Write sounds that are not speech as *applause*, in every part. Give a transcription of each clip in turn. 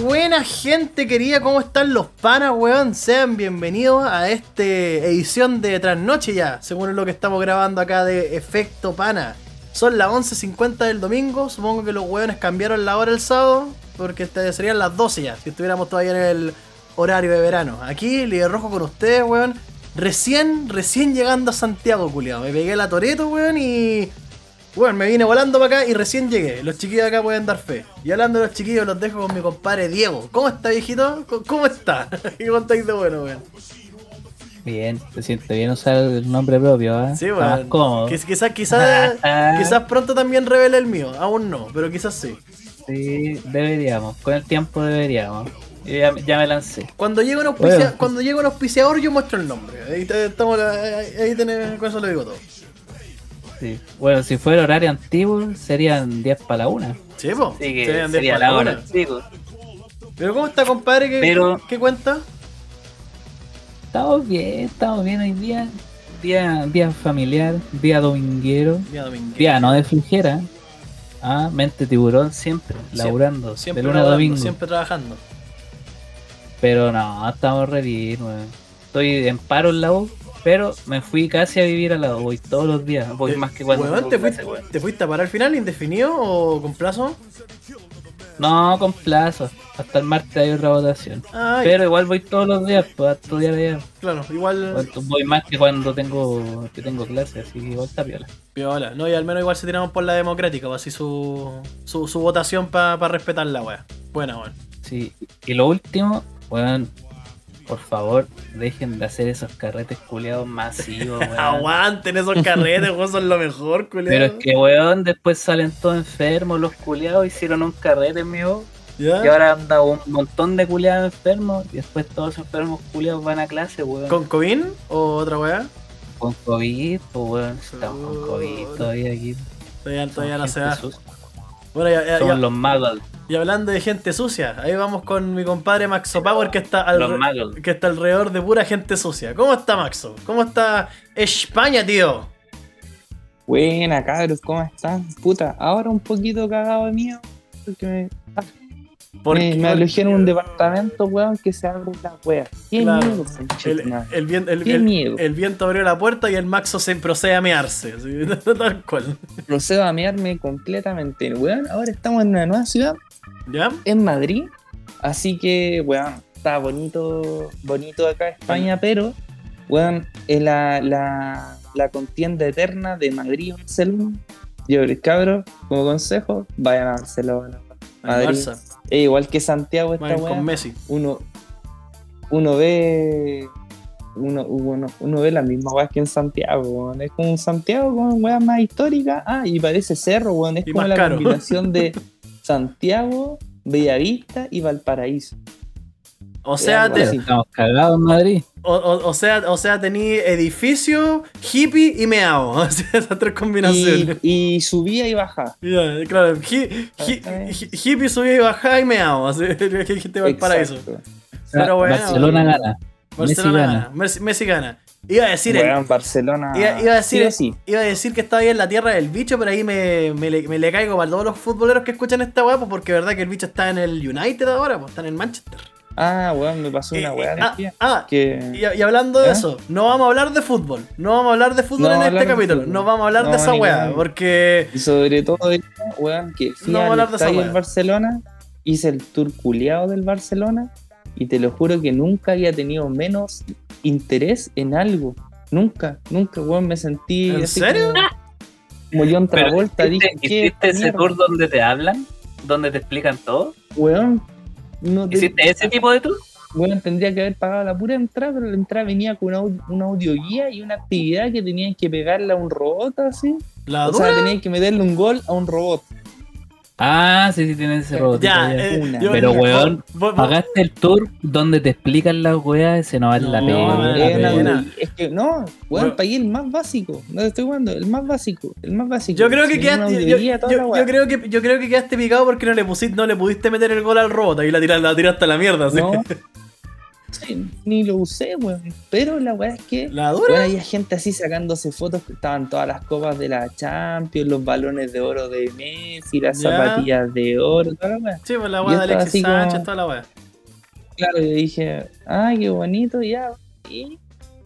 buena gente querida, ¿cómo están los panas, weón? Sean bienvenidos a esta edición de Trasnoche ya, según lo que estamos grabando acá de Efecto Pana. Son las 11.50 del domingo, supongo que los weones cambiaron la hora el sábado, porque este- serían las 12 ya, si estuviéramos todavía en el horario de verano. Aquí, líder rojo con ustedes, weón. Recién, recién llegando a Santiago, culiado. Me pegué la Toreto, weón, y bueno, me vine volando para acá y recién llegué. Los chiquillos acá pueden dar fe. Y hablando de los chiquillos, los dejo con mi compadre Diego. ¿Cómo está, viejito? ¿Cómo- ¿Cómo está? *laughs* ¿Qué contáis de bueno, weón? Bien, se siente bien usar el nombre propio, ¿eh? Sí, weón. Quiz- Quizás, quizás, *laughs* quizás pronto también revele el mío. Aún no, pero quizás sí. Sí, deberíamos. Con el tiempo deberíamos. Yo ya, ya me lancé. Cuando llegue un, auspicia- Bueno. cuando llegue un auspiciador, yo muestro el nombre. Ahí, estamos, ahí, ahí tenés, con eso lo digo todo. Sí. Bueno, si fuera horario antiguo, serían 10 para la 1. Sí, que Serían diez sería para la hora una. Pero ¿cómo está, compadre? ¿Qué, Pero- qué cuenta? Estamos bien, estamos bien hoy día. Día, día familiar, día dominguero. Día domingo. Día no de flujera. Ah, mente tiburón siempre, Siempre, laburando. Siempre de lunes a laburando, domingo. Siempre trabajando. Pero no, estamos re bien, weón. Estoy en paro en la U, pero me fui casi a vivir a la U. Voy todos los días. Voy Eh, más que cuando. weón, ¿te, fuiste, weón. ¿Te fuiste a parar al final indefinido o con plazo? No, con plazo. Hasta el martes hay otra votación. Ay, Pero igual voy todos los días pues, a estudiar allá. claro, igual. Voy más que cuando tengo que tengo clases, así que igual está piola. Piola. No, y al menos igual se tiramos por la democrática, pues así su, su, su votación para respetar la wea. Buena, weón. Sí. Y lo último, weón, por favor, dejen de hacer esos carretes culeados masivos, *laughs* weón. Aguanten esos carretes, weón, son lo mejor, Pero culiado. es que, weón, después salen todos enfermos, los culeados hicieron un carrete, mío. ¿Ya? Y ahora anda un montón de culeados enfermos. Y después todos esos enfermos culeados van a clase, weón. ¿Con COVID o otra wea? Con COVID, pues, weón. Estamos con COVID todavía aquí. Todavía, todavía no se da. Bueno, ya, ya- Somos ya- los magos. y hablando de gente sucia, ahí vamos con mi compadre Maxo Power que está, al- que está alrededor de pura gente sucia. ¿Cómo está Maxo? ¿Cómo está España, tío? Buena, cabros, ¿cómo están? Puta, ahora un poquito cagado de mío. Porque me, ah, ¿Por me, en un departamento, weón, que se abre la wea. Qué Claro. miedo, El, el el- Qué miedo. el viento abrió la puerta y el Maxo se procede a mearse. así, *laughs* Tal cual. Procedo a mearme completamente. Weón, ahora estamos en una nueva ciudad, ¿Ya? en Madrid. Así que, weón, está bonito, bonito acá España, pero, weón, es la, la, la contienda eterna de Madrid y Barcelona. Yo, cabros, como consejo, vayan a Barcelona. Madrid. Barça. Es igual que Santiago esta weá. con Messi. Uno, uno ve. Uno, uno, uno ve la misma weá que en Santiago, weón. Es como un Santiago con weá más histórica. Ah, y parece cerro, weón. Es Y como la caro. combinación de *laughs* Santiago, Bellavista y Valparaíso. O sea, te- Sí. Estamos cagados en Madrid. o, o- o sea, o sea, tení edificio, hippie y meao. *laughs* O sea, esas tres combinaciones. Y, y subía y bajaba. Ya, claro, hi- hi- hi- hippie subía y bajaba y meao. *laughs* Así que dijiste Valparaíso. Exacto. Pero bueno, Barcelona gana. Barcelona Messi gana. Messi, Messi gana. Iba a decir, el- Barcelona. iba, iba a decir, sí iba a decir que estaba ahí en la tierra del bicho, pero ahí me, me le, me le caigo para todos los futboleros que escuchan esta weá, pues, porque es verdad que el bicho está en el United ahora, pues está en el Manchester. Ah, weón, me pasó Eh, una eh, weá. ah, tía, ah, que... y, y hablando de ¿Eh? eso, no vamos a hablar de fútbol. No vamos a hablar de fútbol No en este capítulo. No vamos a hablar de esa weá, porque. Y sobre todo, weón, que fui No vamos a hablar de esa del Barcelona, hice el tour culiado del Barcelona y te lo juro que nunca había tenido menos interés en algo. Nunca, nunca, weón, me sentí ¿En así serio? Como, como John Pero Travolta, ¿hiciste, dije, ¿qué hiciste ese mierda? tour donde te hablan? ¿Donde te explican todo? Weón, no te- ¿Hiciste ese tipo de tour? weón, tendría que haber pagado la pura entrada, pero la entrada venía con una, au- una audioguía y una actividad que tenían que pegarle a un robot así. La O dura. sea, tenían que meterle un gol a un robot. Ah, sí, sí, tienes ese robotito. ya, ya. eh, yo- Pero, yo- weón, vos- vos- Pagaste el tour donde te explican las weas, ese no vale la No, pena. no, la pena. es que no, weón, Bueno. pagué el más básico. No te estoy jugando, el más básico, el más básico. Yo creo que quedaste, yo, creo que yo creo que quedaste picado porque no le pusiste, no le pudiste meter el gol al robot, ahí la tiraste, la tiraste a la mierda, ¿sí? No. *laughs* usé, ni lo usé, weón. Pero la weá es que ¿La dura? Había gente así sacándose fotos que estaban todas las copas de la Champions, los balones de oro de Messi, las zapatillas de oro, toda la. Sí, pues la weá de Alexis como- Sánchez, toda la weá. Claro, yo dije, ay, qué bonito, ya. Y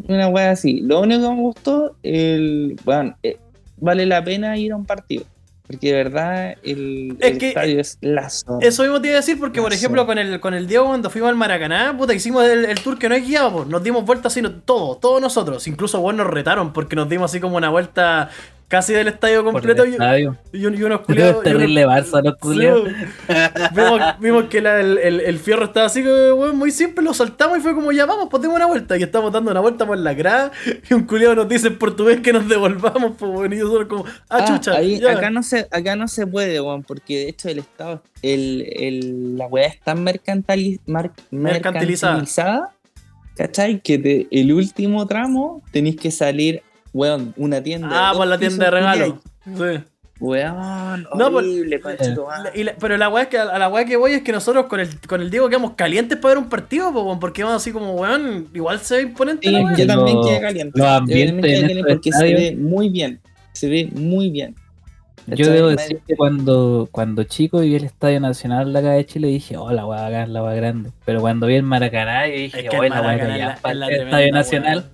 una wea así. Lo único que me gustó, el, bueno, eh, vale la pena ir a un partido. Porque de verdad el, Es el que- estadio es la zona. Eso mismo te iba a decir porque, por ejemplo, con el, con el Diego cuando fuimos al Maracaná, puta, hicimos el, el tour que no hay guiado, pues. Nos dimos vueltas así, no- todo, todos nosotros. Incluso, bueno, nos retaron porque nos dimos así como una vuelta casi del estadio Por completo el y, estadio. y, un- y unos *laughs* culiados. y unos- Terrible Barça, los culiados. Sí, vimos, vimos que la- el, el- el fierro estaba así, weón, muy simple, lo saltamos y fue como, ya vamos, pues demos una vuelta. Y estamos dando una vuelta por la grada y un culiado nos dice en portugués que nos devolvamos, pues, weón, y nosotros como, ah, Ah, chucha. ahí- acá, no se, acá no se puede, weón, porque de hecho el Estado, el, el- la weá es tan mar- Mercantilizada. mercantilizada, ¿cachai? Que te- el último tramo tenéis que salir, weón, una tienda. Ah, por la tienda de regalo. Sí. Weón, No, por- horrible, madre. La- y la- pero la weá es que a la weá que voy es que nosotros con el, con el Diego quedamos calientes para ver un partido, po, weón, porque vamos así como, weón, igual se ve imponente Sí, la yo también quedé caliente. Yo también quedé en caliente porque se ve muy bien. Se ve muy bien. Yo debo decir que cuando, cuando chico vi el Estadio Nacional de acá de Chile dije, oh, la weá bacán, la weá grande. Pero cuando vi el Maracaná, yo dije, Es que oh, el Maracaná la- la el tremenda Estadio Nacional.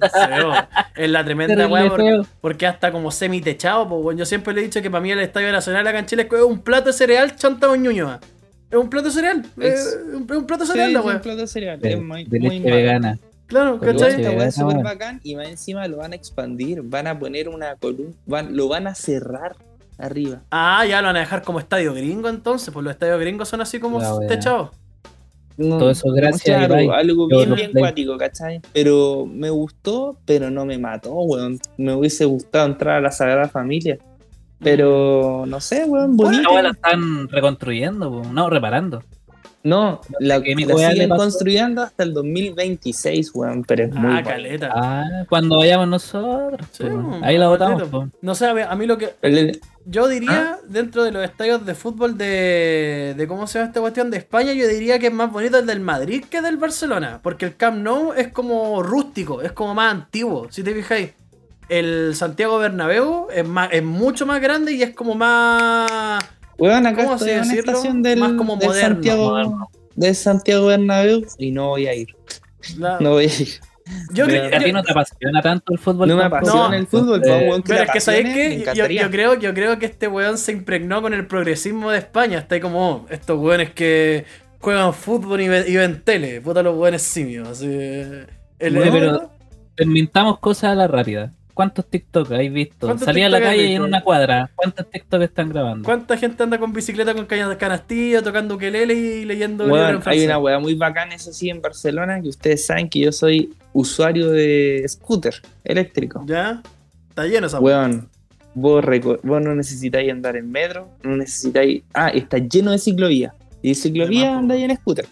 Es la tremenda weá *laughs* porque, hasta como semi techado, po, weón. Yo siempre le he dicho que para mí el Estadio Nacional acá en Chile es un plato de cereal chantado en Ñuñoa. Es un plato de cereal. Es- un, es un plato de Sí, cereal la es un plato de cereal. De, es muy, de muy vegana. Claro, ¿cachai? esta weá es súper bacán y más encima lo van a expandir, van a poner una columna, van- lo van a cerrar arriba. Ah, ya lo van a dejar como estadio gringo entonces, pues los estadios gringos son así como techados. No, Todo eso gracias a claro, Ibai. algo bien, bien cuático, ¿cachai? Pero me gustó, pero no me mató, weón. Me hubiese gustado entrar a la Sagrada Familia. Pero no sé, weón, bonito. La weá la están reconstruyendo, no, reparando. No, la, qué la siguen pasó. construyendo hasta el 2026, weón, pero es muy Ah, caleta. Ah, cuando vayamos nosotros. Sí, Ahí la votamos. No sé, a mí- a mí lo que, Yo diría, ¿Ah? dentro de los estadios de fútbol de, de. ¿Cómo se llama esta cuestión? De España, yo diría que es más bonito el del Madrid que el del Barcelona. Porque el Camp Nou es como rústico, es como más antiguo, si te fijáis. El Santiago Bernabéu es, más, es mucho más grande y es como más. Weón, acá ¿Cómo estoy en una estación del, Más como del moderno, Santiago, moderno. del Santiago Bernabéu y no voy a ir. la- No voy a ir. yo creo A ti no te apasiona tanto el fútbol. No me apasiona el fútbol, po, weón, que Pero es que, ¿sabéis qué? Yo, yo creo, yo creo que este weón se impregnó con el progresismo de España. Está ahí como oh, estos weones que juegan fútbol y, ven- y ven tele. Puta los weones simios. Así, el, pero- Desmintamos cosas a la rápida. ¿Cuántos TikTok habéis visto? ¿Cuántos Salí a la calle y en una cuadra. ¿Cuántos TikTok están grabando? ¿Cuánta gente anda con bicicleta con cañas de canastillo, tocando ukelele y leyendo en hay una weá muy bacana, eso sí, en Barcelona, que ustedes saben que yo soy usuario de scooter eléctrico. ¿Ya? Está lleno esa weá. Weón, vos, vos no necesitáis andar en metro, no necesitáis... Ah, está lleno de ciclovías. Y de ciclovía andáis en scooter.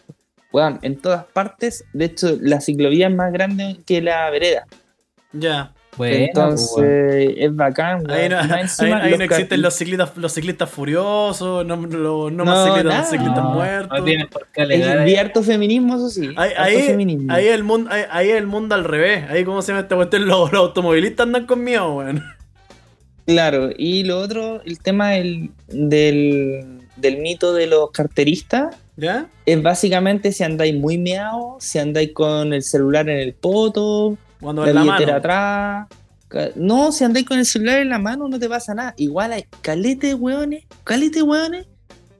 Weón, en todas partes, de hecho, la ciclovía es más grande que la vereda. Ya. Bueno, Entonces, pues, weón. es bacán, weón. Ahí no, Y ahí- encima, ahí no los ca- existen los ciclistas, los ciclistas furiosos, no, no, no No, más ciclistas, nada. ciclistas No, muertos. No Vi harto feminismo, eso sí. Ahí, ahí, feminismo. ahí el mundo, ahí, ahí el mundo al revés. Ahí, ¿cómo se llama esta cuestión? Los, los automovilistas andan conmigo, weón. Claro, y lo otro, el tema del, del, del mito de los carteristas, ¿Ya? es básicamente si andáis muy meados, si andáis con el celular en el poto, Cuando la en la billetera mano. atrás. No, si andáis con el celular en la mano no te pasa nada. Igual hay calete de hueones, calete de hueones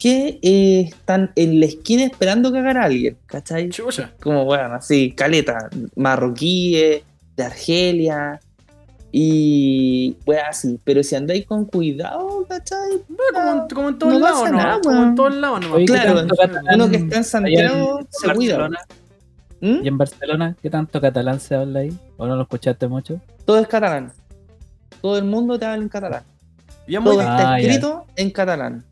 que eh, están en la esquina esperando cagar a alguien, ¿cachai? Chucha. Como, bueno, así, caleta, marroquíes, de Argelia y, bueno, así. Pero si andáis con cuidado, ¿cachai? Como, en- como en todos no lados, pasa ¿no? nada, como en todos lados, ¿no? Oye, ¿qué Claro, Uno que está en Santiago se cuida. ¿Mm? ¿Y en Barcelona qué tanto catalán se habla ahí? ¿O no lo escuchaste mucho? Todo es catalán. Todo el mundo te habla en catalán. Todo está Ah, ya. escrito en catalán.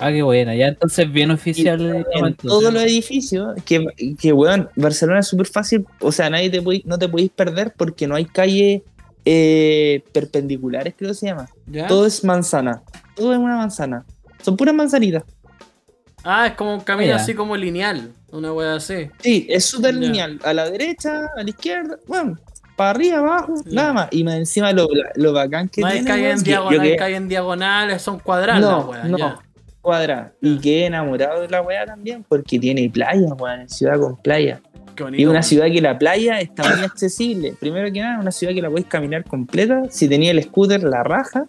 Ah, qué buena. Ya entonces bien oficial. en entonces. todos los edificios, que, que weón, Barcelona es súper fácil, o sea, nadie te puede- no te podéis perder porque no hay calles eh, perpendiculares, creo que se llama. ¿Ya? Todo es manzana, todo es una manzana. Son puras manzanitas. Ah, es como un camino Ah, ya. así como lineal. Una wea así. Sí, es súper lineal. A la derecha, a la izquierda, bueno, para arriba, abajo, nada más. Y más encima lo, lo bacán que no hay tiene, weón, en que diagonal, quedé- calle en diagonales, son cuadradas No, las weas, no. Y quedé enamorado de la weá también porque tiene playa, weón, es ciudad con playa. Qué Y bonito. una ciudad que la playa está muy accesible. Primero que nada, una ciudad que la podéis caminar completa. Si tenía el scooter, la raja.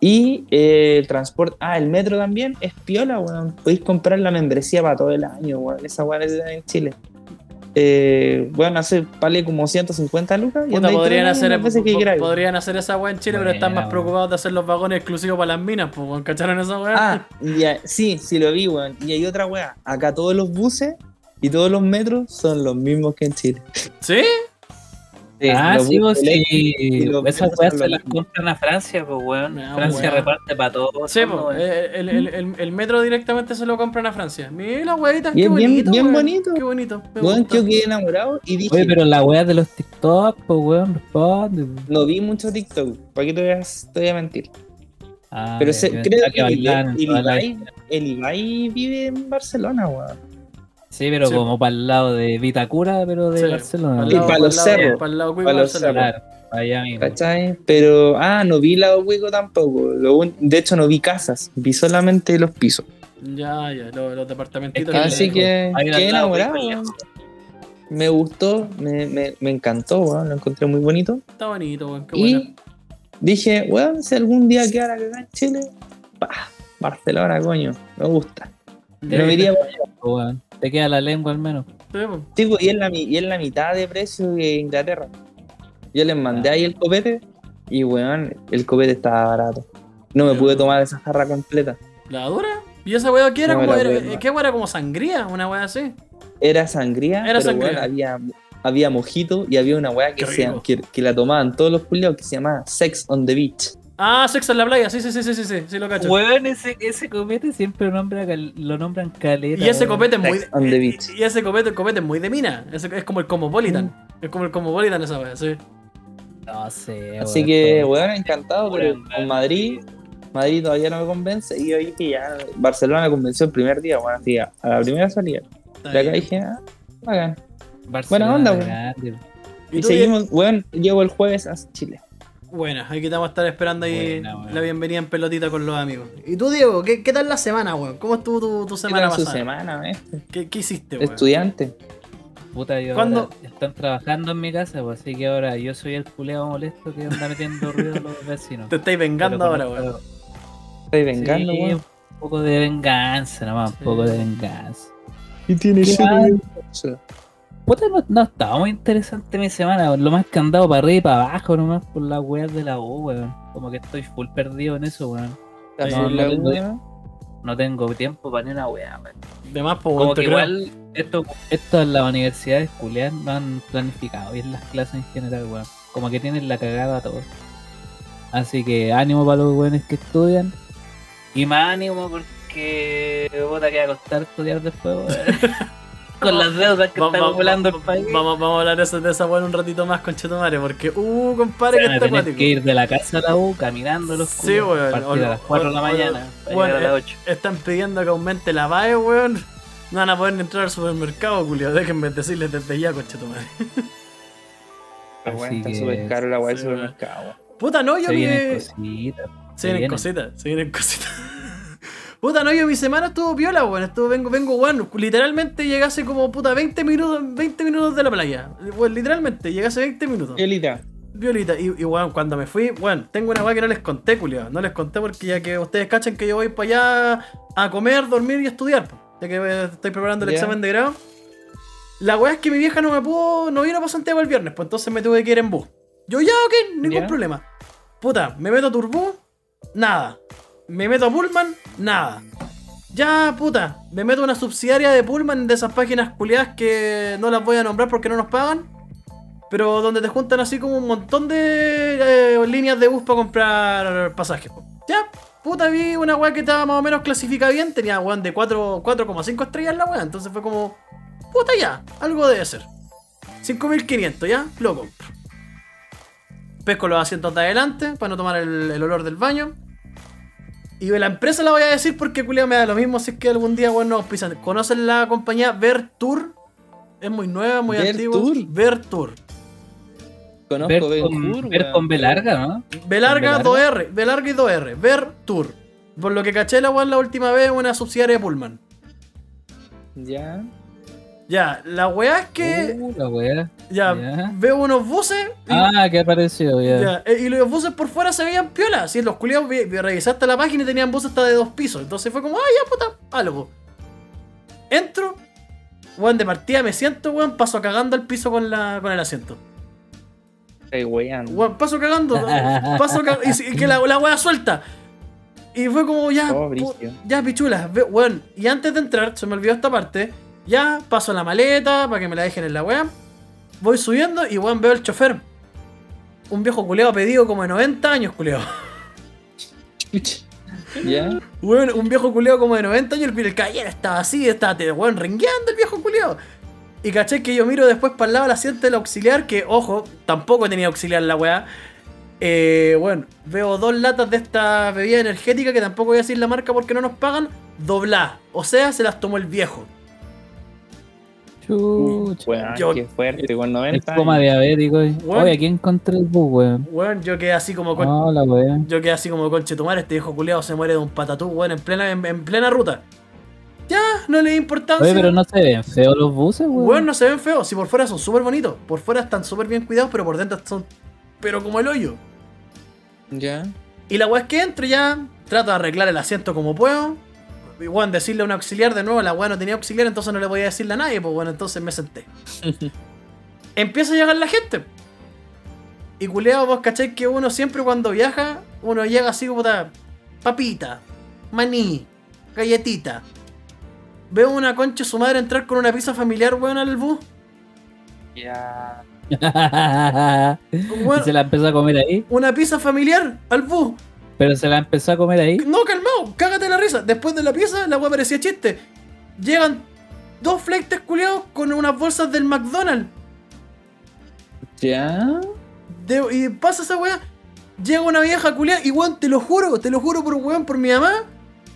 Y eh, el transporte, ah, el metro también es piola, weón. Podéis comprar la membresía para todo el año, weón. Esa weá necesitan en Chile. Eh, bueno, hace vale como 150 lucas. y Puta, podrían hacer, veces que po- podrían hacer esa wea en Chile, pero están más preocupados de hacer los vagones exclusivos para las minas, pues, weón. ¿cacharon esa wea? Ah, sí, sí lo vi, weón. Y hay otra weá. Acá todos los buses y todos los metros son los mismos que en Chile. ¿Sí? Ah, los sí, vos sí. Esas weas se las compran a Francia, pues weón. Ah, Francia weón. reparte para todos. Sí, ¿no, pues, el, el- el- el metro directamente se lo compran a Francia. Mira la weita, Y qué bien- bonito. bien weón. bonito. Qué bonito. me Weón, yo quedé enamorado y dije, Oye, pero la wea de los TikTok, pues weón, responde. no vi mucho TikTok. ¿Para qué te voy a, te voy a mentir? Ah, Pero se- creo pensaba que el, Ibai, el Ibai vive en Barcelona, weón. Sí, pero Sí. como para el lado de Vitacura, pero de Sí, Barcelona. Al Y para los cerros. Para el lado Para de Barcelona. Allá mismo. ¿Cachai? Pero, ah, no vi la Hueco tampoco. Lo de hecho, no vi casas. Vi solamente los pisos. Ya, ya, los, los departamentitos. Así que lado, enamorado. Me gustó, me, me, me encantó, weón. Lo encontré muy bonito. Está bonito, weón. Qué bueno. Y dije, weón, si algún día quedara acá en Chile, pa, Barcelona, coño, me gusta. No me iría weón, Te queda la lengua al menos. Sí, pues. y es la, y es la mitad de precio de Inglaterra. Yo les mandé Ah. ahí el copete y, weón, el copete estaba barato. No me pude tomar esa jarra completa. ¿La dura? ¿Y esa weá qué era? No como, era. ¿Qué weá era como sangría? Una weá así. Era sangría, Era pero sangría. weón, había, había mojito y había una weá que, se- que la tomaban todos los culiados que se llamaba Sex on the Beach. Ah, sexo en la playa. Sí, sí, sí, sí, sí, sí, sí lo cacho. Weón, ese, ese copete siempre nombra cal- lo nombran caleta. Y ese weón. copete es muy. On the y- beach. Y ese copete, el copete es muy de mina. Es como el Cosmopolitan. Es como el Cosmopolitan esa weá, sí. No sé, Así weón, que, weón, encantado, pero Weón, con Madrid, Madrid todavía no me convence. Y yo dije, ya, Barcelona me convenció el primer día, bueno, así, a la primera salida. De acá dije, ah, bacán. Barcelona buena onda, weón. Y, seguimos, weón, llego el jueves a Chile. Bueno, aquí te vamos a estar esperando ahí Buena, la bienvenida en pelotita con los amigos. ¿Y tú, Diego? ¿Qué, qué tal la semana, weón? ¿Cómo estuvo tu, tu ¿Qué semana su pasada? semana, eh? ¿Qué, qué hiciste, weón? Estudiante. Puta, yo ¿Cuándo? están trabajando en mi casa, pues así que ahora yo soy el culeado molesto que anda metiendo ruido a los vecinos. *laughs* Te estáis vengando ahora, weón. esto- Estoy vengando, sí, weón. un poco de venganza, nomás, Sí. un poco de venganza. Y tiene venganza. Puta, no, no estaba muy interesante mi semana, lo más que he andado para arriba y para abajo nomás por las weas de la U, weón. Como que estoy full perdido en eso, weón. ¿Estás No, no la tengo-? No tengo tiempo para ni una wea, weón. De más, pues, Como que igual esto, esto en las universidades culiadas no han planificado bien las clases en general, weón. Como que tienen la cagada a todos. Así que ánimo para los weones que estudian. Y más ánimo porque puta que va a costar estudiar después, weón. *laughs* Con las deudas que Va- está va- acumulando el país. Vamos, vamos a hablar de esa, de esa weón un ratito más con Chetumare, porque, uh, compadre, que está tener acuático. que ir de la casa a la U caminando los Sí, weón. Partir O- a las 4 de la mañana. bueno, a las eh, 8. Están pidiendo que aumente la PAE, weón. No van a poder ni entrar al supermercado, Julio. Déjenme decirles desde ya, con Chetumare. Pero, weón, Así está súper caro la weá del supermercado. Puta, no, yo Se mi... vienen cositas. Se vienen cositas, se vienen cositas. Puta, no, yo mi semana estuvo viola, weón. Estuvo, vengo, vengo, weón. Literalmente llegué hace como, puta, 20 minutos, 20 minutos de la playa. Weón, literalmente, llegué hace 20 minutos. Violita, Violita, y, y weón, cuando me fui, weón, tengo una weá que no les conté, culiao. No les conté porque ya que ustedes cachan que yo voy para allá a comer, dormir y estudiar, po. ya que eh, estoy preparando el examen de grado. La weá es que mi vieja no me pudo, no vino para Santiago el viernes, pues entonces me tuve que ir en bus. Yo ya, ok, ningún problema. Puta, me meto a Turbú, nada. Me meto a Pullman, nada. Ya, puta, me meto a una subsidiaria de Pullman de esas páginas culiadas que no las voy a nombrar porque no nos pagan. Pero donde te juntan así como un montón de eh, líneas de bus para comprar pasajes. Ya, puta, vi una weá que estaba más o menos clasificada bien. Tenía weón de 4 4,5 estrellas la weá. Entonces fue como, puta ya, algo debe ser. 5.500, ya, lo compro. Pesco los asientos de adelante para no tomar el olor del baño. Y la empresa la voy a decir porque culiao me da lo mismo si es que algún día, weón, nos auspician. ¿Conocen la compañía Vertour? Es muy nueva, muy antigua. Vertour. Vertour. Conozco Ver con, ver con B larga, ¿no? B larga, ¿Con B 2R. B larga y 2R. Vertour. Por lo que caché la weón la última vez, una subsidiaria de Pullman. Ya. Ya, la weá es que. Uh, la wea. ya, veo unos buses. y- Ah, que apareció, ya. Ya, eh, y los buses por fuera se veían piola. Si los culiados vi- vi- revisaste la página y tenían buses hasta de dos pisos. Entonces fue como, ah, ya puta, algo. Entro, weón, de partida me siento, weón, paso cagando al piso con, la, con el asiento. Ay, weón. Weón, paso cagando, *laughs* paso cagando, y, que la, la weá suelta. Y fue como, ya, Oh, ya, pichula, weón. Y antes de entrar, se me olvidó esta parte. Ya, paso la maleta para que me la dejen en la weá. Voy subiendo y, weón, veo el chofer. Un viejo culeado pedido como de 90 años, culeado. *laughs* Ya. Weón, un viejo culeado como de 90 años, el, el caballero estaba así, estaba te- weón, rengueando el viejo culeado. Y caché que yo miro después para el lado del asiento del auxiliar, que ojo, tampoco tenía auxiliar la weá. Eh, bueno, veo dos latas de esta bebida energética que tampoco voy a decir la marca porque no nos pagan, dobladas. O sea, se las tomó el viejo. Chucha. Weón, Yo- qué fuerte, El 90 coma años. diabético. Weón. Oye, aquí encontré el bus, weón. Weón, yo quedé así como con. No, la wea. Yo quedé así como conchetumar, este viejo culeado se muere de un patatú, weón, en plena, en, en plena ruta. Ya, no le di importancia. Oye, pero no se ven feos los buses, weón. Weón, no se ven feos. Si por fuera son súper bonitos. Por fuera están súper bien cuidados, pero por dentro son. Pero como el hoyo. Ya. Y la weá es que entro ya. Trato de arreglar el asiento como puedo. Y weón, decirle a un auxiliar de nuevo. La weá no tenía auxiliar, entonces no le podía decirle a nadie. Pues bueno, entonces me senté. *laughs* Empieza a llegar la gente. Y culeado, vos cacháis que uno siempre cuando viaja, uno llega así como puta, papita, maní, galletita. Veo una concha su madre entrar con una pizza familiar, weón, al bus. Ya. *laughs* Weón, y se la empezó a comer ahí. una pizza familiar al bus. Pero se la empezó a comer ahí. No, calmado, cágate la risa. Después de la pizza, la weá parecía chiste. Llegan dos fleites culiados con unas bolsas del McDonald's. Ya. De- y pasa esa weá. Llega una vieja culiada y weón, te lo juro, te lo juro por weón, por mi mamá.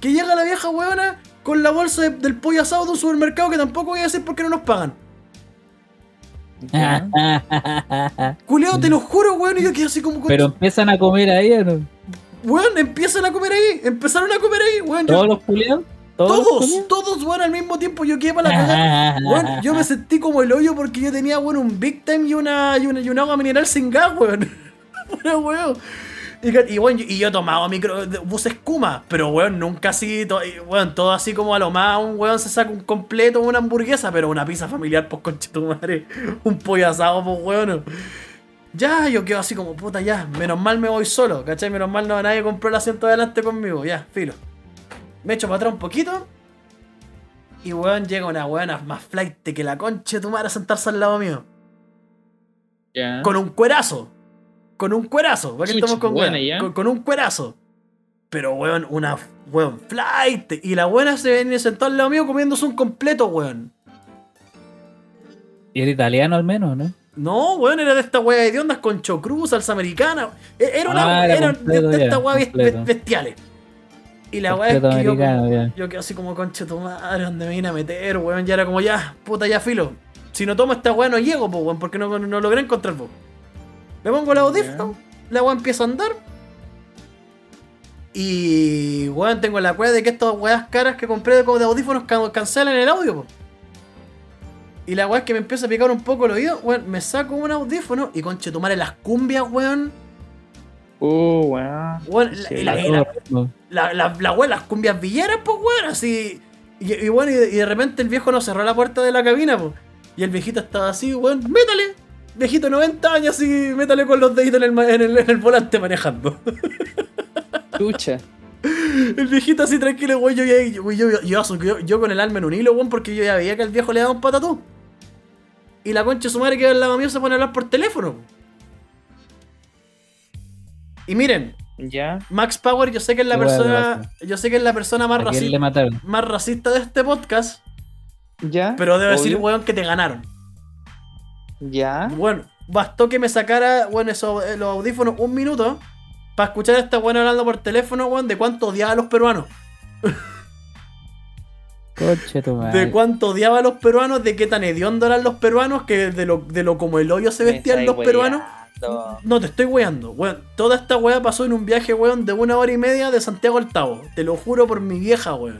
Que llega la vieja weona con la bolsa de- del pollo asado de un supermercado que tampoco voy a decir porque no nos pagan. ya. Culiado, te lo juro, weón. Y yo quedé así como. Pero empiezan a comer ahí, ¿o no? Weón, empiezan a comer ahí. Empezaron a comer ahí, weón. yo- ¿Todos los culiados? ¿Todos? todos, todos, weón, al mismo tiempo. Yo quedé para la cagada. *laughs* Weón, yo me sentí como el hoyo porque yo tenía, weón, un Big Time y una, y una, y una agua mineral sin gas, weón. *laughs* Pura weón. Y, y, weón, y yo tomaba micro, de- bus escuma, pero weón, nunca así, to- weón, todo así como a lo más, un weón se saca un completo, una hamburguesa, pero una pizza familiar, pues conche tu madre, *laughs* un pollo asado, pues weón. Ya, yo quedo así como, puta, ya, menos mal me voy solo, ¿cachai? Menos mal no nadie compró el asiento adelante conmigo, ya, filo. Me echo para atrás un poquito. Y weón, llega una weona más flight que la concha de tu madre a sentarse al lado mío. Ya. Con un cuerazo. Con un cuerazo. ¿Para qué estamos con buena weón? ya. Con, con un cuerazo. Pero weón, una weón flight. Y la buena se viene sentada al lado mío comiéndose un completo, weón. Y era italiano al menos, ¿no? No, weón, era de esta weá de ondas con chocruz, salsa americana. E- Era una Ah, era de, de esta weá bestiales. Y la weá es que yo, como- quedo así como concha de tu madre, donde me vine a meter, weón. Ya era como ya, puta, ya filo. Si no tomo esta weá no llego, pues weón, porque no, no logré encontrar vos. Me pongo el audífono, la weá empieza a andar. Y weón, tengo la weá de que estas weas caras que compré de, audífonos can- cancelan el audio, po. Y la weá es que me empieza a picar un poco el oído, weón, me saco un audífono y conche tomar las cumbias, weón. Uh, weón. Weón, la, y la- y las cumbias villeras, pues weón, así. Y, y bueno, y de, y de repente el viejo nos cerró la puerta de la cabina, pues. Y el viejito estaba así, weón, métale. Viejito 90 años, así, métale con los deditos en el, en el, en el volante manejando. *laughs* Chucha. El viejito así tranquilo, weón, yo, ya- yo, yo, yo, yo, yo- yo con el alma en un hilo, weón, porque yo ya veía que el viejo le daba un patatú. Y la concha de su madre que lado mío se pone a hablar por teléfono. Y miren, Ya. Max Power, yo sé que es la persona. Yo sé que es la persona más, ¿A quién racista más racista de este podcast. Ya. Pero debo decir, weón, que te ganaron. Ya. Bueno, bastó que me sacara, bueno, eso, eh, los audífonos un minuto para escuchar a esta weón hablando por teléfono, weón, de cuánto odiaba a los peruanos. *laughs* Coche tu madre. De cuánto odiaba a los peruanos, de qué tan hediondo eran los peruanos, que de lo, de lo como el hoyo se vestían los peruanos. No, te estoy weando, weón. Toda esta weá pasó en un viaje, weón, de una hora y media de Santiago al Tavo. Te lo juro por mi vieja, weón.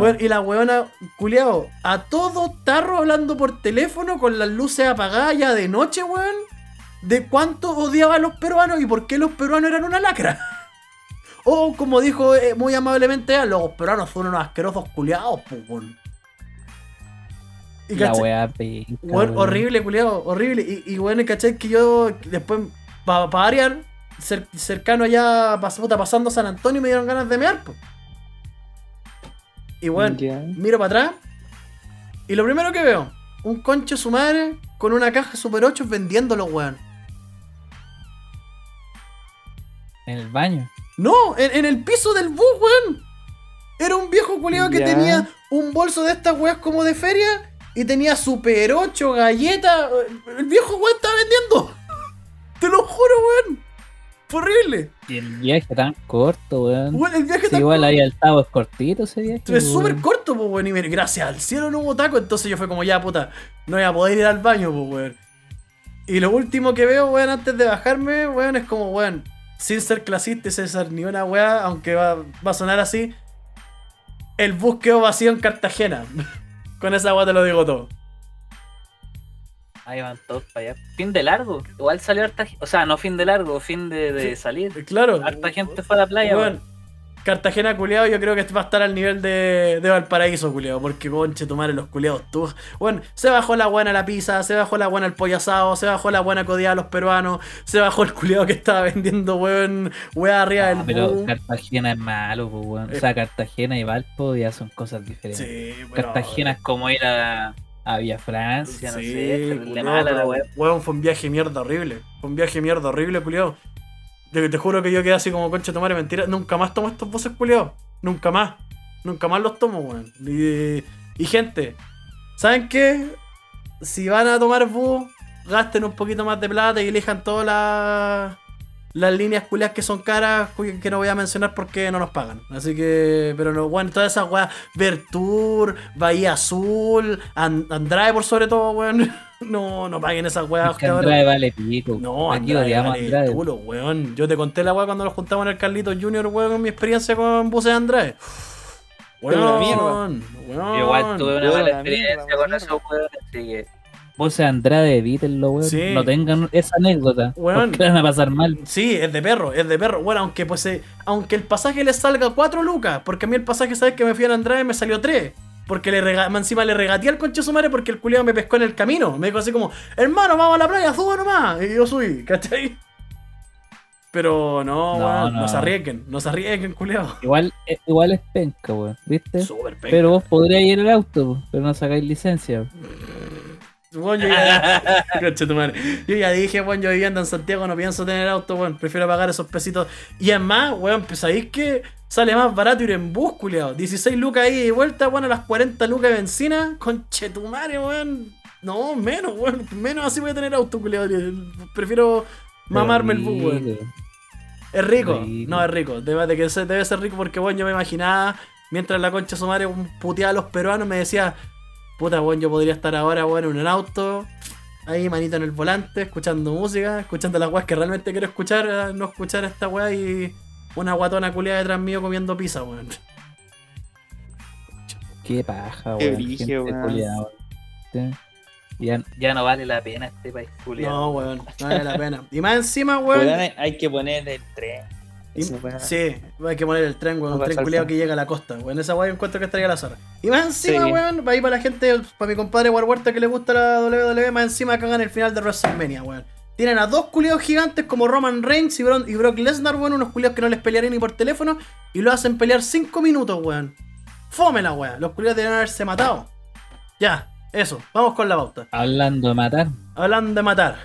Weón, y la weona, culiao, a todo tarro hablando por teléfono con las luces apagadas ya de noche, weón. De cuánto odiaba a los peruanos y por qué los peruanos eran una lacra. *laughs* O como dijo eh, muy amablemente los peruanos son unos asquerosos culiados, pues. Y La weá penca, Weón, horrible, culiado, horrible. Y, y bueno, ¿cachai? Que yo después, para variar, cer- cercano allá, pas- puta, pasando San Antonio, me dieron ganas de mear, po. Y bueno, miro para atrás. Y lo primero que veo, un concho su madre con una caja Super 8 vendiéndolo, weón. En el baño. No, en, en el piso del bus, weón. Era un viejo culiado que tenía un bolso de estas weas como de feria y tenía Super 8, galletas. El viejo weón estaba vendiendo. *laughs* Te lo juro, weón. Horrible. Y el viaje tan corto, weón. El viaje Sí, está igual ahí al Tavo es cortito ese viaje. Es súper corto, pues, weón. Y mira, gracias al cielo no hubo taco. Entonces yo fue como, ya, puta, no voy a poder ir al baño, pues, weón. Y lo último que veo, weón, antes de bajarme, weón, es como, weón, sin ser clasista y sin ser ni una weá, aunque va, va a sonar así, el bus quedó vacío en Cartagena. *laughs* Con esa weá te lo digo todo. Ahí van todos para allá. Fin de largo. Igual salió harta. O sea, no fin de largo, fin de, de Sí. salir. Claro. Harta gente fue a la playa. Weón. Cartagena culiado, yo creo que va a estar al nivel de, de Valparaíso, culiado. Porque, conche, tu madre, los culiados, tú. Bueno, se bajó la buena la pizza, se bajó la buena el pollo asado, se bajó la buena codiada a los peruanos, se bajó el culiado que estaba vendiendo, weón, weá arriba del Ah, pero bus. Cartagena es malo, pues, weón. Eh. O sea, Cartagena y Valpo ya son cosas diferentes. Sí, pero- Cartagena es como ir a, a Villa Francia, no Sí, sé. terrible culiao, mala la pero, weá. weón, fue un viaje mierda horrible. Fue un viaje mierda horrible, culiado. Te, te juro que yo quedé así como concha tomar mentira. Nunca más tomo estos buses, culiados. Nunca más. Nunca más los tomo, weón. Y, y gente, ¿saben qué? Si van a tomar bus, gasten un poquito más de plata y elijan todas las las líneas culiadas que son caras, que no voy a mencionar porque no nos pagan. Así que, pero no, bueno, todas esas weas, Vertour, Bahía Azul, An- Andrade por sobre todo, weón. *laughs* No, no paguen esas weas, Es que. Andrade vale pico. No, Aquí Andrade, vale Andrade. culo, weón. Yo te conté la wea cuando nos juntamos en el Carlitos Junior, weón, con mi experiencia con buses de Andrade. Weón, weón. Igual tuve una Weón, mala experiencia con esos weones, así que. Vos Andrade, evítenlo, weón. Sí. No tengan esa anécdota. Weón. Porque van a pasar mal. Sí, es de perro, es de perro. Bueno, aunque pues eh, aunque el pasaje le salga 4 lucas, porque a mí el pasaje, ¿sabes que me fui a Andrade me salió 3. Porque le rega encima le regateé al conche su madre porque el culiado me pescó en el camino. Me dijo así como, hermano, vamos a la playa, suba nomás. Y yo subí, *laughs* ¿cachai? Pero no, No, weón, no, no. se arriesguen, no se arriesguen, culiado. Igual, eh, igual es penca, weón. ¿Viste? Súper penca. Pero vos podrías ir al auto, pero no sacáis licencia. Weón, yo ya, *laughs* Conche tu madre. Yo ya dije, weón, yo viviendo en Santiago no pienso tener auto, weón. Prefiero pagar esos pesitos. Y es más, weón, pues sabéis que sale más barato ir en bus, culiao. 16 lucas ahí y vuelta, weón, a las 40 lucas de benzina. Conche tu madre, weón. No, menos, weón. Menos así voy a tener auto, culiao. Prefiero mamarme el bus, weón. Es rico. No, es rico. Debe, de que debe ser rico porque, weón, yo me imaginaba, mientras la concha su madre puteaba a los peruanos, me decía, puta, weón, yo podría estar ahora, weón, en un auto, ahí, manito en el volante, escuchando música, escuchando las weas que realmente quiero escuchar, no escuchar esta wea y una guatona culiada detrás mío comiendo pizza, weón. Qué paja, Qué weón. brígido, Gente weón. culiada, weón. Sí. Ya, Ya no vale la pena este país, culiado. No, weón, no vale la pena. Y más encima, weón. Weón, hay- hay que poner el tren. Y- Esa weá. sí, hay que poner el tren, weón. Un tren culiado que llega a la costa, weón. Esa weá encuentro que estaría a la zorra. Y más encima, Sí. weón, para ir para la gente, para mi compadre War Huerta que le gusta la WWE, más encima cagan el final de WrestleMania, weón. Tienen a dos culiados gigantes como Roman Reigns y, Bron- y Brock Lesnar, weón, unos culiados que no les pelearían ni por teléfono, y lo hacen pelear 5 minutos, weón. Fome la weón. Los culiados deben haberse matado. Ya, eso, vamos con la pauta. hablando de matar. Hablando de matar.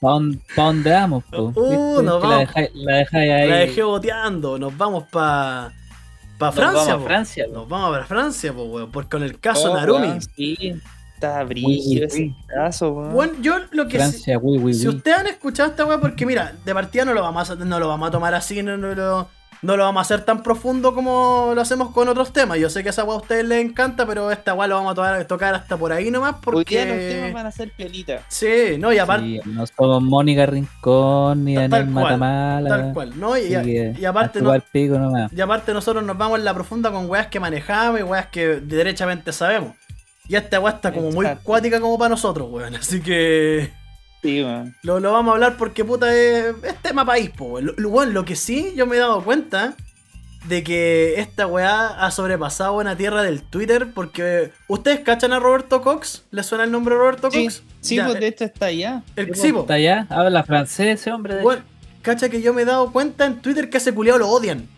¿Para dónde, pa' dónde vamos, po? Uh, nos la vamos. la dejáis ahí. La dejé boteando, nos vamos pa. pa Nos Francia, vamos a po. Francia, po. Nos vamos para Francia, po, weón. Porque con el caso Oh, Narumi. weón. Sí. Está brígido ese caso, weón. Bueno, yo lo que Francia, oui, oui, Si ustedes han escuchado esta weá, porque mira, de partida no lo vamos a, no lo vamos a tomar así, no, no lo, no lo vamos a hacer tan profundo como lo hacemos con otros temas. Yo sé que esa weá a ustedes les encanta, pero esta weá lo vamos a tocar, tocar hasta por ahí nomás, Hoy día los temas porque... van a ser piolitas. Sí, no, y aparte... Sí, no somos Mónica Rincón ni Tal Daniel cual, Matamala. Tal cual, ¿no? Y, Así que, y aparte a no, pico nomás. y aparte nosotros nos vamos en la profunda con weas que manejamos y weas que derechamente sabemos. Y esta weá está como muy cuática como para nosotros, weón. Así que... Sí. Lo, lo vamos a hablar porque puta es, es tema país, po. Lo, lo- weón, lo que sí yo me he dado cuenta de que esta weá ha sobrepasado una tierra del Twitter porque ¿ustedes cachan a Roberto Cox? ¿Les suena el nombre de Roberto Sí, Cox? sí, Ya, pues de hecho está allá. el, sí. Está allá, habla francés ese hombre. De Weón, cacha que yo me he dado cuenta en Twitter que a ese culiao lo odian.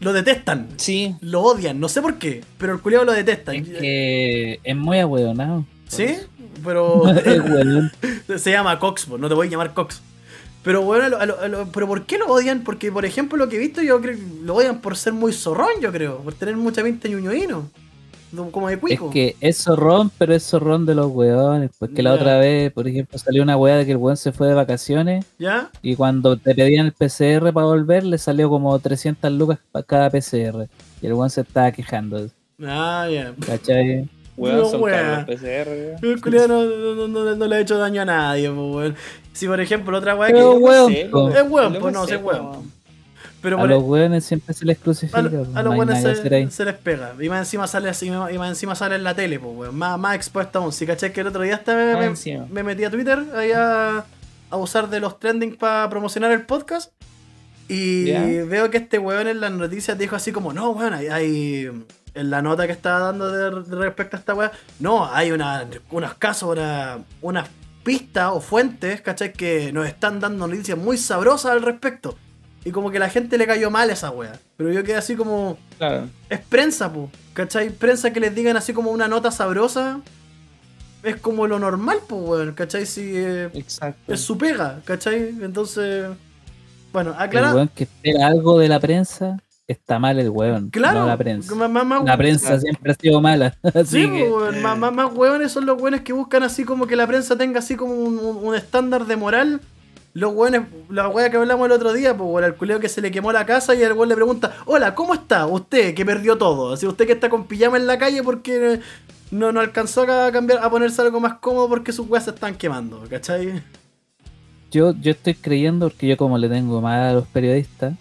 Lo detestan. Sí, Lo odian, no sé por qué, pero el culiao lo detesta. hecho. Es que es muy ahueonado. ¿Sí? Pero *laughs* Es *laughs* se llama Cox, no te voy a llamar Cox. Pero bueno, a lo- a lo- pero ¿por qué lo odian? Porque, por ejemplo, lo que he visto, yo creo lo odian por ser muy zorrón, yo creo, por tener mucha pinta de ñoñoíno. Como de Es cuico. que es zorrón, pero es zorrón de los hueones. Porque la otra vez, por ejemplo, salió una hueá de que el hueón se fue de vacaciones ¿Ya? y cuando te pedían el PCR para volver, le salió como 300 lucas para cada PCR. Y el hueón se estaba quejando. Ah, ya. ¿Cachai? Weón, No, son weón. PCR. El no, no- no- le ha hecho daño a nadie, po, weón. Si, por ejemplo, otra weá que. No weón. Es weón, pues no, es weón. Pero A los hueones siempre se les a, crucifica. lo- a no los ahí. se, se les pega. Y más encima sale así, y más encima sale en la tele, pues, weón. Más, más expuesta aún. Si caché que el otro día hasta me, metí a Twitter ahí a, a usar de los trending para promocionar el podcast. Y veo que este weón en las noticias dijo así como, no, weón, hay, hay- en la nota que estaba dando de, de respecto a esta weá, no, hay una, unos casos, una, unas pistas o fuentes, ¿cachai? Que nos están dando noticias muy sabrosas al respecto. Y como que la gente le cayó mal esa weá. Pero yo quedé así como, Claro. es prensa, po, ¿cachai? Prensa que les digan así como una nota sabrosa. Es como lo normal, pues, weón, ¿cachai? Si eh, Exacto. es su pega, ¿cachai? Entonces, bueno, El aclara. weón que espera algo de la prensa, está mal el weón. Claro, No la prensa. La prensa Claro. siempre ha sido mala. *laughs* Sí, que, weón, más, más, más weones son los weones que buscan así como que la prensa tenga así como un, un- un estándar de moral. Los weones, la wea que hablamos el otro día, pues weón, al culeo que se le quemó la casa y el weón le pregunta, hola, ¿cómo está usted que perdió todo? Así usted que está con pijama en la calle porque no, no alcanzó a cambiar, a ponerse algo más cómodo porque sus weas se están quemando, ¿cachai? yo, yo estoy creyendo, porque yo como le tengo mal a los periodistas,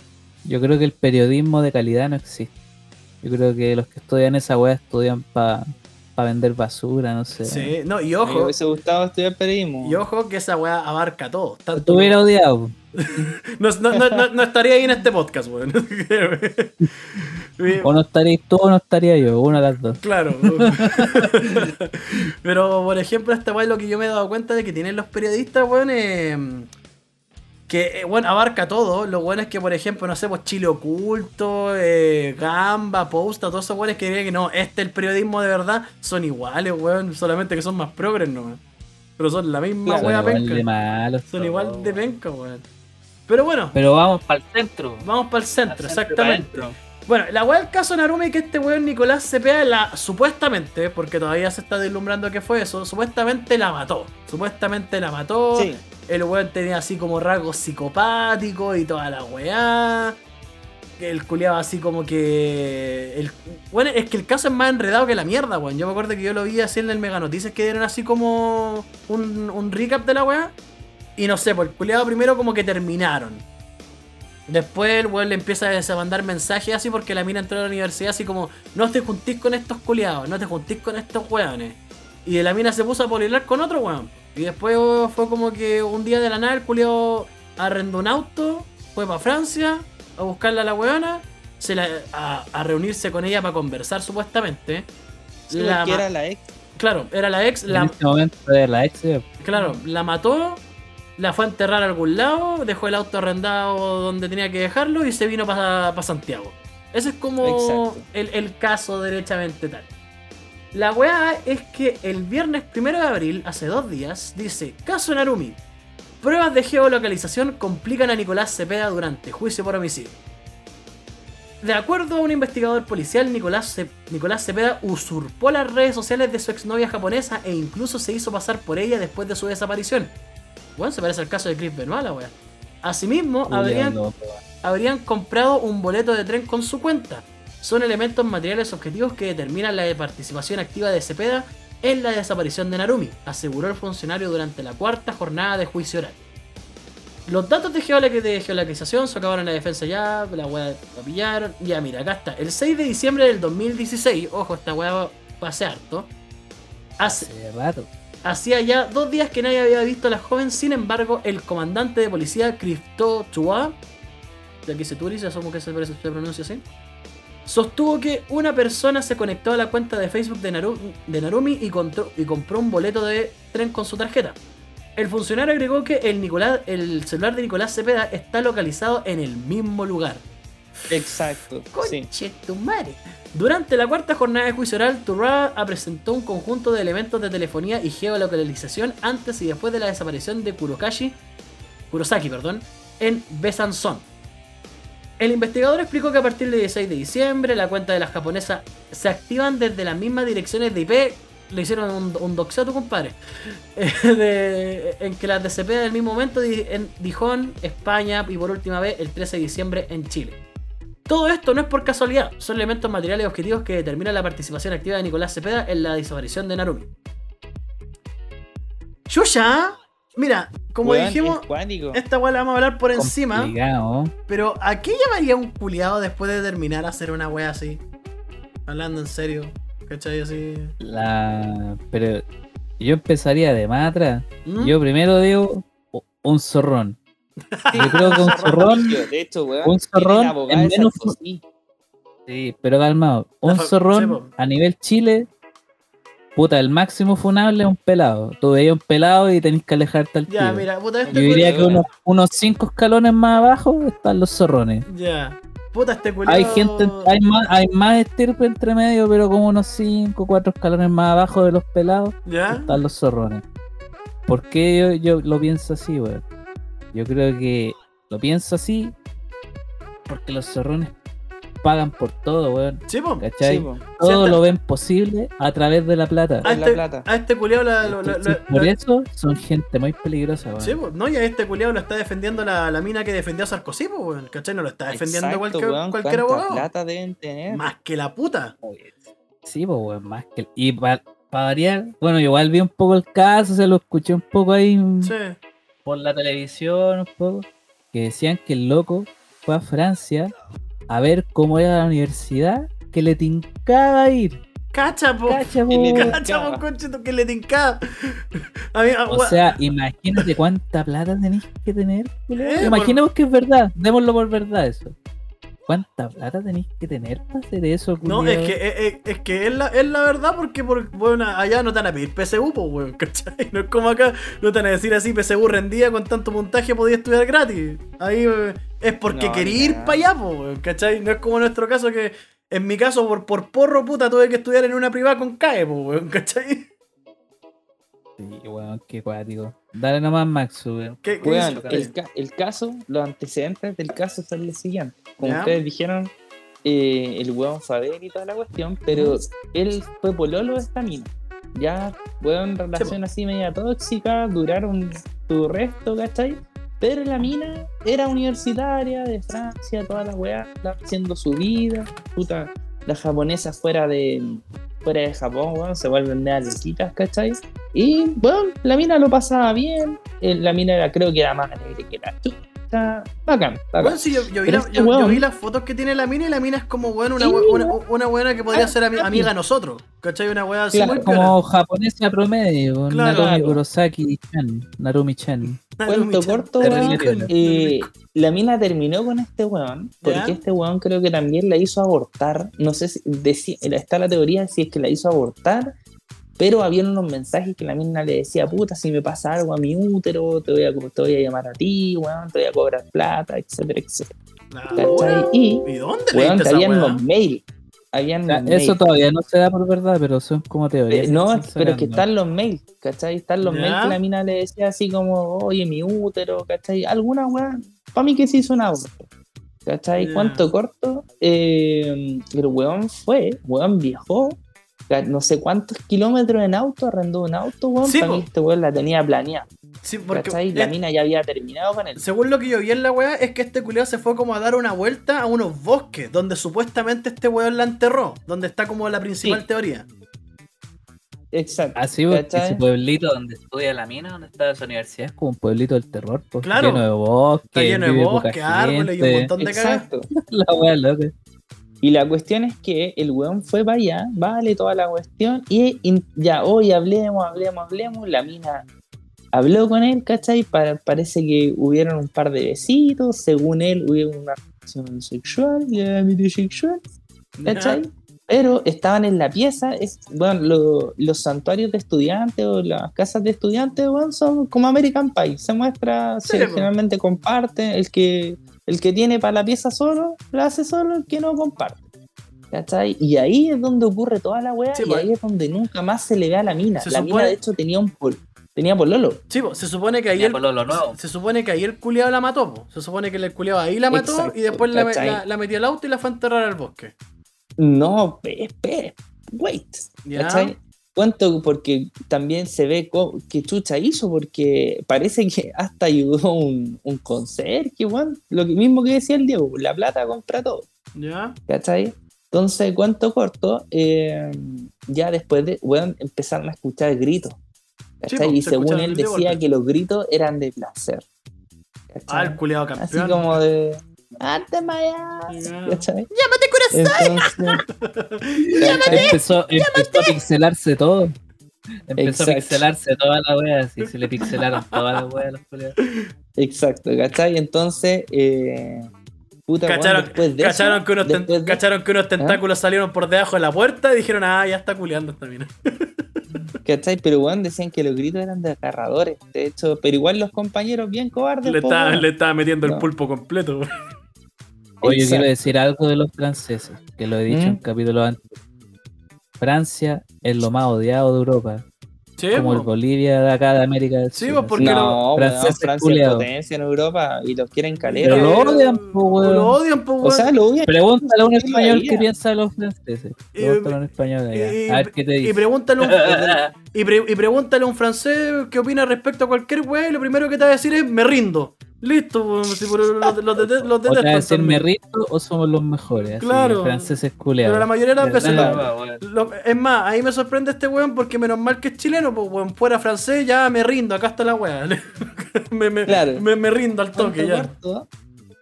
yo creo que el periodismo de calidad no existe. Yo creo que los que estudian esa weá estudian para vender basura, no sé. Sí, no, y Me ojo, hubiese gustado estudiar periodismo. y ojo que esa wea abarca todo. Tanto Te hubiera odiado. *laughs* no, no- no- no- no estaría ahí en este podcast, weón. *laughs* O no estarías tú o no estaría yo, una de las dos. Claro. *laughs* Pero, por ejemplo, esta weá lo que yo me he dado cuenta de que tienen los periodistas, weón, eh, que, eh, bueno, abarca todo. Lo bueno es que, por ejemplo, no sé, pues Chile Oculto, eh, Gamba, Posta, todos esos weones que creen que no, este es el periodismo de verdad, son iguales, weón, solamente que son más progres nomás. Pero son la misma Claro, igual penca. de malos. Son igual de penca, weón. Pero bueno, Pero vamos, Para el centro. vamos para el centro, exactamente. Bueno, la weá del caso Narumi que este weón Nicolás Cepeda la supuestamente, porque todavía se está deslumbrando que fue eso, supuestamente la mató. Supuestamente la mató. Sí. El weón tenía así como rasgos psicopáticos y toda la weá. El culiaba así como que. El... Bueno, es que el caso es más enredado que la mierda, weón. Yo me acuerdo que yo lo vi así en el Mega Noticias que dieron así como un, recap de la weá. Y no sé, pues el culiado primero como que terminaron. Después el weón le empieza a mandar mensajes así porque la mina entró a la universidad así como, no te juntís con estos culiados, no te juntís con estos weones. Y la mina se puso a polilar con otro weón. Y después oh, fue como que un día de la nada el culiado arrendó un auto, fue para Francia a buscarla a la weona, se la- a, a reunirse con ella para conversar supuestamente. Sí, La era la ex. Claro, era la ex, en la, este momento de la ex. eh, Claro, la mató, la fue a enterrar a algún lado, dejó el auto arrendado donde tenía que dejarlo y se vino para Santiago. Ese es como el caso derechamente tal. La weá es que el viernes 1 de abril, hace dos días, dice, caso Narumi, pruebas de geolocalización complican a Nicolás Cepeda durante juicio por homicidio. De acuerdo a un investigador policial, Nicolás, Ce- Nicolás Cepeda usurpó las redes sociales de su exnovia japonesa e incluso se hizo pasar por ella después de su desaparición. Bueno, se parece al caso de Chris Benoit, la wea. Asimismo, habrían, habrían comprado un boleto de tren con su cuenta. Son elementos materiales objetivos que determinan la participación activa de Cepeda en la desaparición de Narumi, aseguró el funcionario durante la cuarta jornada de juicio oral. Los datos de, geoloc- de geolocalización socavaron la defensa ya, la weá la pillaron. Ya, mira, acá está. El 6 de diciembre del 2016, ojo, esta weá pase harto. Hace, Hace rato. Hacía ya dos días que nadie había visto a la joven, sin embargo, el comandante de policía Christo Chua, de aquí se turis, asumo que se, se pronuncia así, sostuvo que una persona se conectó a la cuenta de Facebook de, Naru- de Narumi y, compró un boleto de tren con su tarjeta. El funcionario agregó que el, Nicolás, el celular de Nicolás Cepeda está localizado en el mismo lugar. Exacto. Sí. Conche tu madre. Durante la cuarta jornada de juicio oral, Turra presentó un conjunto de elementos de telefonía y geolocalización antes y después de la desaparición de Kurokashi, Kurosaki perdón, en Besançon. El investigador explicó que a partir del 16 de diciembre la cuenta de las japonesas se activan desde las mismas direcciones de IP. Le hicieron un, un tu compadre. *laughs* Eh, en que las de CP del mismo momento en Dijon, España y por última vez el 13 de diciembre en Chile. Todo esto no es por casualidad, son elementos materiales objetivos que determinan la participación activa de Nicolás Cepeda en la desaparición de Narumi. Yuya, mira, como dijimos, es esta weá la vamos a hablar por encima, Complicado. pero ¿a qué llamaría un culiado después de terminar a hacer una wea así? Hablando en serio, ¿cachai? Así. La... Pero yo empezaría de más atrás. ¿Mm? Yo primero digo un zorrón. Yo creo que un *laughs* zorrón. De hecho, weón. un zorrón de menos. Sí, pero calmado. Un zorrón a nivel Chile. Puta, el máximo funable es un pelado. Tú veías un pelado y tenés que alejarte al Ya, tiro. mira, puta, este Yo diría que unos, unos cinco escalones más abajo están los zorrones. Ya. Puta, este culiao. Hay gente, hay más, hay más estirpe entre medio, pero como unos 5 4 escalones más abajo de los pelados ¿Ya? están los zorrones. ¿Por qué yo, yo lo pienso así, weón? Yo creo que lo pienso así porque los zorrones pagan por todo, weón. Sí, po. ¿Cachai? Sí, po. Todo lo ven posible a través de la plata. A este, plata. a este culiao la, por eso son gente muy peligrosa, weón. Sí, po, no, y a este culiao lo está defendiendo la, la mina que defendió a Sarkozy, po, weón, ¿cachai? No lo está defendiendo Exacto, cualquier, weón, cualquier ¿cuánta abogado. plata deben tener? Más que la puta. Sí, pues, weón, más que. Y para variar, bueno, igual vi un poco el caso, se lo escuché un poco ahí Sí. por la televisión, un poco, que decían que el loco fue a Francia a ver cómo era la universidad, que le tincaba ir. Cacha, po. Cacha, po, Y le weón. Cacha, po, tincaba. conchito, que le tincaba. A mí, a- O sea, imagínate cuánta plata tenéis que tener. Eh, Imaginemos que es verdad, démoslo por verdad eso. ¿Cuánta plata tenéis que tener para hacer eso, No, culiao? es que, es, es- es que es, la, es la verdad porque por, bueno, allá no te van a pedir PSU, pues, weón, *laughs* ¿cachai? No es como acá, no te van a decir así, PSU rendía con tanto montaje podía estudiar gratis. Ahí eh, es porque No, quería ir para allá, pues, weón, ¿cachai? No es como en nuestro caso que, en mi caso, por, por porro, puta, tuve que estudiar en una privada con CAE, pues, weón, *laughs* ¿cachai? Sí, weón, qué cuático. Dale nomás, Max, weón. ¿Qué, qué Weón, el, ca- el caso, los antecedentes del caso son los siguientes. Como Ya. ustedes dijeron, eh, el weón fue a ver y toda la cuestión, pero él fue pololo de esta mina. Ya, weón, relación así media tóxica, duraron su resto, ¿cachai? Pero la mina era universitaria de Francia, toda la weá, haciendo su vida, puta, las japonesas fuera de fuera de Japón, weón, se vuelven medio loquitas, ¿cachai? Y, bueno, la mina lo pasaba bien, eh, la mina era, creo que era más alegre que la chucha, bacán, bacán. Bueno, sí, yo, yo vi Pero la- este yo- yo weón- vi las fotos que tiene la mina y la mina es como, weón, una, Sí, una, una buena que podría Ah, ser amiga de nosotros, ¿cachai? Una weá así Claro, muy piola. Como japonesa promedio, Claro. Narumi Claro. Kurosaki-chan, Narumi-chan. Narumi Cuento chan. corto, weón, piola. eh, la mina terminó con este weón, porque ¿Ya? este weón creo que también la hizo abortar, no sé si, está la teoría si es que la hizo abortar, pero había unos mensajes que la mina le decía, puta, si me pasa algo a mi útero, te voy a, te voy a llamar a ti, weón, te voy a cobrar plata, etcétera, etcétera. Dura. Y, ¿Y dónde weón, leíste que esa habían unos mails, habían O sea, unos eso mails. todavía no se da por verdad, pero son como teorías. Eh, no, pero es que están los mails, ¿cachai? Están los Ya. mails que la mina le decía así como, oye, mi útero, ¿cachai? Alguna weá, para mí que se hizo un aborto. ¿Cachai? Ya. ¿Cuánto corto? Eh, el weón fue, weón viajó, no sé cuántos kilómetros en auto, arrendó un auto, weón. Sí, para mí este weón la tenía planeada. Sí, porque ¿Cachai? La eh, mina ya había terminado con él. según lo que yo vi en la weá, es que este culiao se fue como a dar una vuelta a unos bosques, donde supuestamente este weón la enterró, donde está como la principal Sí. teoría. Exacto. Así, ¿Cachai? ese pueblito donde Estudia la mina, ¿dónde está esa universidad? es como un pueblito del terror, pues, Claro. lleno de bosques, Está lleno de bosques, árboles y un montón de cagas. Exacto. *laughs* La wea loca. Y la cuestión es que el weón fue para allá, vale toda la cuestión, y ya hoy hablemos, hablemos, hablemos. La mina habló con él, ¿cachai? Pa- parece que hubieron un par de besitos, según él hubo una relación sexual, ya sexual, ¿cachai? Pero estaban en la pieza, es, bueno, lo- los santuarios de estudiantes o las casas de estudiantes, bueno, son como American Pie, se muestra, Sí, generalmente comparte, el que, el que tiene para la pieza solo, la hace solo, el que no comparte. ¿Cachai? Y ahí es donde ocurre toda la weá, Sí, y po. ahí es donde nunca más se le ve a la mina. Se la supone- mina, de hecho, tenía un pol, tenía pololo. Sí, po, se supone que ahí el, nuevo. se, se supone que ahí el culiao la mató, po. Se supone que el culiao ahí la mató Exacto, y después la, la- la metió al auto y la fue a enterrar al bosque. No, espera, wait. Ya. ¿Cachai? Cuento porque también se ve que Chucha hizo, porque parece que hasta ayudó un, un conserje, weón. Lo que mismo que decía el Diego, la plata compra todo, Ya. ¿cachai? Entonces, cuento corto, eh, ya después de, weón, empezaron a escuchar gritos, ¿cachai? po, y se según él de decía que los gritos eran de placer. Ah, el culiao Así campeón. como de, ¡Ante Maya! Ya. ¿cachai? ¡Llámate Empezó, empezó a pixelarse todo. Empezó Exacto. a pixelarse toda la wea, así se le pixelaron todas las weas a los culiados. Exacto, ¿cachai? Entonces, eh, puta, Cacharon, después de cacharon eso, que unos, ten- después de- cacharon que unos tentáculos salieron por debajo de la puerta y dijeron, ah, ya está culeando esta mina. *laughs* ¿cachai? Pero weón, decían que los gritos eran de agarradores, de hecho, pero igual los compañeros bien cobardes. Le po, estaba, weón. le estaba metiendo el pulpo completo. Oye, quiero decir algo de los franceses, que lo he dicho ¿Mm? en capítulos antes. Francia es lo más odiado de Europa, Sí, como el. Bolivia de acá de América del Sí, Sur. pues, porque lo- No, weón, franceses Francia es potencia en Europa y los quieren Pero calera. lo weón. odian, po, weón. Lo odian, po, O weón. sea, lo odian. Pregúntale a un español qué piensa de los franceses. Y- Pregúntale a un español de allá. A ver qué te y dice. pregúntale, a un, *laughs* y, pre- y pregúntale a un francés qué opina respecto a cualquier weá y lo primero que te va a decir es me rindo. Listo, weón, si por- los, los dete- los O decir me o somos los mejores. Así, Claro. franceses Pero culeados. la mayoría de las veces lo- es más, ahí me sorprende este weón porque menos mal que es chileno, pues weón, fuera francés, ya me rindo, acá está la weá. *laughs* me, me, Claro. me, me rindo al toque Cuento ya. corto,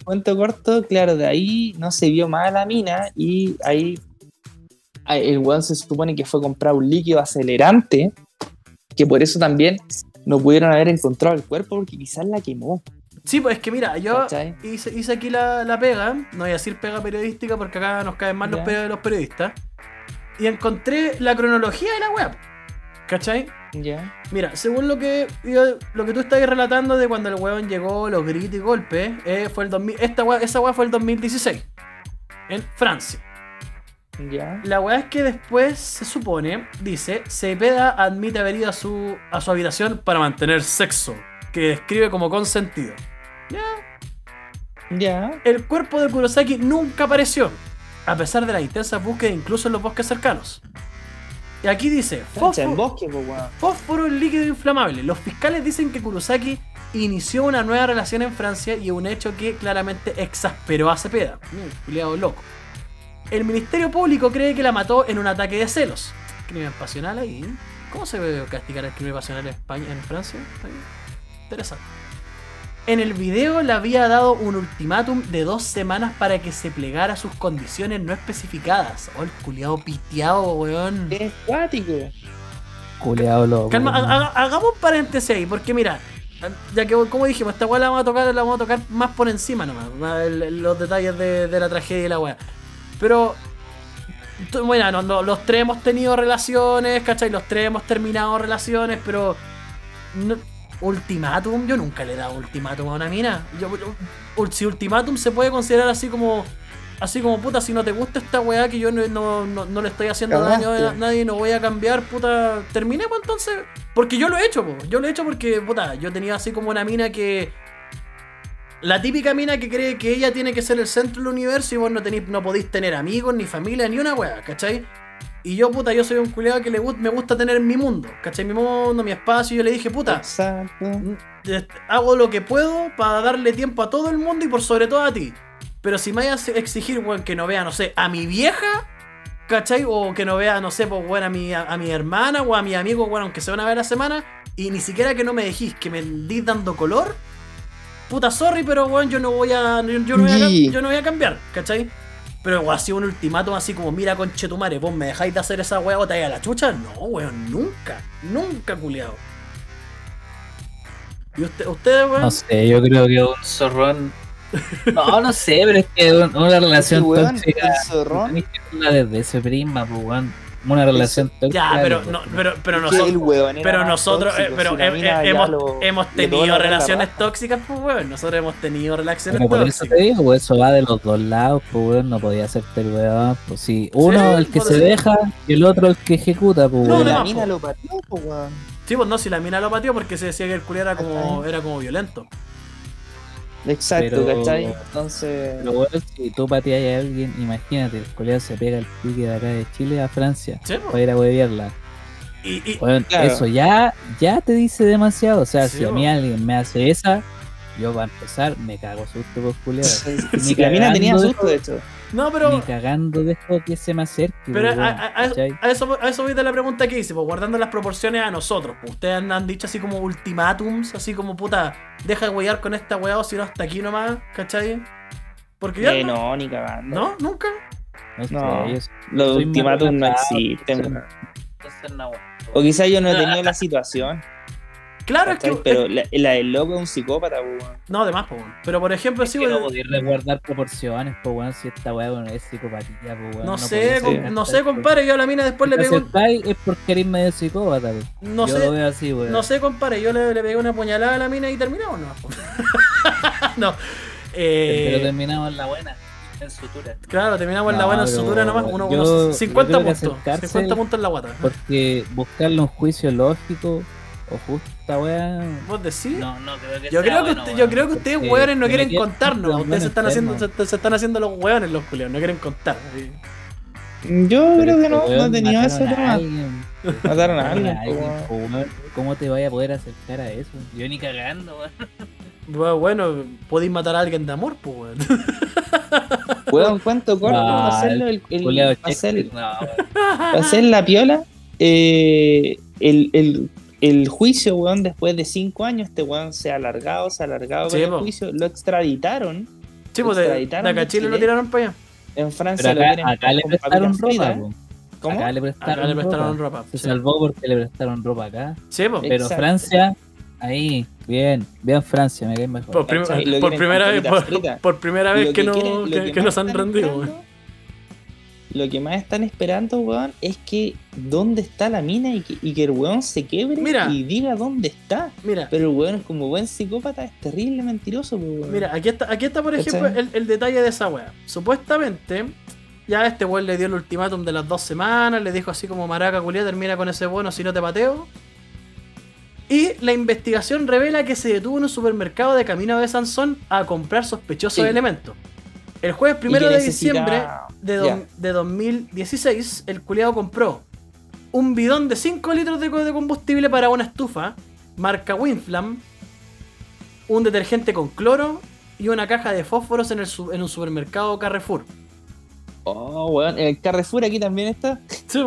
cuento corto, claro, de ahí no se vio más a la mina y ahí ahí el weón se supone que fue a comprar un líquido acelerante, que por eso también no pudieron haber encontrado el cuerpo porque quizás la quemó. Sí, pues es que mira, yo hice, hice aquí la, la pega, no voy a decir pega periodística porque acá nos caen más los Ya. pegas de los periodistas. Y encontré la cronología de la web. ¿Cachai? Ya. Mira, según lo que yo- lo que tú estás relatando de cuando el weón llegó, los gritos y golpes, eh, fue el 2000, esta wea- esa weá fue el 2016. En Francia. Ya. La weá es que después se supone, dice, Cepeda admite haber ido a su, a su habitación para mantener sexo, que describe como consentido. Ya. El cuerpo de Kurosaki nunca apareció, a pesar de la intensa búsqueda incluso en los bosques cercanos. Y aquí dice, fósforo, bosque, fósforo en líquido inflamable. Los fiscales dicen que Kurosaki inició una nueva relación en Francia y un hecho que claramente exasperó a Cepeda. Culiao loco. El Ministerio Público cree que la mató en un ataque de celos. Crimen pasional ahí. ¿Cómo se ve castigar el crimen pasional en España, en Francia? Interesante. En el video le había dado un ultimátum de dos semanas para que se plegara a sus condiciones no especificadas. Oh, el culiado piteado, weón. Es cuático. Culeado loco. Calma, hagamos un paréntesis ahí, porque mira, ya que como dijimos, esta weá la vamos a tocar, la vamos a tocar más por encima nomás, el- los detalles de, de la tragedia y la weá. Pero, bueno, no, no, los tres hemos tenido relaciones, ¿cachai? Los tres hemos terminado relaciones, pero... no- ultimátum, yo nunca le he dado ultimátum a una mina. Yo, yo- ul- si ultimátum se puede considerar así como... Así como, puta, si no te gusta esta weá que yo no, no, no- no le estoy haciendo daño a nadie, no voy a cambiar, puta, terminemos entonces. Porque yo lo he hecho, po. yo lo he hecho porque, puta, yo tenía así como una mina que... La típica mina que cree que ella tiene que ser el centro del universo y vos no, tenís, no podéis tener amigos, ni familia, ni una wea, ¿cachai? Y yo, puta, yo soy un culiado que le, gust- me gusta tener mi mundo, ¿cachai? Mi mundo, mi espacio. Y yo le dije, puta, Exacto. este, hago lo que puedo para darle tiempo a todo el mundo y por sobre todo a ti. Pero si me vayas a exigir, weón, que no vea, no sé, a mi vieja, ¿cachai? O que no vea, no sé, pues, weón, a mi, a, a mi hermana o a mi amigo, weón, aunque se van a ver la semana. Y ni siquiera que no me dejís, que me dis dando color. Puta, sorry, pero, weón, yo no voy a, yo, yo no, voy a, yo no voy a cambiar, ¿cachai? Pero, ha sido un ultimátum así como, mira, conchetumare, vos me dejáis de hacer esa weá o te a la chucha. No, weón, nunca, nunca, culiado. ¿Y usted, ustedes, weón? No sé, yo creo que un zorrón. No, no sé, pero es que un- una relación Weón, tóxica. el zorrón. verla desde ese prisma, pues, weón. Una relación tóxica. Ya, pero, no, pero, pero nosotros. Pero nosotros, eh, tóxico, pero si la he- mina he- ya hemos, lo- hemos tenido la relaciones tóxicas, pues weón. Nosotros hemos tenido relaciones Pero por eso te tóxicas. digo, pues eso va de los dos lados, pues weón, no podía hacerte el weón. Pues si uno el que se deja y el otro el que ejecuta, pues No, weón. no, La mina lo pateó, po, weón. Sí, pues no, si la mina lo pateó porque se decía que el culiao era como, era como violento. Exacto, Pero- ¿cachai? Entonces. Pero weón, si tú pateas a alguien, imagínate, el colega se pega el pique de acá de Chile a Francia Sí, pues. para ir a huevearla. Y, y- Weón, Claro. eso ya, ya te dice demasiado. O sea, Sí, si a mí alguien me hace esa, yo para empezar me cago susto por culiao. Si la mina tenía susto, de hecho. No, Ni pero. cagando dejo que se me acerque. Pero a, weón, a- a- ¿cachai? a eso, a eso voy de la pregunta que hice, pues guardando las proporciones a nosotros. Pues, ustedes han, han dicho así como ultimátums, así como puta, deja de huear con esta weá o si no hasta aquí nomás, ¿cachai? Porque ya. Eh, no, no, ni cagando. ¿No? ¿Nunca? No sé, No. Los Soy más ultimátum no existen. O quizás yo no he tenido la situación. Claro, es que. Pero la, la del loco es un psicópata, weón. No, de más, pues. weón. Pero por ejemplo, sí, que no weón, podía resguardar proporciones, pues weón, si esta weá bueno, es psicopatía, pues weón. no, sé, podía com- acercarte, no sé, compadre, yo a la mina después le pegué un... es porque eres medio psicópata, pues. No yo sé, lo veo así, weón. No sé, compadre, yo le, le pegué una puñalada a la mina y terminamos, ¿no? *laughs* no. Eh, Pero terminamos en la buena. En sutura. claro, terminamos en la No, buena pero sutura nomás. Uno, yo- unos yo 50 creo que puntos. acercarse- 50 puntos en la guata. Porque buscarle un juicio lógico o weá. ¿Vos decís? No, no creo que Yo sea creo, que bueno, usted- weón. yo creo que ustedes, Porque hueones, no quieren contarnos. Ustedes se están, haciendo, se, se están haciendo los hueones, los culeos. No quieren contar. sí. Yo Pero creo que no, no tenido ese mataron a tema. alguien. Mataron a alguien, po, weón. ¿Cómo te vaya a poder acercar a eso? Yo ni cagando, weón. Bueno, Bueno, podéis matar a alguien de amor, pues, weón. *laughs* Weón, cuento corto, No, para hacerlo el, el- hacer, no, hacer la piola. eh, el, el, el juicio, weón, después de cinco años, este weón se ha alargado, se ha alargado Sí, con el po. juicio, lo extraditaron. Sí, pues de, de extraditaron acá a de Chile lo tiraron para allá. En Francia lo acá, tienen acá le prestaron ropa, po. ¿Cómo? Acá le prestaron, Acá le prestaron ropa. ropa. Se Sí, salvó porque le prestaron ropa acá. Sí, pues. Eh, Pero Exacto. Francia, ahí, bien, bien Francia, me cae mejor. Por, primera vez, por, primera vez que, no, quieren- que, que nos han rendido, weón. Lo que más están esperando, weón, es que dónde está la mina y que, y que el weón se quiebre Mira. y diga dónde está. Mira, Pero el weón, como buen psicópata, es terrible mentiroso, pues, weón. mira, aquí está, aquí está por ejemplo, el, el detalle de esa wea. Supuestamente, ya este weón le dio el ultimátum de las dos semanas, le dijo así como maraca culia, termina con ese bono si no te pateo. Y la investigación revela que se detuvo en un supermercado de camino de Sansón a comprar sospechosos Sí. elementos. El jueves primero de diciembre de, do- Ya. de 2016, el culiado compró un bidón de 5 litros de, co- de combustible para una estufa, marca Winflam, un detergente con cloro y una caja de fósforos en, el en un supermercado Carrefour. Oh, weón, el Carrefour aquí también está. Sí.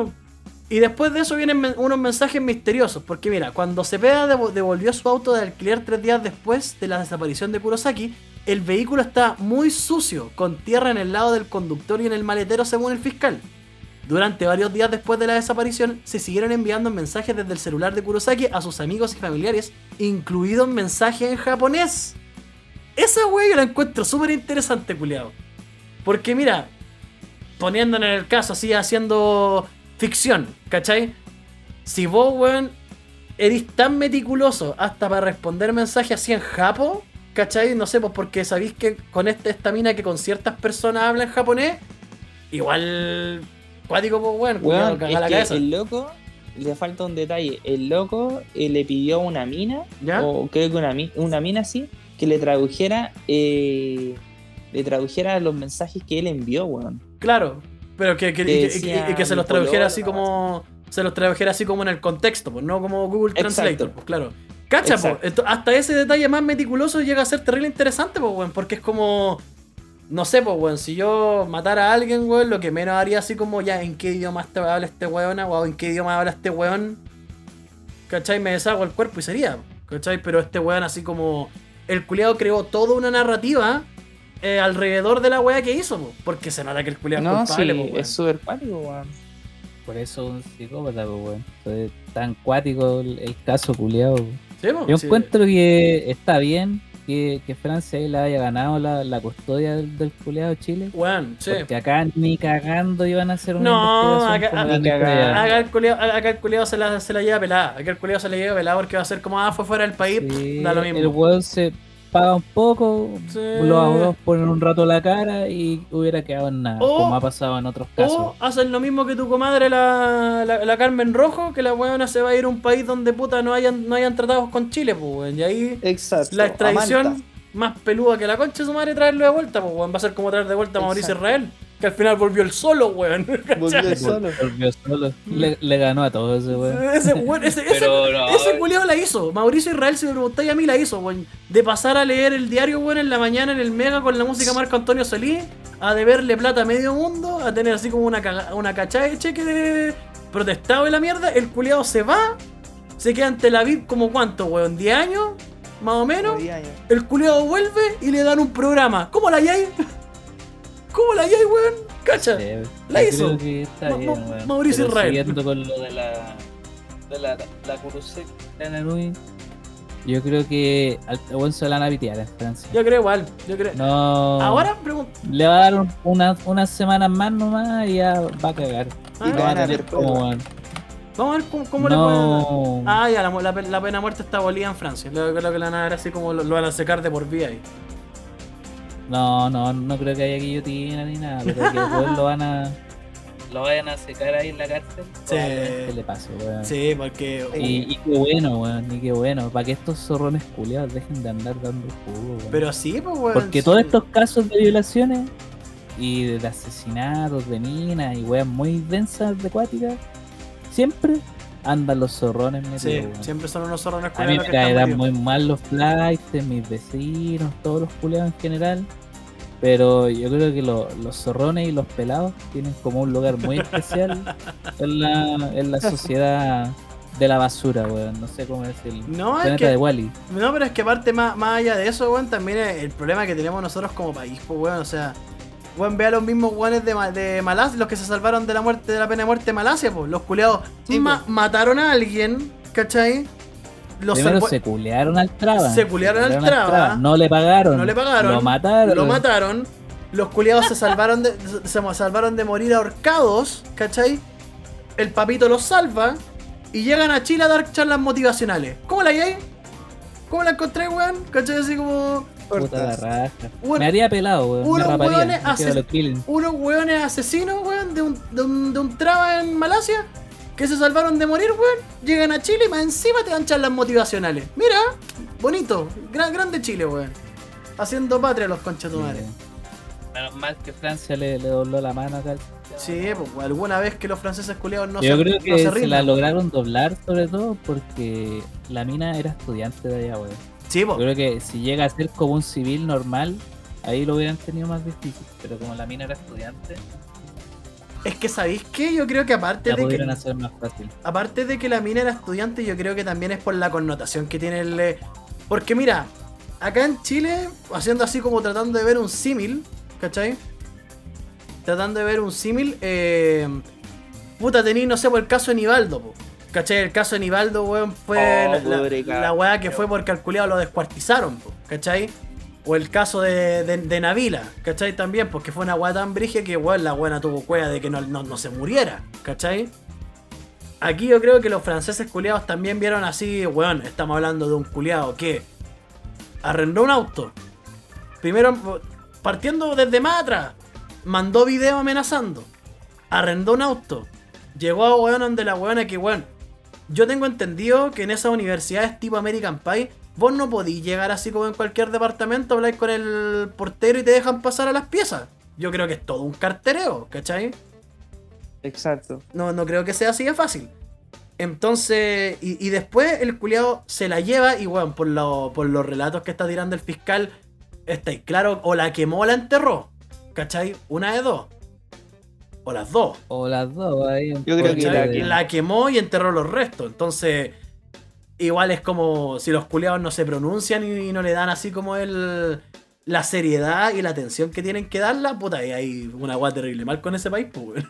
Y después de eso vienen men- unos mensajes misteriosos, porque mira, cuando Cepeda devo- devolvió su auto de alquiler tres días después de la desaparición de Kurosaki, el vehículo está muy sucio, con tierra en el lado del conductor y en el maletero según el fiscal. Durante varios días después de la desaparición, se siguieron enviando mensajes desde el celular de Kurosaki a sus amigos y familiares, incluidos mensajes en japonés. Esa wey yo la encuentro súper interesante, culiao. Porque mira, poniéndonos en el caso así, haciendo ficción, ¿cachai? Si vos, weón, eres tan meticuloso hasta para responder mensajes así en japo, ¿cachai? No sé, pues porque sabéis que con esta, esta mina que con ciertas personas habla en japonés, igual cuático, pues, caga es la que cabeza. el loco, le falta un detalle. El loco eh, le pidió a una mina, ¿Ya? o creo que una, una mina así, que le tradujera eh, le tradujera los mensajes que él envió, weón. Claro, pero que, que- Que y que- decía y que se los tradujera así como. Se los tradujera así como en el contexto, pues no como Google Exacto. Translator, pues claro. Cacha, ento- hasta ese detalle más meticuloso llega a ser terrible interesante, pues, weón, porque es como. No sé, pues, weón, si yo matara a alguien, weón, lo que menos haría así como ya en qué idioma este habla este weón, o en qué idioma habla este weón. ¿Cachai? Me deshago el cuerpo y sería, ¿cachai? Pero este weón así como. El culiado creó toda una narrativa eh, alrededor de la weá que hizo, po, porque se nota que el culiado es No, culpable, sí, po, weón. es súper pálico, weón. Por eso un psicópata, pues, weón. Es tan cuático el, el caso culiado. Sí, Yo sí. encuentro que está bien que, que Francia ahí le haya ganado la, la custodia del, del culiado Chile. Weón, sí. Porque acá ni cagando iban a hacer una No, acá- la el acá el culiao se la, se la lleva pelada. Acá el culiao se la lleva pelada porque va a ser como, ah, fue fuera del país, Sí, da lo El mismo. weón se paga un poco, Sí. los abogados ponen un rato la cara y hubiera quedado en nada, O- como ha pasado en otros casos. O hacen lo mismo que tu comadre, la, la, la Carmen Rojo, que la weona se va a ir a un país donde puta no hayan, no hayan tratados con Chile, pues, weón. Y ahí Exacto. la extradición más peluda que la concha de su madre traerlo de vuelta, pues, weón. Va a ser como traer de vuelta a Mauricio Exacto. Israel, que al final volvió el solo, weón. *laughs* Volvió ¿Cachai? solo. Volvió solo. Le, le ganó a todos ese weón. Ese, weón, ese, ese, no, ese culiao la hizo. Mauricio Israel, si me preguntáis a mí, la hizo, weón. De pasar a leer el diario, weón, en la mañana en el Mega con la música Marco Antonio Solís, a deberle plata a medio mundo, a tener así como una, caga- una cachada de cheque de protestado y la mierda. El culiao se va, se queda en Tel Aviv como cuánto, weón, 10 años, más o menos. El culiao vuelve y le dan un programa. ¿Cómo la hay? ¿Cómo la hay, weón? Cacha. Sí, La yo hizo. creo que está Ma- bien, Ma-. Mauricio Pero Israel. Siguiendo con lo de la. de la, la Kurusek Nanui, Yo creo que al weón se la van a pitear en Francia. Yo creo igual, yo creo. No. Ahora pregunto. Le va a dar un- unas unas semanas más nomás y ya va a cagar. Ah, y lo a van a tener ver como. Vamos a ver cómo, cómo le pueden. No. Ah, ya, la, la, la pena de muerte está abolida en Francia. Yo creo que la van a dar así como lo, lo van a secar de por vida ahí. No, no, no creo que haya guillotina ni nada, pero que *laughs* el weón lo van a. Lo vayan a secar ahí en la cárcel. Sí. probablemente le pase, weón. Sí, porque. Y, y qué bueno, weón, y qué bueno, para que estos zorrones culiados dejen de andar dando jugo, weón. Pero sí, pues, weón. Porque sí. todos estos casos de violaciones y de asesinatos de minas y weas muy densas de acuáticas, siempre andan los zorrones metidos, Sí, weón. siempre son unos zorrones A mí culiados me caerán muy mal los flights, mis vecinos, todos los culiados en general. Pero yo creo que lo- los zorrones y los pelados tienen como un lugar muy *laughs* especial en la, en la sociedad de la basura, weón. No sé cómo decirlo. No, es que- de Wally. No, pero es que aparte, más, más allá de eso, weón, también es el problema que tenemos nosotros como país, pues, weón. O sea, weón, ve a los mismos weones de, de Malasia, los que se salvaron de la muerte de la pena de muerte de Malasia, pues. Los culeados Sí, ma- mataron a alguien, ¿cachai? Los Primero se culearon al traba. Se culearon al Traba. No le pagaron. No le pagaron. Lo mataron. Lo mataron. Los culiados se salvaron de, se salvaron de morir ahorcados, ¿cachai? El papito los salva y llegan a Chile a dar charlas motivacionales. ¿Cómo la hay? ¿Cómo la encontré, weón? ¿Cachai? Así como Puta la raja. Bueno, me haría pelado, weón. Raparía. unos weones asesinos, weón, de un, de, un, de un traba en Malasia que se salvaron de morir, weón. Llegan a Chile y más encima te dan charlas motivacionales. Mira, bonito. Gran, grande Chile, weón. Haciendo patria los conchetumares. Menos mal que Francia le, le dobló la mano acá. Sí, pues alguna vez que los franceses culiados no Yo se, creo no que se se, la lograron doblar sobre todo porque la mina era estudiante de allá, weón. Sí, Yo po. creo que si llega a ser como un civil normal, ahí lo hubieran tenido más difícil. Pero como la mina era estudiante, es que sabéis que yo creo que aparte la de que hacer más fácil. aparte de que la mina era estudiante, yo creo que también es por la connotación que tiene el eh, porque mira, acá en Chile haciendo así como tratando de ver un símil, ¿cachai? Tratando de ver un símil eh, puta tení, no sé, por el caso de Nivaldo, po. ¿Cachai? El caso de Nivaldo, weón, fue Oh, la, la- weá que fue porque al lo descuartizaron, po, ¿cachai? O el caso de, de, Navila, ¿cachai? También, porque fue una weá tan brigia que, weón, la buena tuvo cueva de que no, no, no se muriera, ¿cachai? Aquí yo creo que los franceses culiados también vieron así, weón, estamos hablando de un culiado que arrendó un auto. Primero, partiendo desde más atrás, mandó video amenazando. Arrendó un auto. Llegó a weón donde la weona que, weón, yo tengo entendido que en esas universidades tipo American Pie, vos no podís llegar así como en cualquier departamento, habláis con el portero y te dejan pasar a las piezas. Yo creo que es todo un cartereo, ¿cachai? Exacto. No, no creo que sea así de fácil. Entonces, y, y después el culiado se la lleva y, bueno, por, lo- por los relatos que está tirando el fiscal, está ahí claro, o la quemó o la enterró. ¿Cachai? Una de dos. O las dos. O las dos ahí. Yo creo que la la quemó y enterró los restos. Entonces, igual es como si los culiados no se pronuncian y, y no le dan así como el la seriedad y la atención que tienen que darla, puta, y hay una agua terrible mal con ese país, pues.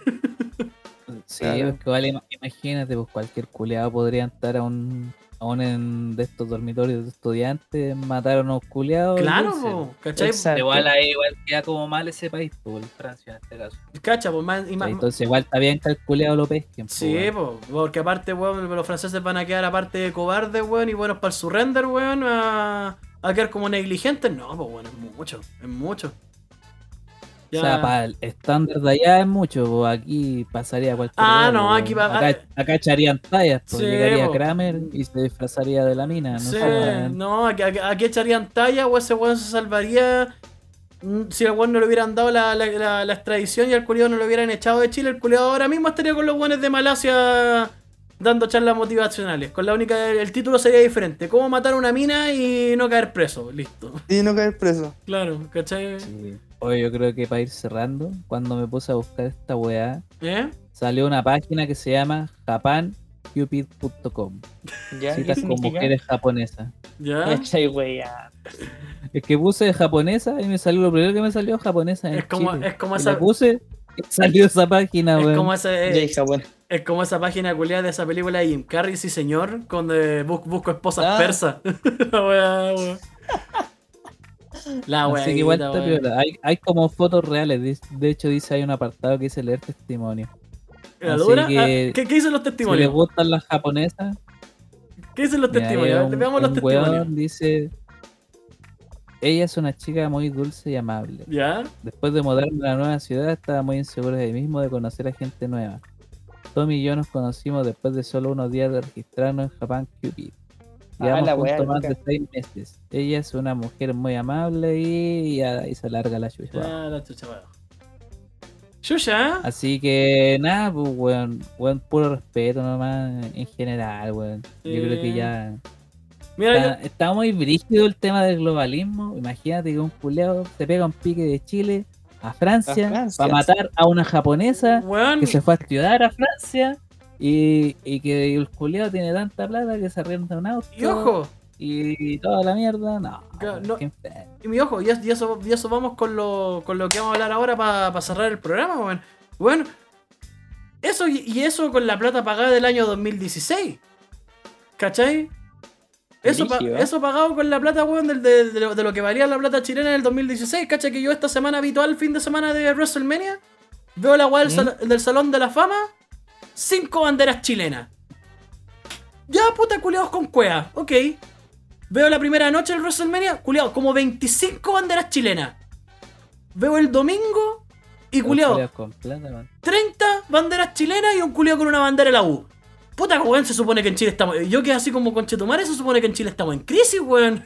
Sí, Claro. es que vale, ima- imagínate, pues cualquier culeado podría entrar a un, a un en- de estos dormitorios de estudiantes, matar a unos culeados. y Claro, po, ¿cachai? Exacto. Igual ahí igual queda como mal ese país, pues, Francia en este caso. Cacha, pues, más, y más- Entonces igual está bien que el culeado lo pesquen. Sí, weón. po, porque aparte, weón, los franceses van a quedar aparte de cobardes, weón, y buenos para el surrender, weón, a, a quedar como negligentes. No, pues, weón, es mucho, es mucho. O sea, para el estándar de allá es mucho, pues aquí pasaría cualquier Ah, weá, no, aquí va- Acá, acá echarían tallas, pues Sí, llegaría po. Kramer y se disfrazaría de la mina, no sí, sé, no, aquí, aquí- echarían talla, o ese weón se salvaría. mm, Si al weón no le hubieran dado la, la, la- la extradición y al culiado no lo hubieran echado de Chile, el culiado ahora mismo estaría con los weones de Malasia dando charlas motivacionales. Con la única. El título sería diferente: ¿Cómo matar a una mina y no caer preso? Listo. Y no caer preso. Claro, ¿cachai? Sí. Oye, yo creo que para ir cerrando, cuando me puse a buscar esta weá, ¿Eh? salió una página que se llama japancupid.com. ¿Ya? ¿Qué Citas con mujeres japonesas. ¿Ya? Echay, wea. Es que puse japonesa y me salió lo primero que me salió japonesa. En Es como, Chile. es como Y esa. la puse y salió esa página, Es weón. como, Ya, hija, bueno. es como esa página culiada de esa película de Jim Carrey, sí señor, con eh, bus- busco esposas Ah. persas. *laughs* La wea, wea. La wea. Así que igual está piola. Hay, hay como fotos reales. De, de hecho, dice hay un apartado que dice leer testimonio. ¿La Así que- Ah, ¿Qué, qué dicen los Si les testimonios? gustan las japonesas, ¿Qué dicen los testimonios? un- Veamos los testimonios. dice: Ella es una chica muy dulce y amable. ¿Ya? Después de mudarme a la nueva ciudad, estaba muy inseguro de mí mismo de conocer a gente nueva. Tommy y yo nos conocimos después de solo unos días de registrarnos en Japan Cupid. Ah, Llevamos la juntos más de seis meses. Ella es una mujer muy amable y, y se larga la chucha. Ya, la chucha. Xuxa, Así que nada, pues weón, weón, puro respeto nomás en general, weón. Yo creo que ya mira, está, está muy brígido el tema del globalismo. Imagínate que un culeado se pega un pique de Chile a Francia, A Francia. para matar a una japonesa weón, que se fue a estudiar a Francia y, y que el culeado tiene tanta plata que se arrienda un auto y ojo, y toda la mierda. No, Ya, y mi ojo, y, es- y eso, y eso vamos con lo, con lo que vamos a hablar ahora para cerrar el programa, weón. Bueno, eso y, eso con la plata pagada del año 2016. ¿Cachai? Eso, pa- eso pagado con la plata, weón, del- de, de lo, de lo que valía la plata chilena en el 2016. ¿Cachai? Que yo esta semana el fin de semana de WrestleMania. Veo la weá del, ¿Mm? sal- del Salón de la Fama. Cinco banderas chilenas. Ya, puta, culiados con cuea. Ok. Veo la primera noche del WrestleMania. Culiados, como 25 banderas chilenas. Veo el domingo. Y culiados con plata, man. 30 banderas chilenas y un culiado con una bandera de la U. Puta, weón, se supone que en Chile estamos. Yo que así como conchetumare, se supone que en Chile estamos en crisis, weón.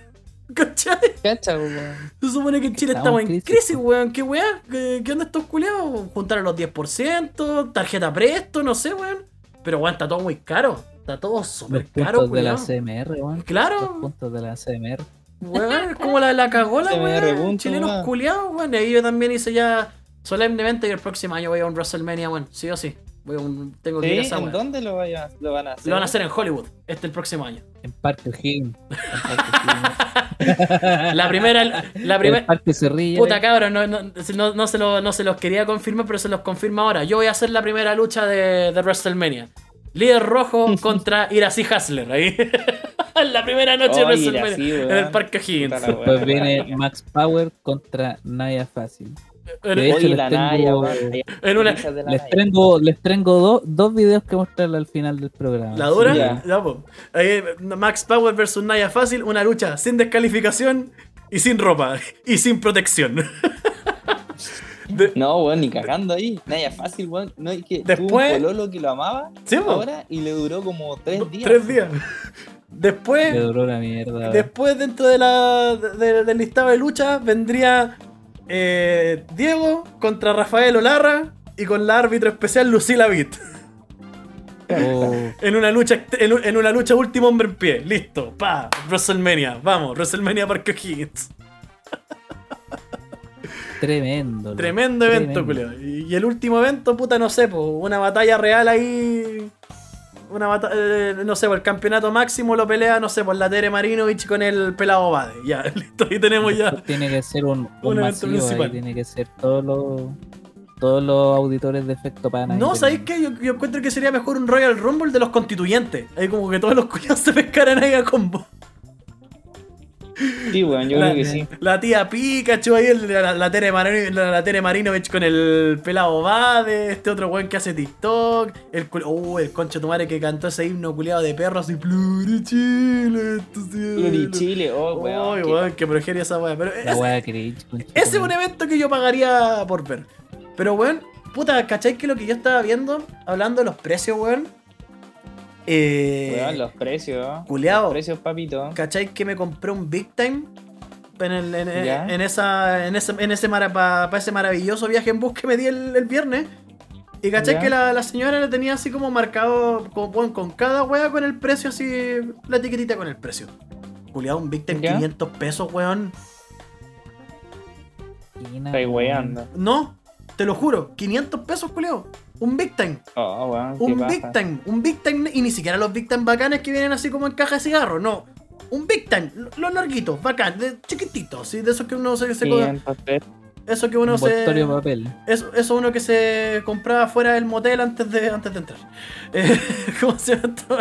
¿Cachai? Cacha, weón. Se supone que en Chile Estamos estamos, en crisis, weón. ¿Qué weón? ¿Qué, qué onda estos culiados? Juntar a los 10%, tarjeta presto, no sé, weón. Pero weón, está todo muy caro. Está todo Los súper caro, puntos de la. CMR, weón. Los Claro, puntos de la CMR. weón, es como la, la cagola, *laughs* weón. Chilenos weón. culiados, weón. Y ahí yo también hice ya solemnemente que el próximo año voy a un WrestleMania, weón. Sí o sí. Voy a un, tengo que ir a esa ¿En dónde lo, vaya- lo van a hacer? Lo van a hacer en Hollywood, este el próximo año. En Parque O'Higgins. *laughs* En Parque O'Higgins. La primera, la En primera. Parque Cerrilla. Puta cabrón, no, no, no, no se lo- no se los quería confirmar, pero se los confirma ahora. Yo voy a hacer la primera lucha de, de WrestleMania. Líder rojo *laughs* contra Iracy Hasler. Ahí. En *laughs* la primera noche de Oh, WrestleMania. en el Parque Higgins. Puta la weá. Después viene Max Power contra Naya Fácil. En, De hecho, Oye, les la tengo- Naya, en una. Les tengo, les tengo do- dos videos que mostrarle al final del programa. ¿La dura? Ya. Ya, Max Power versus Naya Fácil. Una lucha sin descalificación y sin ropa. *laughs* Y sin protección. *laughs* De- No, weón, ni cagando ahí. Naya fácil, weón. No, es que tuvo Después- un pololo que lo amaba Sí, ahora y le duró como tres días. Tres días. Después, Le duró la mierda. después dentro de la, de- del listado de lucha vendría eh, Diego contra Rafael Olarra y con la árbitro especial Lucila Vitt. Oh, *laughs* En una lucha en, un- en una lucha último hombre en pie. Listo. Pa. WrestleMania. Vamos. WrestleMania Parque O'Higgins. tremendo. Tremendo evento, Tremendo. Y, y el último evento, puta, no sé, po, una batalla real ahí. Una batalla, no sé, por el campeonato máximo lo pelea, no sé, por la Tere Marinovich con el pelado Bade. Ya, *laughs* listo, ahí tenemos ya. Tiene que ser un, *laughs* un Un evento principal. tiene que ser todos los todos los auditores de efecto pana. No, ¿sabéis qué? Yo, yo encuentro que sería mejor un Royal Rumble de los constituyentes. Ahí como que todos los culiados se pescaran ahí a combo. Sí, weón, yo la, creo que sí. la tía Pikachu ahí, el- la, la Tere Marino- la, la Tere Marinovich con el pelado Bade, este otro weón que hace TikTok, el uh, el concho tu madre que cantó ese himno culiado de perros y Plurichile. Pluri Chile, oh, weón. Qué- weón, que progeria esa weá. Pero La ese, wea cringe. concha ese es un evento que yo pagaría por ver. Pero weón, puta, ¿cachai que lo que yo estaba viendo, hablando de los precios, weón? Eh, Weón, los precios. Los precios, papito. ¿Cachai que me compré un Big Time? En, el- en- esa, en ese, en ese para ese maravilloso viaje en bus que me di el, el viernes. Y cachai Ya. que la, la señora le tenía así como marcado con, con- cada wea con el precio, así la etiquetita con el precio. Juliado, un Big Time Ya. 500 pesos, weón. Weón. weando. No, te lo juro, 500 pesos, culiao. Un Big Time. Oh, weón, qué Un. Big Time, un Big Time, y ni siquiera los Big Time bacanes que vienen así como en caja de cigarro, no. Un Big Time, los larguitos, bacán, de chiquititos, ¿sí? de esos que uno se, se co- 500 pesos. eso que uno Un se papel. eso, eso uno que se compraba fuera del motel antes de antes de entrar. *laughs* Eh, ¿Cómo se llama esto?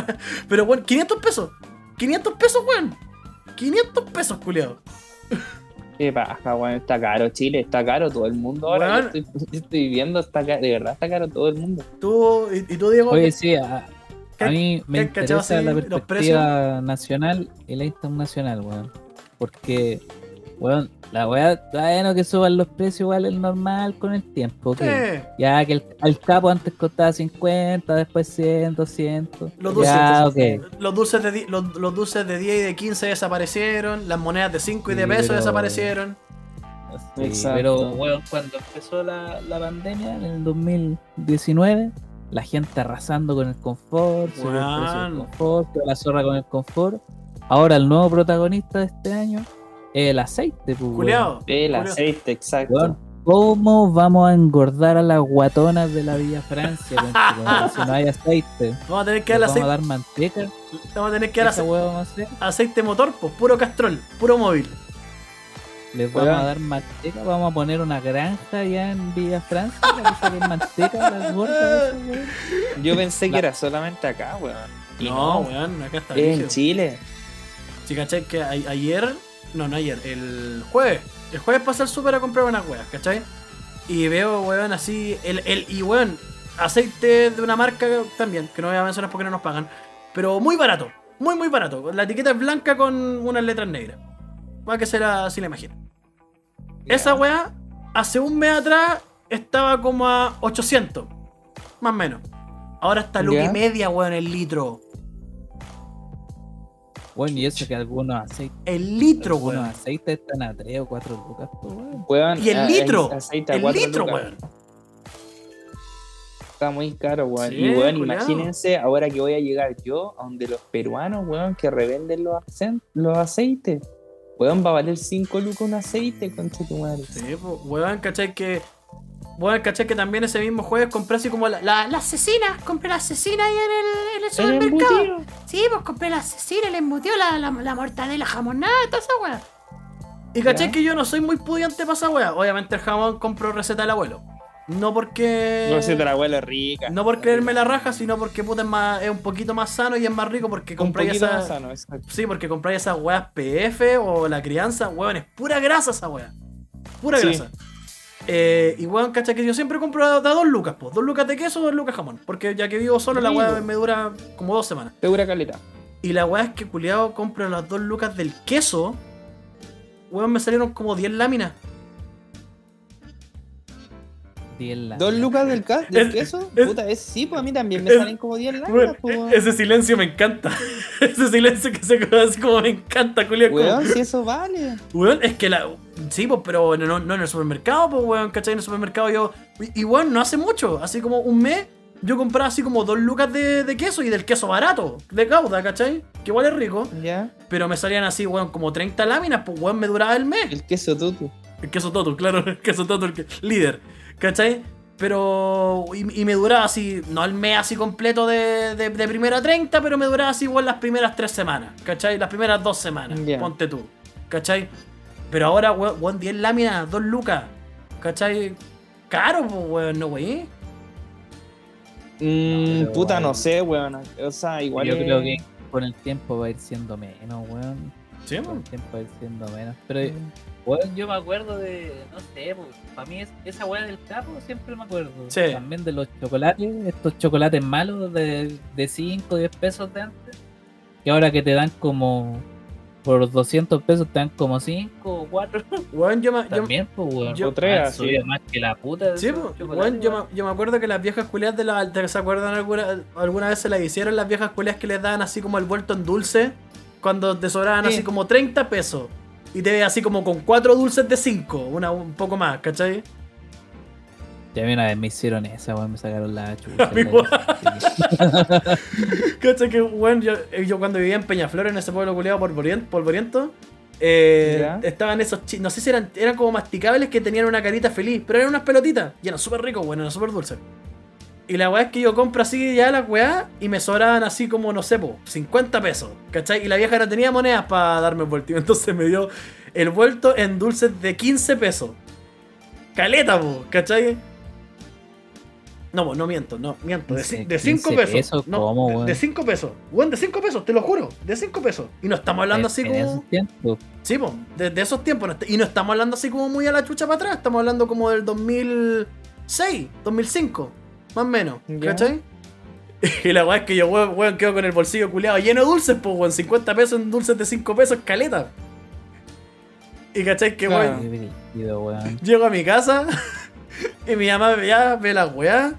Pero bueno, 500 pesos. 500 pesos, weón. 500 pesos, culiado. Qué paja, weón. Está caro Chile, está caro todo el mundo ahora. Yo estoy, yo estoy viendo, está caro, de verdad está caro todo el mundo. Tú y, y tú Diego, Oye, sí, a, ¿Qué- a mí me interesa la perspectiva nacional y la internacional, weón. Porque, weón, la weá, bueno que suban los precios igual es normal con el tiempo, ok. eh, Ya que el, el capo antes costaba 50, después 100, 200. los dulces, ya, los dulces de los, los dulces de 10 y de 15 desaparecieron, las monedas de 5 y de Sí, peso pero- desaparecieron. Sí, Exacto. pero, weón, cuando empezó la, la pandemia en el 2019, la gente arrasando con el confort, subió el confort, la zorra con el confort. Ahora el nuevo protagonista de este año el aceite, pues, weón. Culeado. El Julio. aceite, exacto. ¿Cómo vamos a engordar a las guatonas de la Villa Francia? *laughs* si no hay aceite. Vamos a tener que ¿Les dar vamos a aceite, dar manteca? vamos a tener que dar ¿Esa ace- hueá vamos a hacer? aceite motor, pues puro castrol, puro móvil. ¿Les vamos a dar manteca? ¿Vamos a poner una granja allá en Villa Francia para que saquen *laughs* manteca a las gordas? Yo pensé que La- era solamente acá, weón. No, no, weón, acá está es en. Chile. Si cachai que ayer, no, no ayer, el jueves, el jueves pasé al súper a comprar unas weas, ¿cachai? Y veo, weón, así, el, el, y weón, aceite de una marca también, que no voy a mencionar porque no nos pagan, pero muy barato, muy, muy barato. La etiqueta es blanca con unas letras negras. Va que será así la imagino. Esa wea, hace un mes atrás, estaba como a 800, más o menos. Ahora está a Ya. y media, weón, el litro. Bueno, y eso que algunos aceites, El litro, algunos weón. aceites están a 3 o 4 lucas, pues, weón. Weón, Y el a- litro, a- aceite a El litro, lucas. weón. Está muy caro, weón. Sí, y weón, culiao. imagínense ahora que voy a llegar yo a donde los peruanos, weón, que revenden los, los aceites. Weón, va a valer 5 lucas un aceite, concha tu madre. Sí, weón, ¿cachai? Que. Weón, ¿cachai? Que también ese mismo jueves compré así como la, la, la asesina. Compré la asesina ahí en el, en el supermercado. Sí, pues compré la asesina, le embutió la, la, la mortadela jamonada, toda esa weá. Y cachai Ya. que yo no soy muy pudiente para esa weá. Obviamente el jamón compro receta del abuelo. No porque. No sé, la abuela es rica. no por creerme la raja, sino porque puta es, más, es un poquito más sano y es más rico porque compráis esa. más sano, exacto. Sí, porque compráis esas weas PF o la crianza, weón, es pura grasa esa wea. Pura Sí. grasa. Eh, y weón, cacha que yo siempre compro a dos lucas, pues. Dos lucas de queso, dos lucas jamón. Porque ya que vivo solo, la po. me dura como dos semanas. Segura caleta. Y la wea es que culiado compro las dos lucas del queso. Weón, me salieron como 10 láminas. 10 la ¿Dos lucas del, ca- del Es- queso? es- Puta, es sí, pues a mí también me es- salen como 10 Weón, latas, pues, weón. ese silencio me encanta. *laughs* ese silencio que se queda así como me encanta, como- Weón, si eso vale. Weón, es que la. Sí, pues, pero no, no en el supermercado, pues, weón, ¿cachai? En el supermercado yo. Y, y, weón, no hace mucho, así como un mes, yo compraba así como dos lucas de, de queso y del queso barato, de cauda, ¿cachai? Que igual es rico, Ya. pero me salían así, weón, como 30 láminas, pues, weón, me duraba el mes. El queso tutu. El queso Toto, claro, *laughs* el queso Toto, el que- líder, ¿cachai? Pero. Y, y me duraba así, no el mes así completo de, de, de primera a 30, pero me duraba así igual las primeras tres semanas, ¿cachai? Las primeras dos semanas, ponte tú, ¿cachai? Pero ahora, weón, weón, 10 láminas, 2 lucas, ¿cachai? Caro, pues, weón, no, wey. Mmm, pero puta, no sé, weón. O sea, igual. Yo es- creo que con el tiempo va a ir siendo menos, weón. Sí, Con el tiempo va a ir siendo menos. Pero, Mm. Weón, Yo me acuerdo de, no sé, para mí es, esa weá del capo siempre me acuerdo. Sí. También de los chocolates, estos chocolates malos de, de 5 o 10 pesos de antes. Y ahora que te dan como, por 200 pesos te dan como 5 o 4. *laughs* Weón, yo me. yo- También, pues, weón. yo- tres, más que la puta. Sí, pues, weón, yo, me, yo me acuerdo que las viejas culias de la. ¿te- ¿Se acuerdan alguna, alguna vez se las hicieron las viejas culias que les daban así como el vuelto en dulce? Cuando te sobraban Sí. así como 30 pesos. Y te veías así como con 4 dulces de 5, una un poco más, ¿cachai? Ya una vez me hicieron esa, weón, me sacaron *laughs* la chucha. ¿Cachai? Que, weón, yo, eh, yo cuando vivía en Peñaflor, en ese pueblo culiado polvoriento, eh, estaban esos chi- no sé si eran, eran como masticables que tenían una carita feliz, pero eran unas pelotitas y eran súper ricos, bueno, eran súper dulces. Y la weá es que yo compro así ya la weá y me sobraban así como, no sé, po, 50 pesos, ¿cachai? Y la vieja no tenía monedas para darme el vuelto, *laughs* entonces me dio el vuelto en dulces de 15 pesos. Caleta, po, ¿cachai? No, po, no miento, no, miento, de, Dice, ci- de 5 15 pesos. pesos, no, ¿cómo, de- weón? de 5 pesos. Weón, de 5 pesos, te lo juro, de 5 pesos. Y no estamos hablando así como... esos tiempos. Sí, po, de, de esos tiempos. Y no estamos hablando así como muy a la chucha para atrás. Estamos hablando como del 2006, 2005, más o menos. ¿Cachai? *laughs* Y la weá es que yo, weón, weón, quedo con el bolsillo culeado lleno de dulces, pues, weón. 50 pesos en dulces de 5 pesos, caleta. Y cachai que, Claro. weón, weón. llego a mi casa *laughs* y mi mamá ya ve la weá.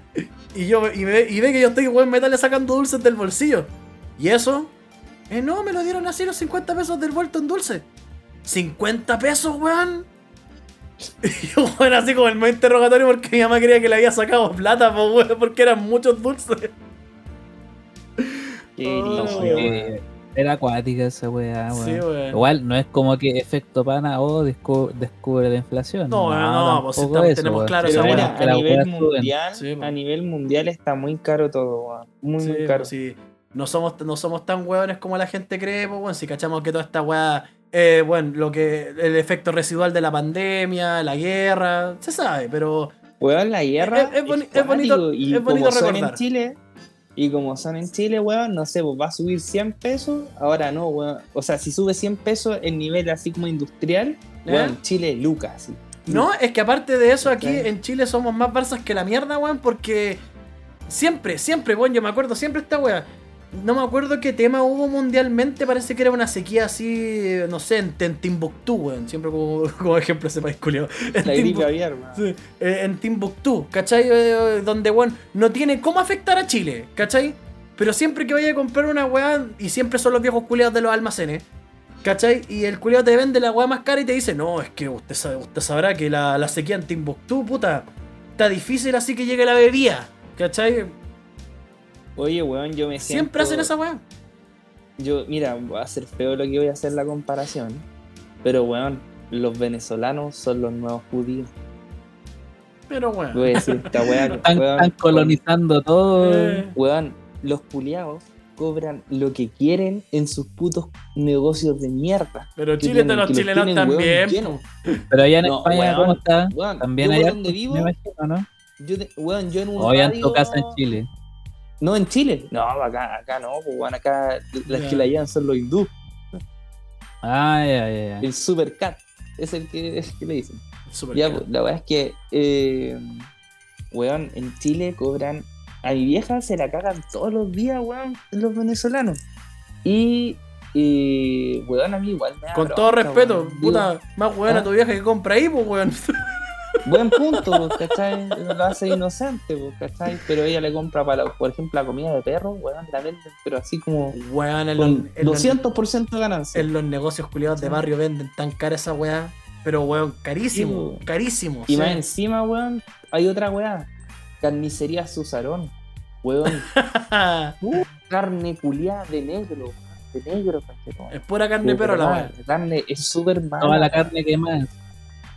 Y, yo, y, ve, y ve que yo estoy, weón, meterle sacando dulces del bolsillo. Y eso, eh, no, me lo dieron así los 50 pesos del vuelto en dulce. ¿50 pesos, weón? *laughs* Y yo, weón, así como el más interrogatorio porque mi mamá creía que le había sacado plata, pues, weón, porque eran muchos dulces. Qué Oh, Era acuática esa weá, weón. Sí. Igual no es como que efecto pana o descu- descubre la inflación. No, no, no, pues, estamos- tenemos claro Pero esa mira, weá. a nivel mundial, Sí, a nivel mundial está muy caro todo, weón. Muy, Sí, muy pues, caro. sí. No somos, no somos tan hueones como la gente cree, pues, bueno, si cachamos que toda esta weá, eh, bueno, lo que, el efecto residual de la pandemia, la guerra, se sabe, pero Weón, la guerra Es- es boni- es bonito- y es bonito como son en Chile, y como son en Chile, weón, no sé, pues va a subir 100 pesos, ahora no, weón. O sea, si sube 100 pesos el nivel así como industrial, ¿Eh? weón, Chile, lucas, sí. no, es que aparte de eso, aquí en Chile somos más barzas que la mierda, weón, porque siempre, siempre, weón, yo me acuerdo siempre esta weá. No me acuerdo qué tema hubo mundialmente, parece que era una sequía así, no sé, en, en Timbuktu, weón, siempre como, *laughs* como ejemplo ese país culiao. En La gripe aviar. Sí, eh, en Timbuktu, ¿cachai? Eh, donde, weón, no tiene cómo afectar a Chile, ¿cachai? Pero siempre que vaya a comprar una weá, y siempre son los viejos culiados de los almacenes, ¿cachai? Y el culiado te vende la weá más cara y te dice, no, es que usted, sabe, usted sabrá que la, la sequía en Timbuktu, puta, está difícil así que llegue la bebida, ¿cachai? Oye, weón, yo me siento... Siempre hacen esa weá. Yo, mira, va a ser feo lo que voy a hacer la comparación, pero weón, los venezolanos son los nuevos judíos. Pero weón. Voy a decir esta weá, *laughs* Están, weón, están colonizando todo. Eh, Weón, los culiados cobran lo que quieren en sus putos negocios de mierda. pero Chile de tienen, los que los chilenos tienen, weón, también. Pero allá en No, España, weón. ¿cómo está? Weón, También harto, donde vivo, me imagino, ¿no? yo, de- weón, yo en un O ya en radio- tu casa en Chile. No, en Chile. No, acá, acá no, pues acá las que la llevan son los hindú. Ah, ya, ya, ya. El super cat es el que, es el que le dicen. Ya, pues, la verdad es que, eh, weón, en Chile cobran. A mi vieja se la cagan todos los días, weón, los venezolanos. Y, y weón, a mí igual me da Con todo bronca, respeto, weón. puta, más weón a ¿Ah? tu vieja que compra ahí, pues weón. *laughs* Buen punto, pues, ¿cachai? Lo hace inocente, pues, ¿cachai? Pero ella le compra, para, por ejemplo, la comida de perro, weón, la venden, pero así como Weón, en los, con los- 200% de ganancia. en los negocios culiados de barrio venden tan cara esa weá. Pero weón, carísimo, Sí, po. carísimo. Y sí. más encima, weón, hay otra weá. Carnicería Susarón. Weón, *laughs* carne culiada de negro. De negro, es pura carne pero la weá. La carne es súper mala. Toda la carne que más.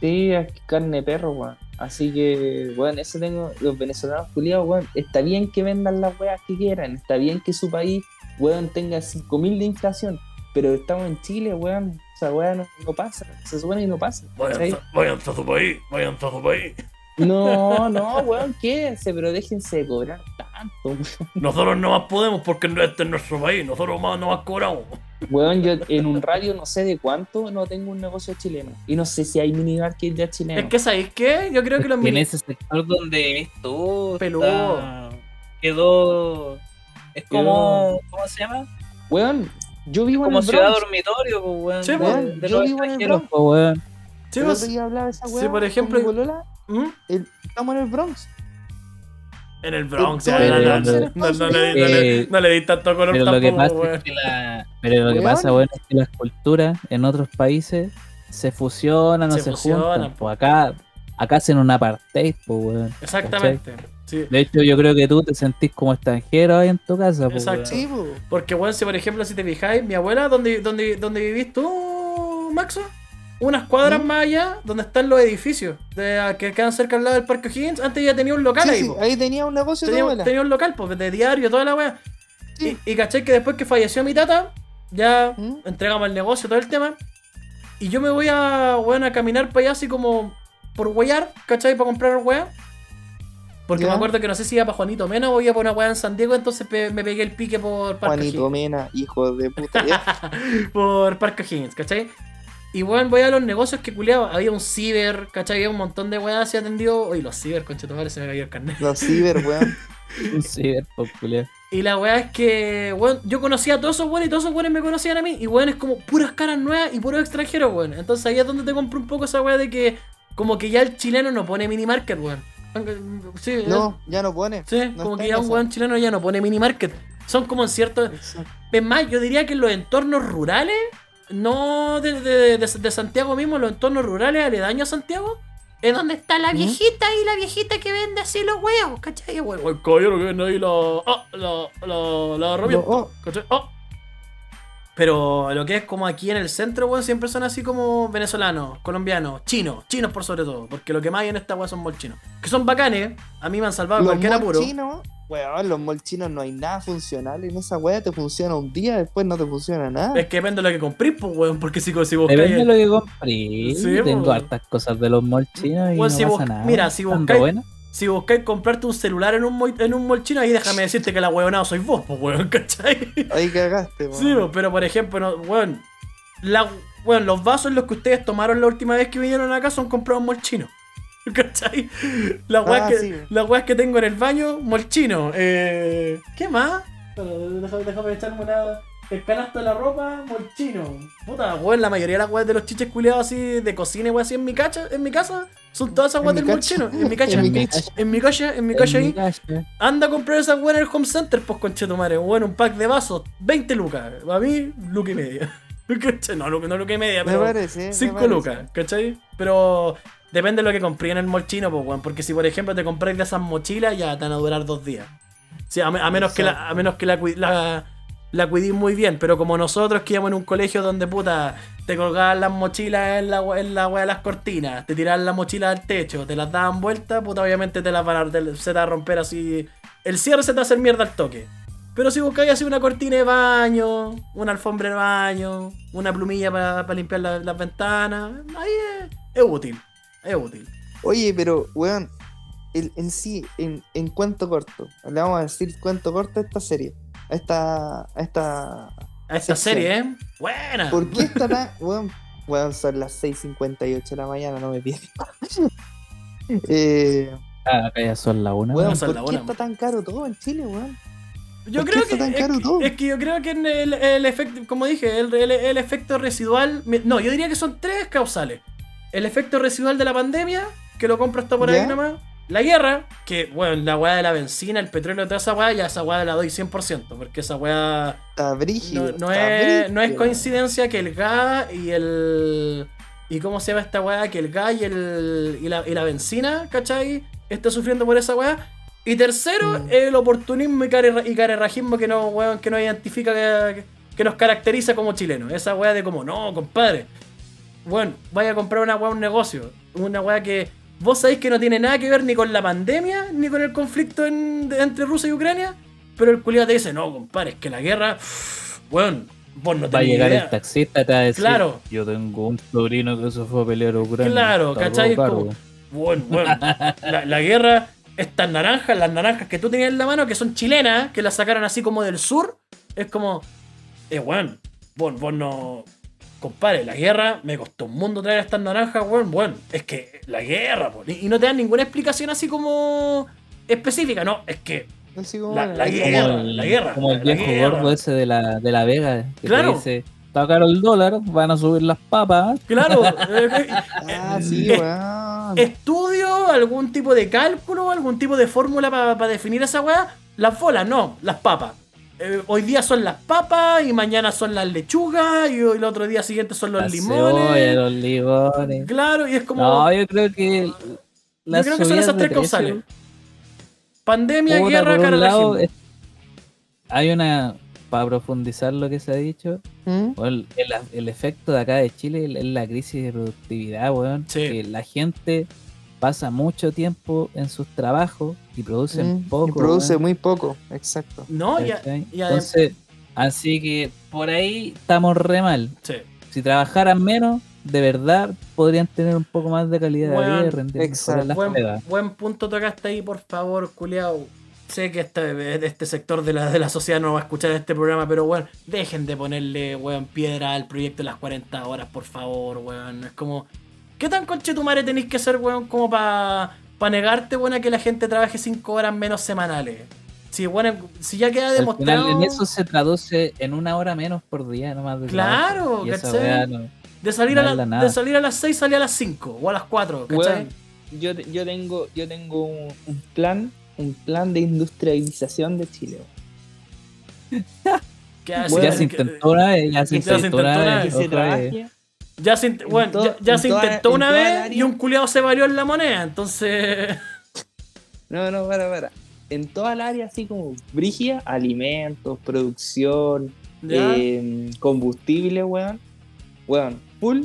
Sí, es carne de perro, weón. Así que, weón, eso tengo. Los venezolanos culiados, weón. Está bien que vendan las weas que quieran. Está bien que su país, weón, tenga 5.000 de inflación. Pero estamos en Chile, weón. Esa wea no, no pasa. Se supone que no pasa. ¿cachai? Váyanse a su país, váyanse a su país. No, no, weón, quédense, pero déjense de cobrar tanto. weón. Nosotros no más podemos porque este es nuestro país, nosotros más no más cobramos. Weón, yo en un radio no sé de cuánto no tengo un negocio chileno. Y no sé si hay minimarket ya chileno. Es que, ¿sabéis qué? Yo creo que los En mini- ese sector Donde tú. Peludo. Quedó. Es como. ¿Cómo se llama? Weón, yo vivo Como en el ciudad Bronx. dormitorio, pues, weón. Sí, weón, de yo los vivo en el. Bronx. po, weón. Sí, pues, esa sí, por ejemplo- polola. ¿Mm? El- estamos en el Bronx. En el Bronx, ya, no, no, pero- no, no, le, di tanto color Pero lo que pasa es que la, pero lo que pasa, weón, es que las culturas en otros países se fusionan o Se se, fusionan, juntan. Pues acá, acá hacen un apartheid, pues, weón. Exactamente. Sí. De hecho, yo creo que tú te sentís como extranjero ahí en tu casa, pues, Exacto. po. Porque, weón, si por ejemplo, si te fijáis, mi abuela, donde, donde, donde vivís tú, Maxo, unas cuadras ¿Mm? más allá, donde están los edificios de, que quedan cerca al lado del Parque O'Higgins, antes ya tenía un local Sí, ahí, sí, ahí tenía un negocio de tenía, tenía un local, pues, de diario, toda la weá. Sí. Y, y caché que después que falleció mi tata, ya ¿Mm? entregamos el negocio, todo el tema. Y yo me voy a, weón, a caminar para allá así como por huear, ¿cachai? Para comprar weá. Porque Ya. me acuerdo que no sé si iba para Juanito Mena o iba para una weá en San Diego, entonces pe- me pegué el pique por Parque Juanito. Mena, hijo de puta. *laughs* por Parque O'Higgins, ¿cachai? Y weón, voy a los negocios que culeaba. Había un ciber, ¿cachai? Había un montón de weas así atendido. Oye, los ciber, conchetumare, se me cayó el carnet. Los ciber, weón. *laughs* Sí, pues, culiao. Y la weá es que, weón, yo conocía a todos esos weones y todos esos weones me conocían a mí. Y weón, es como puras caras nuevas y puros extranjeros, weón. Entonces ahí es donde te compro un poco esa weá de que, como que ya el chileno no pone mini market, weón. Sí, es- No, ya no pone. sí no como que ya un weón chileno ya no pone mini market. Son como en ciertos. Es más, yo diría que en los entornos rurales, no de, de- de- de Santiago mismo, los entornos rurales aledaños a Santiago, es donde está la ¿Mm? viejita y la viejita que vende así los huevos, ¿cachai? El caballero que vende ahí la, ah, la, la, la herramienta, Lo- oh. ¿cachai? Ah. Pero lo que es como aquí en el centro, weón, siempre son así como venezolanos, colombianos, chinos, chinos por sobre todo, porque lo que más hay en esta weón son molchinos. Que son bacanes, a mí me han salvado Los cualquier apuro. Weón, los molchinos no hay nada funcional en esa weá. Te funciona un día, después no te funciona nada. Es que depende de lo que comprís, pues, weón, porque si, si buscáis... Depende de lo que compré. Sí, Tengo po. hartas cosas de los molchinos y Bueno, no si pasa vos- nada. mira, si buscáis-. Si buscáis comprarte un celular en un, mo- en un molchino, ahí déjame decirte que la huevonada sois vos, pues weón, *laughs* ¿cachai? Ahí cagaste, weón. Sí, pero por ejemplo, no, weón, la, weón, los vasos en los que ustedes tomaron la última vez que vinieron acá son comprados en. *laughs* ¿Cachai? Las weas, Ah, que, sí. las weas que tengo en el baño, molchino. Eh, ¿Qué más? Déjame, déjame echarme una. El canasto de la ropa, molchino. Puta, weón, la mayoría de las weas de los chiches culiados así de cocina y weas así en mi, cacha, en mi casa son todas esas weas del molchino. En mi cacha. En mi cacha. En mi cacha, en mi En cacha mi ahí. Anda a comprar esa weá en el home center, pues conchetumare. Bueno, un pack de vasos, 20 lucas. A mí, luca y media. *laughs* No, luca- no luca y media, Me pero parece. me 5 parece. lucas, ¿cachai? Pero depende de lo que compré en el molchino, pues weón. Porque si por ejemplo te compráis de esas mochilas, ya te van a durar dos días. Sí, a, a menos que la, a muy bien. Pero como nosotros que íbamos en un colegio donde puta te colgaban las mochilas en la, en de las cortinas, te tiraban la mochila al techo, te las daban vuelta, puta, obviamente te las van a, va a romper así. El cierre se te va a hacer mierda al toque. Pero si buscáis así una cortina de baño, una alfombra de baño, una plumilla para limpiar la- las ventanas, ahí es útil. Es útil. Oye, pero, weón, el, en sí, en, en cuento corto, le vamos a decir cuento corto a esta serie. A esta. A esta. A esta Sección. serie, ¿eh? Buena. ¿Por qué *laughs* está tan. Weón, weón, son las 6:58 de la mañana, no me pierdas. *laughs* eh, Ah, acá ya son la una. weón, no son ¿por la qué una, está tan caro todo en Chile, weón? Yo ¿por creo que, está tan es, caro todo? es que yo creo que en el, el efecto, como dije, el, el- el efecto residual. me- No, yo diría que son tres causales. El efecto residual de la pandemia, que lo compro hasta por ahí ¿Ya? nomás. La guerra, que, bueno, la weá de la benzina, el petróleo, toda esa weá, ya esa weá la doy 100%, porque esa weá Está brígido. no, no está es, no es coincidencia que el gas y el. ¿Y cómo se llama esta weá? Que el gas y, el, y, la, y la benzina, ¿cachai? Esté sufriendo por esa weá. Y tercero, Mm. el oportunismo y, care, y carerrajismo que no, weón, que nos identifica, que, que nos caracteriza como chilenos. Esa weá de como, no, compadre. Bueno, vaya a comprar una weá, un negocio. Una weá que vos sabéis que no tiene nada que ver ni con la pandemia, ni con el conflicto en- de- entre Rusia y Ucrania. Pero el culiado te dice, no, compadre, es que la guerra, bueno, vos no Va a llegar idea. el taxista y te va a decir, Claro. yo tengo un sobrino que se fue a pelear a Ucrania. Claro, ¿cachai? todo Es caro". como- Bueno, bueno, *laughs* la, la guerra, estas naranjas, las naranjas que tú tenías en la mano, que son chilenas, que las sacaron así como del sur, es como, eh, bueno, vos, vos no... Compadre, la guerra me costó un mundo traer estas naranjas, weón. Bueno, es que la guerra, po. Y y no te dan ninguna explicación así como específica, no, es que La- la es guerra. como- el, la guerra, como el viejo gordo ese de la, de la Vega. Que Claro. te dice, está caro el dólar, van a subir las papas. Claro. *laughs* eh, Ah, sí, eh, weón. estudio, algún tipo de cálculo, algún tipo de fórmula para definir esa weá. Las bolas, no, las papas. Eh, hoy día son las papas y mañana son las lechugas y el otro día siguiente son los la limones. cebolla, los limones. Claro, y es como No, yo creo que. yo creo que son esas tres causales. Pandemia, puta, guerra, cara lado, es- hay una. Para profundizar lo que se ha dicho, ¿Mm? El- el efecto de acá de Chile es la crisis de productividad, weón. Sí. Que la gente pasa mucho tiempo en sus trabajos y producen Mm, poco. y produce muy poco, exacto. No, ya, Entonces, así que por ahí estamos re mal. sí. Si trabajaran menos, de verdad podrían tener un poco más de calidad de vida y rendir mejor exacto. las Buen, buen punto tocaste ahí, por favor, culiao. Sé que este, este sector de la, de la sociedad no va a escuchar este programa, pero weón, dejen de ponerle, weón, piedra al proyecto de las 40 horas, por favor, weón. Es como, ¿qué tan conchetumare tenéis que ser, weón, como para pa negarte, weón, a que la gente trabaje 5 horas menos semanales? Si, weón, si ya queda demostrado. final, en eso se traduce en una hora menos por día nomás. de Claro, ¿cachai? no- de, salir no a la nada. de salir a las 6, salir a las 5 o a las 4, ¿cachai? Weón, yo, te- yo tengo, yo tengo un, un plan, un plan de industrialización de Chile. Que así- Bueno, ya se intentó una vez, ya se Ya se intentó una vez. Que se trabaje Ya se, bueno, to- ya, se toda- intentó en una vez y un culiado se varió en la moneda, entonces. *laughs* No, no, para, para. En toda el área así como brígida, alimentos, producción, eh, combustible, weón. Weón, full,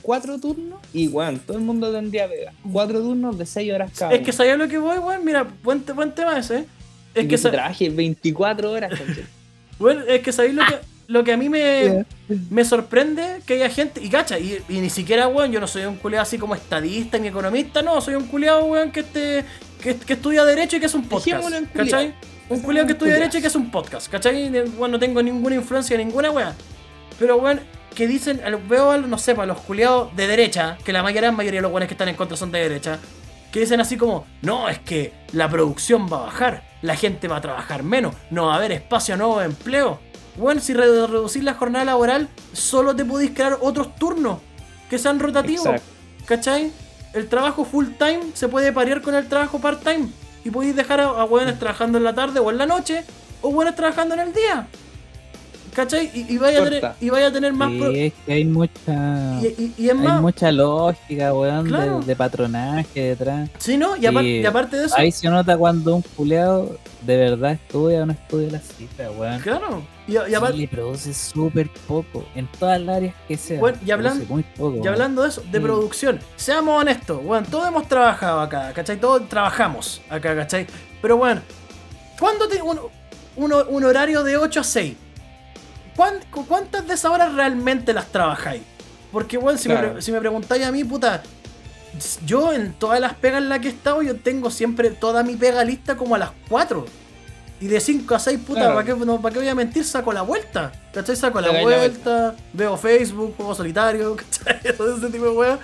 cuatro turnos y weón, todo el mundo tendría pega. Cuatro turnos de seis horas cada es que sabía lo que voy, weón. Mira, buen, buen tema ese. Es que, sa- trabaje 24 horas, *laughs* bueno, es que sabéis lo que, lo que a mí me, me sorprende que haya gente. Y cacha, y, y ni siquiera, weón, yo no soy un culiado así como estadista ni economista, no, soy un culiado, weón, que, este, que, que estudia Derecho y que es un podcast. ¿Cachai? Un culiado que estudia. Derecho y que es un podcast, ¿cachai? Bueno, no tengo ninguna influencia, ninguna weón. Pero, weón, que dicen, veo a los, no sé, a los culiados de derecha, que la mayoría, mayoría de los weones que están en contra son de derecha, que dicen así como, no, es que la producción va a bajar, la gente va a trabajar menos, no va a haber espacio a nuevos empleos. Bueno, si re- reducís la jornada laboral, solo te podéis crear otros turnos que sean rotativos. Exacto. ¿Cachai? El trabajo full time se puede parear con el trabajo part time. Y podéis dejar a, a hueones trabajando en la tarde o en la noche, o hueones trabajando en el día. ¿Cachai? Y, y vaya, a tener, y vaya a tener más. Sí, es que hay mucha. y, es Hay más. mucha lógica, weón, de- Claro. de, patronaje detrás. Sí, ¿no? Y, aparte de eso. Ahí se nota cuando un culeado de verdad estudia o no estudia las cifras, weón. Claro. Y, Chile produce súper poco en todas las áreas que sea. Bueno, y hablan- muy poco. Y hablando de eso, de producción, seamos honestos, bueno, todos hemos trabajado acá, ¿cachai? Todos trabajamos acá, ¿cachai? Pero bueno, ¿cuándo te, un, un- un horario de 8 a 6? ¿Cuán- cu- ¿Cuántas de esas horas realmente las trabajáis? Porque, bueno, si, me, Claro. si me preguntáis a mí, puta, yo en todas las pegas en las que he estado, yo tengo siempre toda mi pega lista como a las 4. Y de 5 a 6, puta, Claro. ¿para, qué, no, ¿para qué voy a mentir? Saco la vuelta. ¿Cachai? Saco la vuelta, veo Facebook, juego solitario, *laughs* ¿cachai? Todo ese tipo de weas.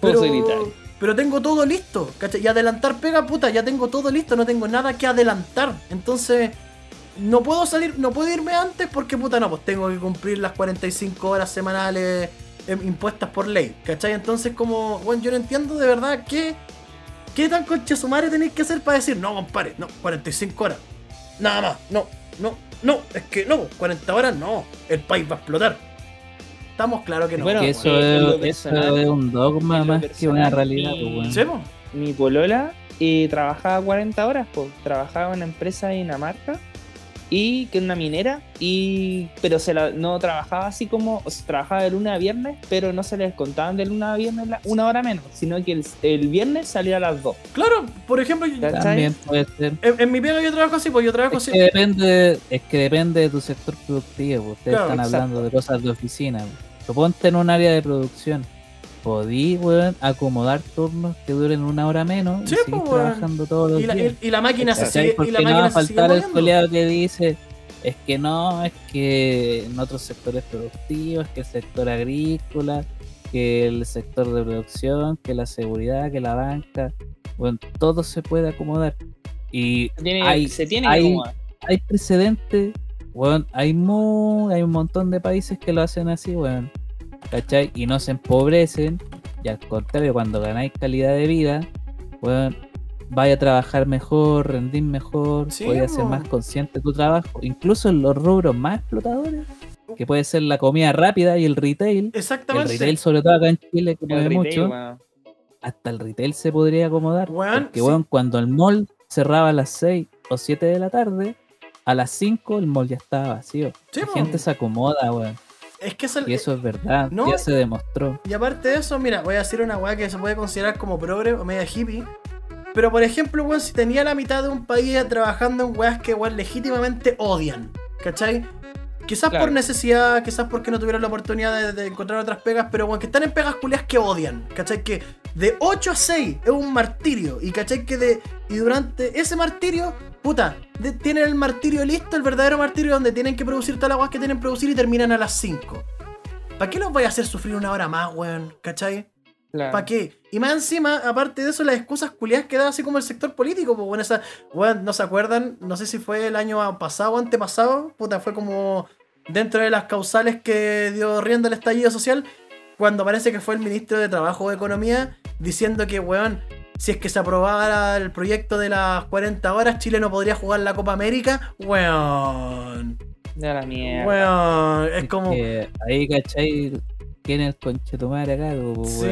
Pero, solitario. pero tengo todo listo, ¿cachai? Y adelantar pega, puta, ya tengo todo listo, no tengo nada que adelantar. Entonces, no puedo salir, no puedo irme antes porque, puta, no, pues tengo que cumplir las 45 horas semanales eh, impuestas por ley, ¿cachai? Entonces, como, bueno, yo no entiendo de verdad qué, ¿Qué tan conche su madre tenéis que hacer para decir, no, compadre, no, 45 horas? Nada más, no, no, no, es que no, 40 horas no, el país va a explotar. Estamos claros que no. Bueno, eso, en lo es, eso personal- es un dogma más que una realidad, mi- pues. ¿Sí, po? Mi polola eh, trabajaba 40 horas, pues. Trabajaba en una empresa de Dinamarca y que es una minera, y pero se la, no trabajaba así como, o sea, trabajaba de lunes a viernes, pero no se les contaban de lunes a viernes la- una hora menos, sino que el, el viernes salía a las 2. Claro, por ejemplo. También puede ser. en, en mi pega yo trabajo así, pues yo trabajo Es así. que depende, es que depende de tu sector productivo. pues, Ustedes Claro, están exacto. hablando de cosas de oficina. pues. Pero ponte en un área de producción. Podí, weón, acomodar turnos que duren una hora menos Sí, y seguir pues, weón. trabajando todos los Y la, días. y- y la máquina se sigue, y Porque la no va máquina a faltar el coleado que dice es que no, es que en otros sectores productivos, que el sector agrícola, que el sector de producción, que la seguridad, que la banca, bueno, todo se puede acomodar. Y Se tiene, hay, se tiene hay- hay precedentes, weón, hay mu- hay un montón de países que lo hacen así, weón. ¿Cachai? Y no se empobrecen. Y al contrario, cuando ganáis calidad de vida, weón, vaya a trabajar mejor, rendir mejor, Sí, a ser más consciente de tu trabajo. Incluso en los rubros más explotadores, que puede ser la comida rápida y el retail. El Exactamente. retail, sobre todo acá en Chile, que El mueve retail, mucho, hasta el retail se podría acomodar. Weón, porque, sí. weón, cuando el mall cerraba a las 6 o 7 de la tarde, a las 5 el mall ya estaba vacío. Sí, la gente se acomoda, weón. Es que es el- Y eso es verdad, no, ya se demostró. Y aparte de eso, mira, voy a decir una weá que se puede considerar como progre o media hippie. Pero por ejemplo, weón, si tenía la mitad de un país trabajando en weas que weón legítimamente odian, ¿cachai? Quizás Claro. por necesidad, quizás porque no tuvieron la oportunidad de, de encontrar otras pegas, pero weón, que están en pegas culias que odian, ¿cachai? Que de 8 a 6 es un martirio, y ¿cachai? Que de, y durante ese martirio, puta, de- tienen el martirio listo, el verdadero martirio donde tienen que producir todas las weas que tienen que producir y terminan a las 5. ¿Para qué los voy a hacer sufrir una hora más, weón? ¿Cachai? Claro. ¿Para qué? Y más encima, aparte de eso, las excusas culiadas que da así como el sector político, pues bueno, esa, weón, no se acuerdan, no sé si fue el año pasado o antepasado, puta, fue como dentro de las causales que dio rienda el estallido social, cuando parece que fue el ministro de Trabajo o Economía diciendo que, weón, si es que se aprobara el proyecto de las 40 horas, Chile no podría jugar la Copa América, weón. De la mierda. Weón, es como... Que ahí, ¿cachai? ¿Quién es el conche tu madre acá? po, Sí,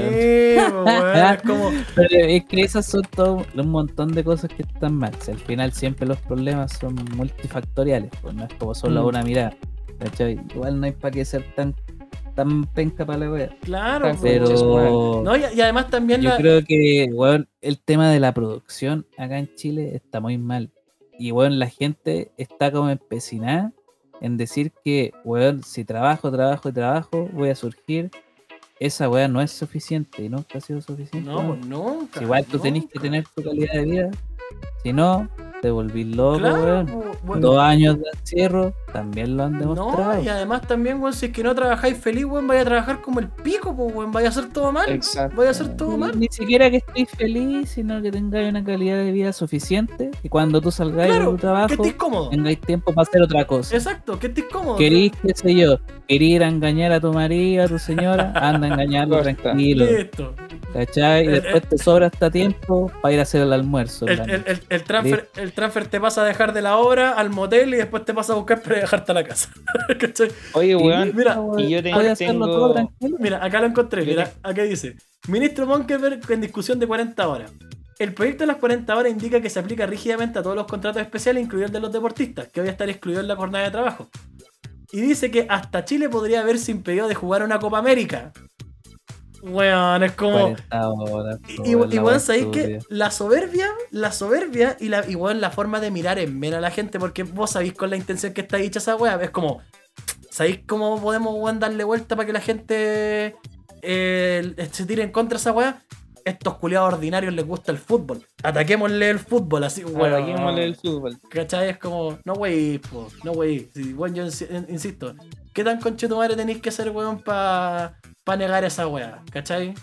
weón? weón, es como... *laughs* Pero es que esas son todo un montón de cosas que están mal. Si al final siempre los problemas son multifactoriales, pues no es como solo Mm. una mirada. ¿cachai? Igual no hay para qué ser tan, tan penca para la wea. Claro, Pero- Pero No, y, y además también yo la... creo que, weón, el tema de la producción acá en Chile está muy mal. Y, weón, la gente está como empecinada en decir que, weón, si trabajo, trabajo y trabajo, voy a surgir. Esa weá no es suficiente nunca ha sido suficiente. No, nunca. Si igual tú tenés que nunca. tener tu calidad de vida. Si no, te volvís loco, Claro, weón. bueno. Dos años de encierro también lo han demostrado. No, y además también, weón, si es que no trabajáis feliz, weón, vaya a trabajar como el pico, pues, weón, vaya a hacer todo mal. Exacto. Vaya a hacer todo mal. Ni siquiera que estéis feliz, sino que tengáis una calidad de vida suficiente y cuando tú salgáis de Claro, tu que trabajo cómodo. tengáis tiempo para hacer otra cosa. Exacto, que estés cómodo. Querís, qué sé yo, querís ir a engañar a tu marido, a tu señora, *laughs* anda a engañarlo tranquilo, Listo. ¿cachai? Y El- después te sobra hasta tiempo para ir a hacer el almuerzo. El, transfer, el transfer te pasa a dejar de la obra al motel y después te pasa a buscar para dejarte a la casa. *laughs* ¿Cachai? Oye, weón. mira, y yo te- Puedes hacerlo tengo- todo tranquilo. Mira, acá lo encontré. Mira, acá dice: Ministro Monkeberg en discusión de 40 horas. El proyecto de las 40 horas indica que se aplica rígidamente a todos los contratos especiales, incluido el de los deportistas, que hoy estar excluido en la jornada de trabajo. Y dice que hasta Chile podría haberse impedido de jugar una Copa América. Weón, es como. 40 horas, Y, weón, ¿sabéis que. La soberbia, la soberbia y la, y, weón, la forma de mirar en menos a la gente, porque vos sabéis con la intención que está dicha esa weá, es como, ¿sabéis cómo podemos weón, darle vuelta para que la gente eh, se tire en contra de esa weá? Estos culiados ordinarios les gusta el fútbol. Ataquémosle el fútbol, así, weón. Ataquémosle el fútbol. ¿Cachai? Es como, no wey, po, no wey. Sí, bueno, yo insi- insisto, ¿qué tan conchetumare tenéis que ser, weón, para pa negar esa weá? ¿Cachai?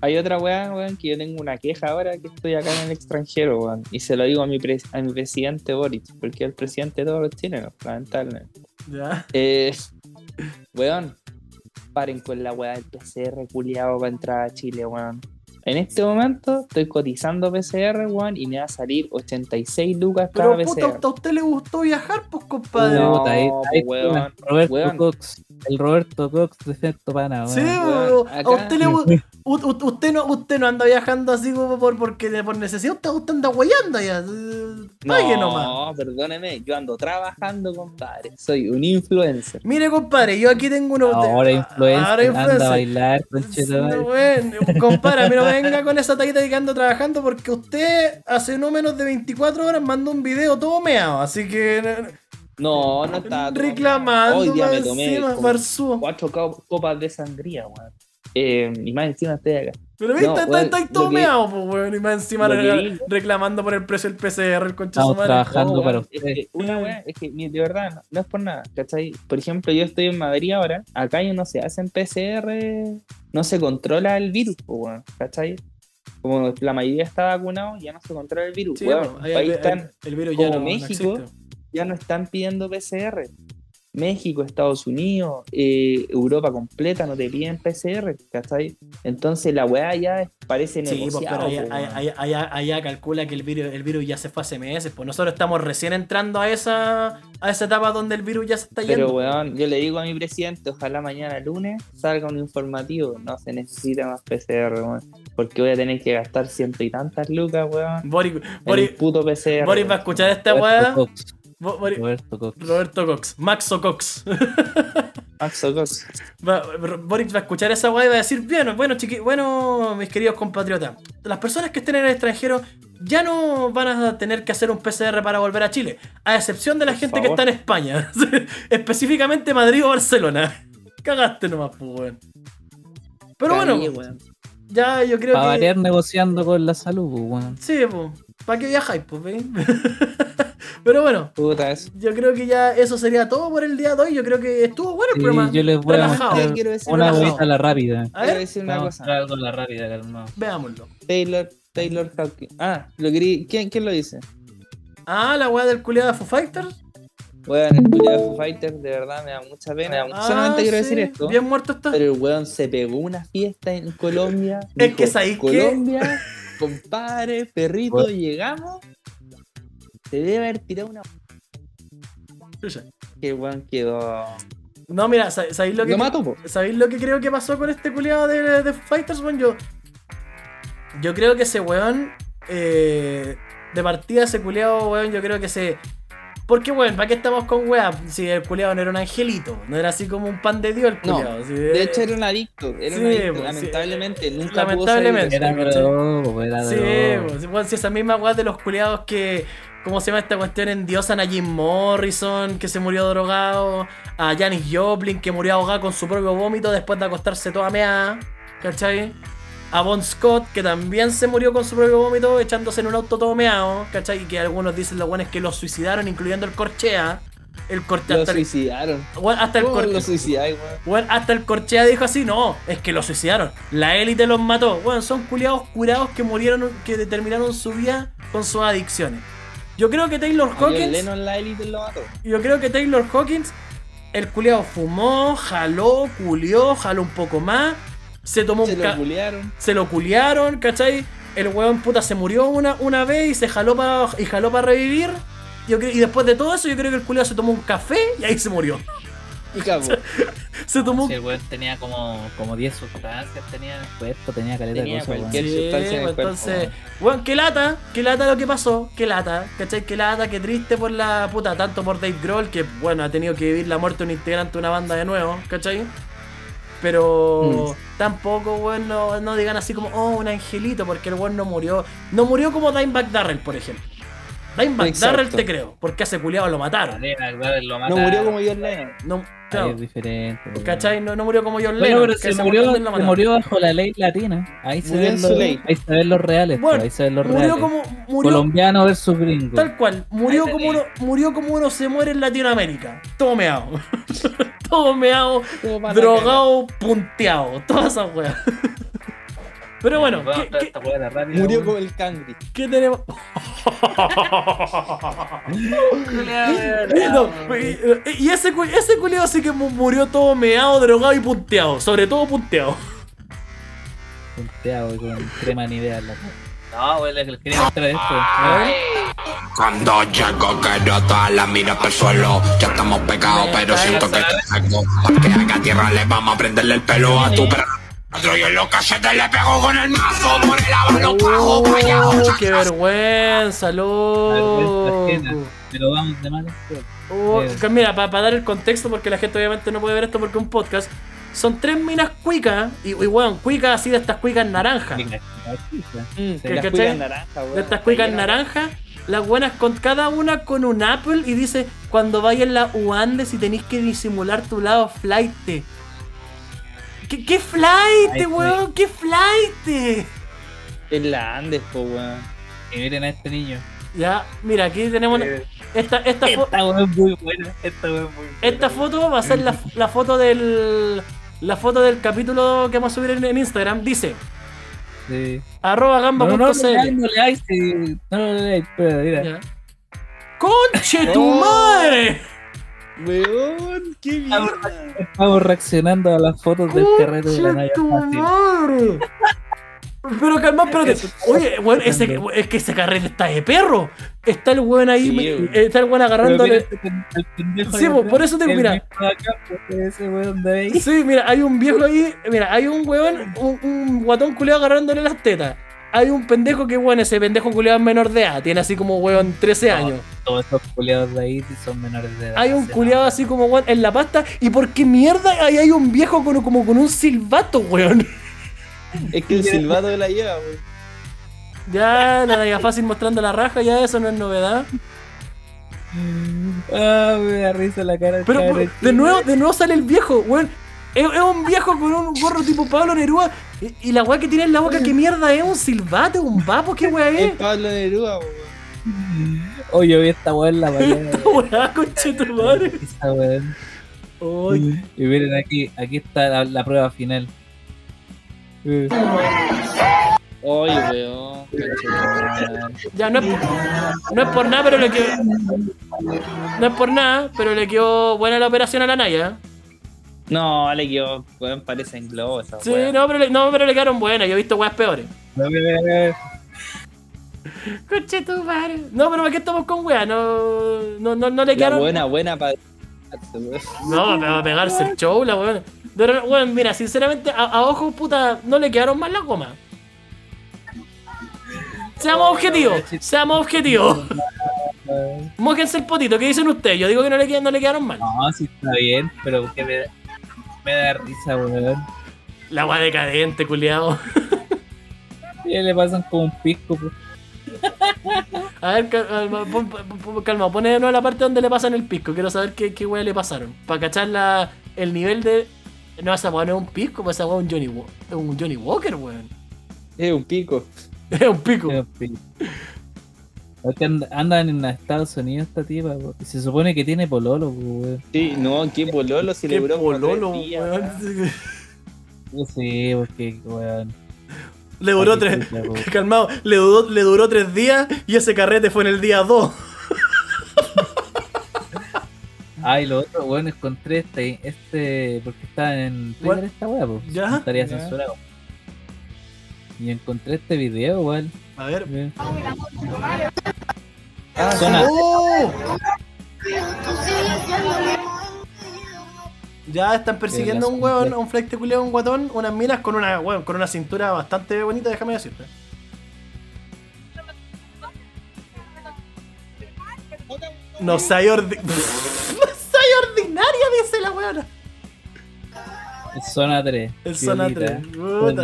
Hay otra weá, weón, que yo tengo una queja ahora que estoy acá en el extranjero, weón. Y se lo digo a mi, pres- a mi presidente Boric, porque es el presidente de todos los chilenos, lamentablemente. ¿Ya? Eh, weón, paren con la weá del PCR culiado para entrar a Chile, weón. En este momento estoy cotizando PCR, weón, y me va a salir 86 lucas cada Pero puta, PCR. ¿a usted le gustó viajar, pues, compadre? No, Puta, ahí- pues, weón, Roberto weón. Cox. El Roberto Cox de efecto pana, weón. Sí, weón, weón. a usted le *laughs* usted no, usted no anda viajando así como por, porque por necesidad, usted, usted anda guayando ya. eh, Pague nomás. No, perdóneme, yo ando trabajando, compadre. Soy un influencer. Mire, compadre, yo aquí tengo unos. Ahora influencer, Ahora anda a influencer. bailar, conchetumare. No, compadre, a mí no me *laughs* venga con esa tallita de que ando trabajando porque usted hace no menos de 24 horas mandó un video todo meado, así que No, no está. reclamando Hoy día me tomé encima, como cuatro co- copas de sangría, weón. Eh, y más encima estoy acá. Pero viste, No, está, todo que- meado, pues, weón, y más encima reclamando por el precio del PCR, el concha su madre. trabajando No, para weón, es usted. que una weá, es que de verdad, no, no es por nada, ¿cachai? Por ejemplo, yo estoy en Madrid ahora, acá ya no se hacen PCR, no se controla el virus, po, weón, ¿cachai? Como la mayoría está vacunado, ya no se controla el virus, Sí, weón. pues, ahí País el, el- el virus ya como no, México, ya no están pidiendo PCR. México, Estados Unidos, eh, Europa completa no te piden PCR, ¿cachai? Entonces la weá ya parece Sí, pues, negociado. pero allá, allá- allá- allá- calcula que el virus, el virus ya se fue hace meses, pues nosotros estamos recién entrando a esa, a esa etapa donde el virus ya se está Pero, yendo. weón, yo le digo a mi presidente, ojalá mañana lunes salga un informativo. No se necesita más PCR, weón. Porque voy a tener que gastar ciento y tantas lucas, weón. Boris, Boris, puto PCR. Boris va a escuchar esta weá. Roberto Cox. Roberto Cox, Maxo Cox. *laughs* Maxo Cox. Va- Boric va a escuchar esa weá y va a decir, bueno, bueno, chiqui, bueno, mis queridos compatriotas, las personas que estén en el extranjero ya no van a tener que hacer un PCR para volver a Chile, a excepción de la Por gente que está en España, *laughs* específicamente Madrid o Barcelona. Cagaste nomás, pues, weón. Pero bueno, weón. ya yo creo Para que... variar negociando con la salud, pues, weón. Sí, pues, ¿para qué viajáis, pues, ve? *laughs* Pero bueno, Puta, eso. yo creo que ya eso sería todo por el día de hoy. Yo creo que estuvo bueno el Sí, programa. yo les voy a relajado. mostrar Quiero decir una relajado. huevita a la rápida. A Quiero decir una Vamos a cosa. mostrar algo a la rápida, calmado. veámoslo. Taylor, Taylor Hawkins. Ah, lo querí. ¿Quién, ¿Quién lo dice? Ah, la weá del culiado de Foo Fighters. Weón, el culiao de Foo Fighters, de verdad me da mucha pena. Ah, Solamente quiero sí, decir esto. Bien muerto está. Pero el weón se pegó una fiesta en Colombia. Es que, ¿sabéis qué? Colombia, compadre, perrito, Bueno. llegamos. Se debe haber tirado una. Que el weón quedó. No, mira, sa- ¿sabéis lo que, Lo mato, po. ¿sabéis lo que creo que pasó con este culiado de, de Fighters, weón? Yo, yo creo que ese weón, eh, de partida, ese culiado, weón, yo creo que se. Porque, weón, ¿para qué estamos con weá? Si el culiado no era un angelito, no era así como un pan de Dios el No, culiado. si- De hecho, era un adicto. Era Sí, un adicto. pues, sí. Lamentablemente, nunca Lamentablemente. pudo salir. Era era Sí, drogo. pues, si esa misma weá de los culiados que. ¿Cómo se llama esta cuestión? Endiosan a Jim Morrison, que se murió drogado. A Janis Joplin, que murió ahogada con su propio vómito después de acostarse toda mea. ¿Cachai? A Bon Scott, que también se murió con su propio vómito echándose en un auto todo meado. ¿Cachai? Y que algunos dicen los buenos que lo suicidaron, incluyendo el Corchea. El Corchea Lo hasta, el, suicidaron. hasta el ¿Cómo Corchea. lo suicidáis? Weón, hasta el Corchea dijo así, no, es que lo suicidaron. La élite los mató. Bueno, son culiados curados que murieron, que determinaron su vida con sus adicciones. Yo creo que Taylor Hawkins, Lennon la élite lo mató. yo creo que Taylor Hawkins, el culiado fumó, jaló, culió, jaló un poco más, se tomó Se un lo culiaron. se lo culiaron, ¿cachai? El weón puta se murió una, una vez y se jaló para y jaló para revivir. Yo creo- y después de todo eso, yo creo que el culiado se tomó un café y ahí se murió. Y cabo. *laughs* Se tomó Sí, el weón tenía como, como 10 sustancias, tenía en el cuerpo, tenía caleta Tenía de cosas, cualquier- weón. Sí, sustancia en el pues, cuerpo, entonces, weón, qué lata, qué lata lo que pasó, qué lata, ¿cachai? Qué lata, qué triste por la puta, tanto por Dave Grohl, que bueno, ha tenido que vivir la muerte de un integrante de una banda de nuevo, ¿cachai? Pero tampoco, weón, no, no digan así como, oh, un angelito, porque el weón no murió. No murió como Dimebag Darrell, por ejemplo. Dimebag Exacto. Darrell te creo, porque ese culiado lo mataron. No murió como John Lennon. No, Ahí claro, es diferente. ¿cachai? No, no murió como John Bueno, Lennon, pero se murió, se bajo la ley latina. Ahí se, ven en los, ley. ahí se ven los reales. Bueno, pues, ahí se ven los Murió reales. como. Murió, Colombiano versus gringo. Tal cual, murió como, uno, murió como uno se muere en Latinoamérica. Todo meado. *laughs* Todo meado, drogado, punteado. Todas esas weas. Pero bueno, a ¿qué, qué- Murió como el cangri. qué tenemos? *laughs* No, y, y ese, ese culiao sí que mu- murió todo meado, drogado y punteado. Sobre todo punteado. punteado y con crema ni idea en la cara. No, güey, le Quería mostrar esto. Cuando llego quiero todas las miras por el suelo Ya estamos pegados pero siento que te saco Pa' que haga tierra le vamos a prenderle el pelo a tu perro y en los cachetes le pego con el mazo Oh, ¡Qué vergüenza, Vergüenza loco! Pero vamos de mal. Oh, Eh. Mira, para dar el contexto, porque la gente obviamente no puede ver esto porque es un podcast. Son tres minas cuicas, y, y weón, cuicas así de estas cuicas naranjas. Venga, chica. Mm, naranja. De estas cuicas naranjas, las buenas con cada una con un Apple y dice, cuando vayas en la UANDES y tenéis que disimular tu lado flight. ¿Qué, qué flight, Ay, weón? ¿Qué flight? En la Andes, po, weón. Y miren a este niño. Ya, mira, aquí tenemos Eh, esta, esta, fo- Esta weón es muy buena. Esta weón es muy buena. esta foto va a ser la, la foto del la foto del capítulo que vamos a subir en, en Instagram. Dice, Sí. arroba No, no, no, gamba.cl. no, no le hay, sí. No, no le hay, espera, mira. Ya. ¡Conche tu madre! Weón, qué mierda. Estamos reaccionando a las fotos del terreno de la ¡Conche Naya Fácil. Pero calma, espérate. *laughs* Oye, weón, ese, es que ese carrete está de perro. Está el weón ahí, Sí, está el weón mira agarrándole. Sí, po, por eso te- mira. acá, ese weón de ahí. Sí, mira, hay un viejo ahí. Mira, hay un weón, un, un guatón culeado agarrándole las tetas. Hay un pendejo que, bueno, ese pendejo culeado es menor de edad. Tiene así como, weón, 13 años. Todos esos culiados de ahí son menores de edad. Hay un Sí, culeado así como, weón, en la pasta. ¿Y por qué mierda ahí hay un viejo con, como con un silbato, weón? *laughs* Es que el silbato la lleva, weón. Ya, nada, ya fácil mostrando la raja, ya eso no es novedad. Ah, me da risa la cara. del Pero de chico. nuevo, de nuevo sale el viejo, weón. Es, es un viejo con un gorro tipo Pablo Neruda. Y, y la weá que tiene en la boca, ¿qué mierda es? ¿Un silbato? ¿Un vapo? ¿Qué weá Es es? Pablo Neruda, weón. Oye, yo vi esta weón en la *laughs* mañana. Weá, conche tu madre. Esa weón. Ay, Y miren aquí, aquí está la, la prueba final. Oye, weón. conchetumare. Ya, no es, por, no es por nada, pero le quedó. No es por nada, pero le quedó buena la operación a la Naya. No, le quedó, weón, parece en globo esa Sí, weón. no pero, le, no, pero le quedaron buenas. Yo he visto weas peores. *laughs* Conche tu madre. No, pero ¿para qué estamos con weas? No, no, no, no le La quedaron. buena, buena para. No, me va a pegarse el show, la weón. Pero, weón, mira, sinceramente, a, a ojos puta, no le quedaron mal las gomas. Seamos objetivos, seamos objetivos. Mójense el potito, ¿qué dicen ustedes? Yo digo que no le, quedan- no le quedaron mal. No, sí está bien, pero que me, me da risa, weón. La wea decadente, culiao. *laughs* Y le pasan como un pisco, pues. *laughs* A ver, calma, pon, pon- pon- calma, pone de nuevo la parte donde le pasan el pisco. Quiero saber qué, qué wea le pasaron. Para cachar la, el nivel de. No, esa wea no es un pisco, pues esa wea es un Johnny, un Johnny Walker, weón. Es un pico. *laughs* Es un pico. Es un pisco. Es que and- andan en Estados Unidos esta tipa, po. Se supone que tiene pololo, po, weón. Sí, no, qué pololo si le Qué duró como pololo, tres días, weón. weón. Sí, porque, weón. Le duró Ay, tres. *laughs* Calmado, le duró, le duró tres días y ese carrete fue en el día dos. *laughs* Ay, lo otro, weón, encontré este, este, porque está en Twitter esta weá, pues. ¿Ya? Estaría censurado. Y encontré este video, igual. A ver. eh. Ah, Zona- ¡Oh! Ya están persiguiendo a un weón, a un flight de culiao, un guatón, unas minas con una weón, con una cintura bastante bonita, déjame decirte. No soy ordi... *laughs* no soy ordinaria, dice la weona. Zona 3. Es zona 3. Puta,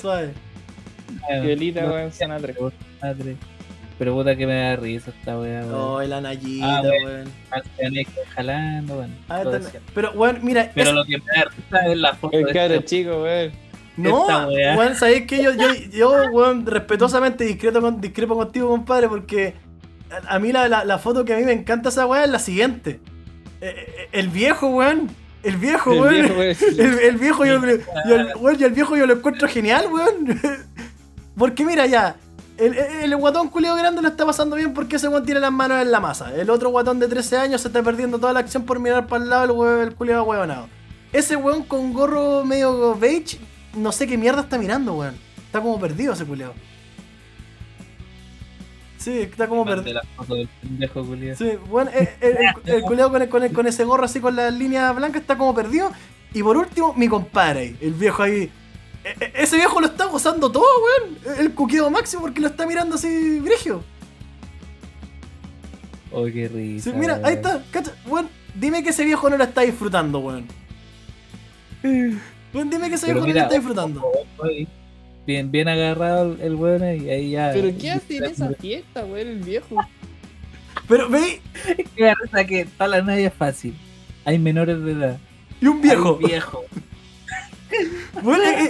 suave. Violita, weón, zona 3. Zona 3. Pero puta que me da risa esta weá, weón. Oh, la Nayita, Ah, weón. jalando, weón. Ah. Pero, weón, mira, Pero es- lo que me da risa es la foto El cabro este- chico, weón. No, weón, ¿sabéis que yo, yo, yo, weón, respetuosamente discreto con- discrepo contigo, compadre? Porque a, a mí la, la, la foto que a mí me encanta esa weá es la siguiente. Eh, eh, El viejo, weón. El viejo, El weón. viejo, weón. *laughs* El, el viejo, yo, yo- el, weón, yo el viejo yo lo encuentro genial, weón. *laughs* Porque mira ya, el, el, el guatón culio grande lo está pasando bien porque ese weón tiene las manos en la masa. El otro guatón de 13 años se está perdiendo toda la acción por mirar para el lado el, weón, el culio huevonado. Ese weón con gorro medio beige, no sé qué mierda está mirando, weón. Está como perdido ese culiao. Sí, está como perdido. la foto del pendejo culiao. Sí, bueno, el, el, *laughs* el- el culiao con, el- con, el- con ese gorro así con la línea blanca está como perdido. Y por último, mi compadre, el viejo ahí. E- e- ese viejo lo está gozando todo, weón. El cuqueo máximo porque lo está mirando así, brigio. Oh, qué risa. Sí, mira, ahí está, cacha, weón. Dime que ese viejo no lo está disfrutando, weón. Weón, dime que ese Pero viejo no lo mira, está disfrutando. Oye, Bien, bien agarrado el- el weón y ahí ya. Pero ¿qué hace en esa fiesta, weón, el viejo? Pero veis, Qué risa que para la nadie es fácil. Hay menores de edad. y un viejo. Ay, viejo. *laughs*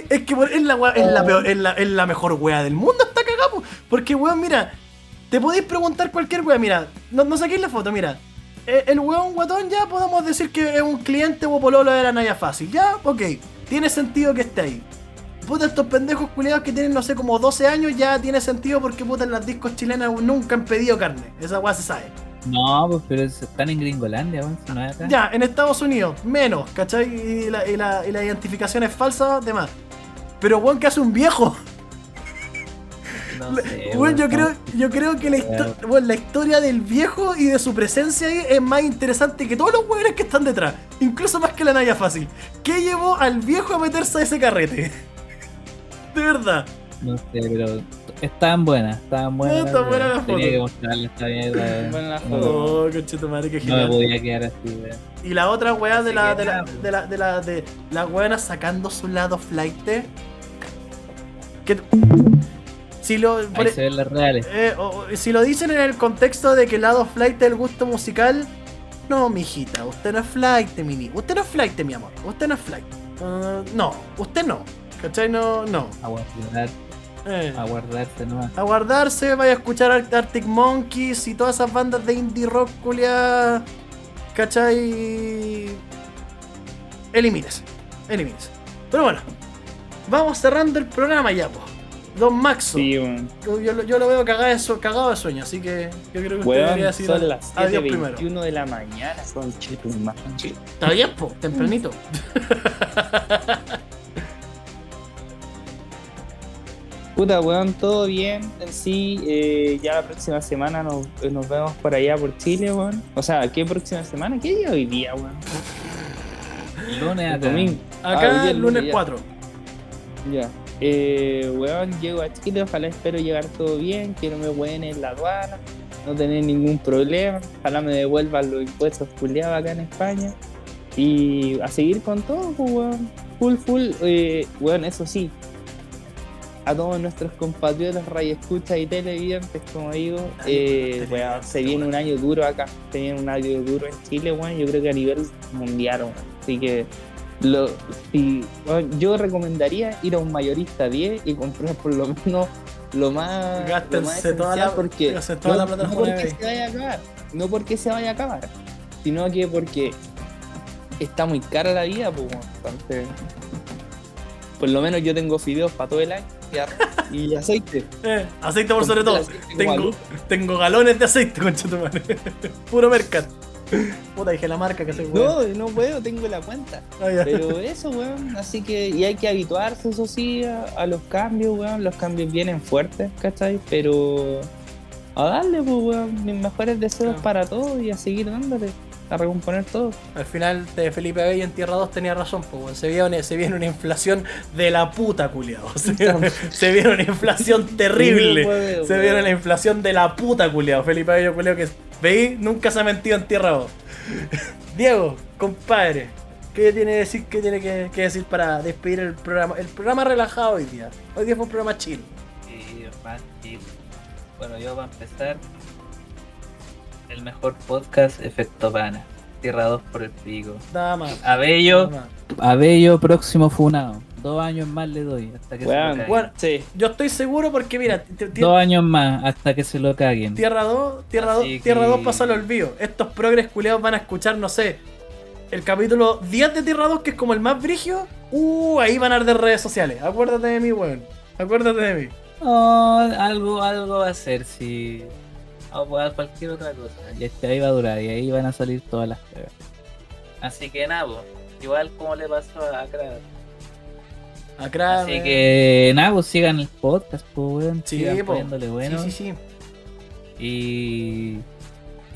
Es, que es la, es, la es, la, mejor wea del mundo, está cagado. Porque, weón, mira, te podéis preguntar cualquier wea. Mira, no, saquéis la foto, mira. Eh, El weón guatón ya podemos decir que es un cliente o pololo de la Naya Fácil. Ya, ok. Tiene sentido que esté ahí. Puta, estos pendejos culiados que tienen, no sé, como 12 años ya tiene sentido porque, puta, en las discos chilenas nunca han pedido carne. Esa wea se sabe. No, pues pero es- están en Gringolandia, si no es acá. Ya, en Estados Unidos, menos, ¿cachai? Y la, y la- y la identificación es falsa, demás. Pero, weón, que hace un viejo. No sé, weón, yo, creo, yo creo que la, histo- weón, la historia del viejo y de su presencia ahí es más interesante que todos los weones que están detrás. Incluso más que la Naya Fácil. ¿Qué llevó al viejo a meterse a ese carrete? *laughs* De verdad. No sé, pero estaban buenas, estaban buenas. No, está weón. buena la Tenía que mostrarle esta mierda. weón. Buena la No. Oh, madre, qué no me genial. podía quedar así, weón. Y la otra weá de la, de la, de la, de la, de la weona sacando su lado flight. Que si lo Ahí se ven las reales. eh, o- si lo dicen en el contexto de que el lado flight es el gusto musical, no, mijita, usted no es flight, mini. Usted no es flight, mi amor. Usted no es flight. Ah, no, usted no. ¿Cachai? No, no. A guardar, Eh, a guardarse nomás. a guardarse, vaya a escuchar Ar- Arctic Monkeys y todas esas bandas de indie rock culia. ¿Cachai? Elimínese. Elimínese. Pero bueno, vamos cerrando el programa ya, po. Don Maxo. Sí. Yo, yo lo- yo lo veo cagado de, su- cagado de sueño, así que yo creo que usted debería decir son las adiós primero. 7.21 de la mañana, tu madre. Está bien, po, tempranito. *laughs* Puta, weón, todo bien en sí. eh, ya la próxima semana nos, nos vemos por allá por Chile, weón. O sea, ¿qué próxima semana? ¿Qué día hoy día, weón? Lunes El acá. domingo. Ah, hoy Acá día el es lunes ya. 4. Ya. Eh, weón, llego a Chile, ojalá espero llegar todo bien, que no me hueen en la aduana, no tener ningún problema, ojalá me devuelvan los impuestos culiados acá en España. Y a seguir con todo, pues, weón. Full, full, eh, weón, eso sí. A todos nuestros compatriotas, radioescuchas y televidentes, como digo, eh, weón, se viene un año duro acá, se viene un año duro en Chile, weón, yo creo que a nivel mundial, weón. Así que lo, si- yo recomendaría ir a un mayorista 10 y comprar por lo menos lo más, lo Gástense más toda la- porque toda no, la plata no en porque se vaya a acabar, no porque se vaya a acabar, sino que porque está muy cara la vida, pues, entonces por lo menos yo tengo fideos para todo el año y, aceite. *laughs* Eh, aceite por sobre todo. Aceite Tengo, tengo galones de aceite, concha tu madre. *laughs* Puro mercat. Puta, dije la marca que soy weón. No, no puedo, tengo la cuenta. Ah. Pero eso, weón, así que y hay que habituarse, eso sí, a, a los cambios, weón. Los cambios vienen fuertes, ¿cachai? Pero a darle, pues, weón, mis mejores deseos Claro. para todos y a seguir dándole, a recomponer todo. Al final de Felipe Bey en Tierra 2 tenía razón, pues, se, viene, se viene una inflación de la puta, culiao. *laughs* Se, viene- se viene una inflación terrible. Se viene la inflación de la puta, culiao. Felipe Bello, culiao, que veí, nunca se ha mentido en Tierra 2. *laughs* Diego, compadre, ¿qué tiene que decir, qué tiene que, que decir para despedir el programa? El programa relajado hoy día. Hoy día fue un programa chill. Sí, más chill. Bueno, yo para empezar, el mejor podcast, Efecto Pana. Tierra 2 por el pico. Nada más. Abello, nada más. Abello próximo funado. Dos años más le doy hasta que se lo caguen. Bueno, sí. Yo estoy seguro porque, mira, Dos años más hasta que se lo caguen. Tierra 2, Tierra 2, Así Tierra que- 2 pasó al olvido. Estos progres culeados van a escuchar, no sé, el capítulo 10 de Tierra 2, que es como el más brigio. Uh, ahí van a arder redes sociales. Acuérdate de mí, weón. Acuérdate de mí. No, algo, algo va a ser si. O a cualquier otra cosa. Y este ahí va a durar y ahí van a salir todas las cagas. Así que nada, igual como le pasó a Crash. Acá, Así que nada, pues sigan el podcast, pues weón. Sí, sigan po. poniéndole bueno. Sí, sí, sí. Y.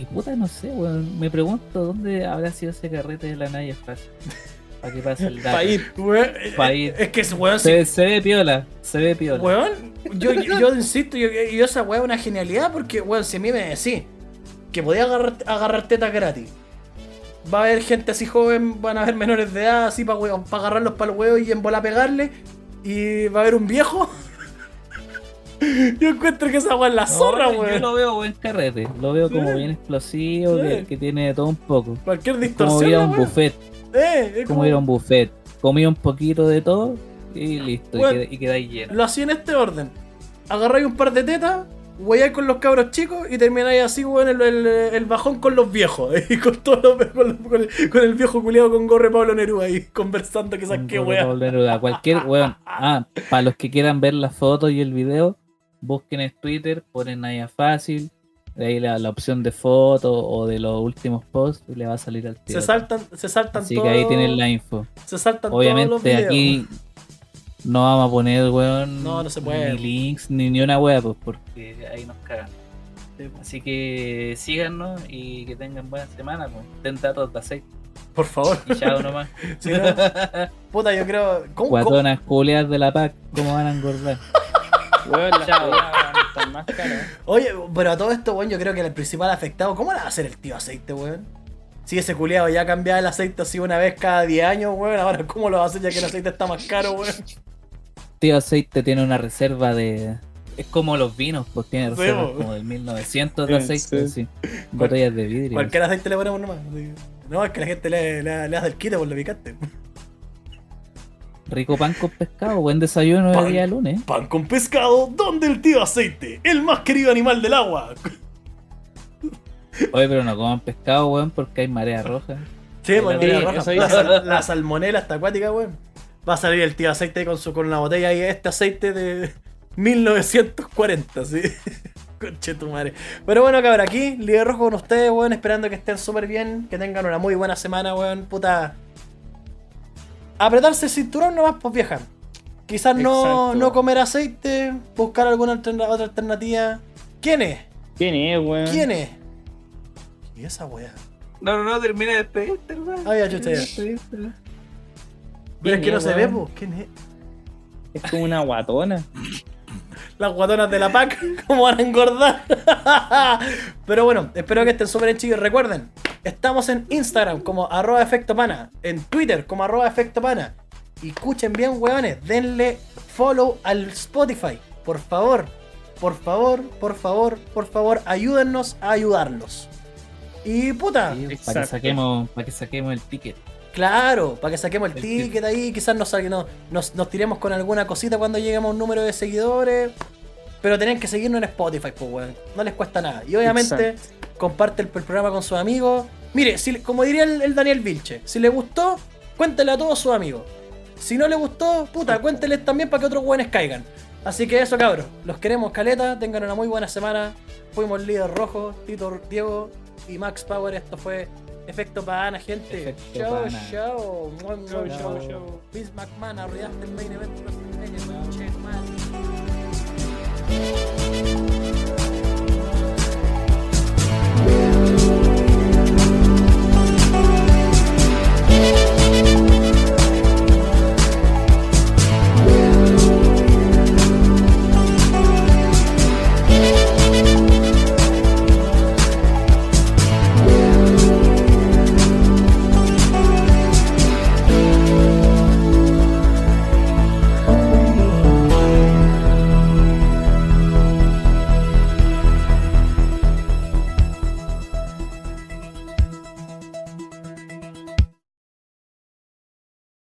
Y puta, no sé, weón. Me pregunto dónde habrá sido ese carrete de la Naya fácil. *laughs* Para que pase el dato. Pa' ir. Weón, eh, Pa' ir. Es que ese weón, Se, se ve piola, se ve piola. Weón, yo, yo, *laughs* yo insisto, yo, yo esa weá es una genialidad porque, weón, si a mí me decís que podía agarrar, agarrar tetas gratis, va a haber gente así joven, van a haber menores de edad así para agarrarlos para el huevo y en bola pegarle, y va a haber un viejo. Yo encuentro que esa weá es la No, zorra, Yo weón. lo veo buen carrete. Lo veo como Sí. bien explosivo, Sí. que, que tiene todo un poco. Cualquier Como distorsión. ir a un weá. buffet. Eh, Como como- ir a un buffet. Comí un poquito de todo y listo. y Bueno. qued- Y, quedáis lleno. Lo hacía en este orden. Agarráis un par de tetas, hueáis con los cabros chicos y termináis así, weón, el, el- el bajón con los viejos. *laughs* Y con todos los, con, el, con el viejo culiado con gorre Pablo Neruda ahí conversando que sabes Un qué gorro weá. Pablo Neruda. Cualquier weón. *laughs* Ah, para los que quieran ver la foto y el video, busquen en Twitter, ponen Naya Fácil. De ahí la, la opción de foto o de los últimos posts y le va a salir al tiro. Se saltan, se saltan Así todos. que ahí tienen la info. Se saltan todos los Obviamente aquí no vamos a poner, weón, No, no se puede. ni links ni, ni una wea, pues porque que ahí nos cagan. Sí, po. Así que síganos y que tengan buena semana. Pues. Den datos de aceite Por favor. y chao nomás. *laughs* No, puta, yo creo. ¿Cómo, culeas de la PAC, ¿cómo van a engordar? *laughs* Chao. más caras. Oye, pero a todo esto, weón, yo creo que el principal afectado, ¿cómo le va a hacer el tío aceite, weón? Si ese culiado ya cambiaba el aceite así una vez cada 10 años, weón, ahora ¿cómo lo va a hacer ya que el aceite está más caro, weón? Tío Aceite tiene una reserva de. Es como los vinos, pues tiene Sí, reservas como del 1900 de Sí, aceite, sí. sí. Botellas de vidrio. Cualquier aceite le ponemos nomás. No, es que la gente le, le, le hace el quite por lo picante. Rico pan con pescado, buen desayuno Pan. el día lunes. Pan con pescado, ¿dónde el tío aceite? El más querido animal del agua. Oye, pero no coman pescado, weón, porque hay marea roja. Sí, Sí, pues, mira, roja. la, sal- la salmonela está acuática, weón. Va a salir el tío aceite con su con una botella y este aceite de 1940, sí. *laughs* Conche tu madre. Pero bueno, cabrón, aquí, líder rojo con ustedes, weón, esperando que estén súper bien, que tengan una muy buena semana, weón, puta. Apretarse el cinturón nomás, pues viajar. Quizás no, no comer aceite, buscar alguna alterna- otra alternativa. ¿Quién es? ¿Quién es, weón? ¿Quién es? ¿Y esa weá? No, no, no, termina de despedirte, hermano. Ah, ya, chucha, ya. Pero es que no se ve, weón? pues. ¿Quién es? Es como una guatona. Las guatonas de la PAC, *laughs* ¿cómo van a engordar? *laughs* Pero bueno, espero que estén súper chicos. Recuerden, estamos en Instagram como arroba efecto pana, en Twitter como arroba efecto pana. Y escuchen bien, weones, denle follow al Spotify. Por favor, por favor, por favor, por favor, ayúdennos a ayudarlos. Y puta, Sí, para que saquemos, para que saquemos el ticket. Claro, para que saquemos el El ticket ahí, quizás nos, no- nos, nos tiremos con alguna cosita cuando lleguemos a un número de seguidores. Pero tienen que seguirnos en Spotify, pues, weón. No les cuesta nada. Y obviamente, comparte el, el programa con sus amigos. Mire, si, como diría el, el Daniel Vilche, si le gustó, cuéntele a todos sus amigos. Si no le gustó, puta, cuénteles también para que otros weones caigan. Así que eso, cabros. Los queremos, caleta. Tengan una muy buena semana. Fuimos líder rojo, Tito, Diego y Max Power. Esto fue Efecto Pana, gente. Efecto chao, Pana. chao. Mua, mua, Chao, chao, chao. Vince McMahon, arruinaste el main event. Madre.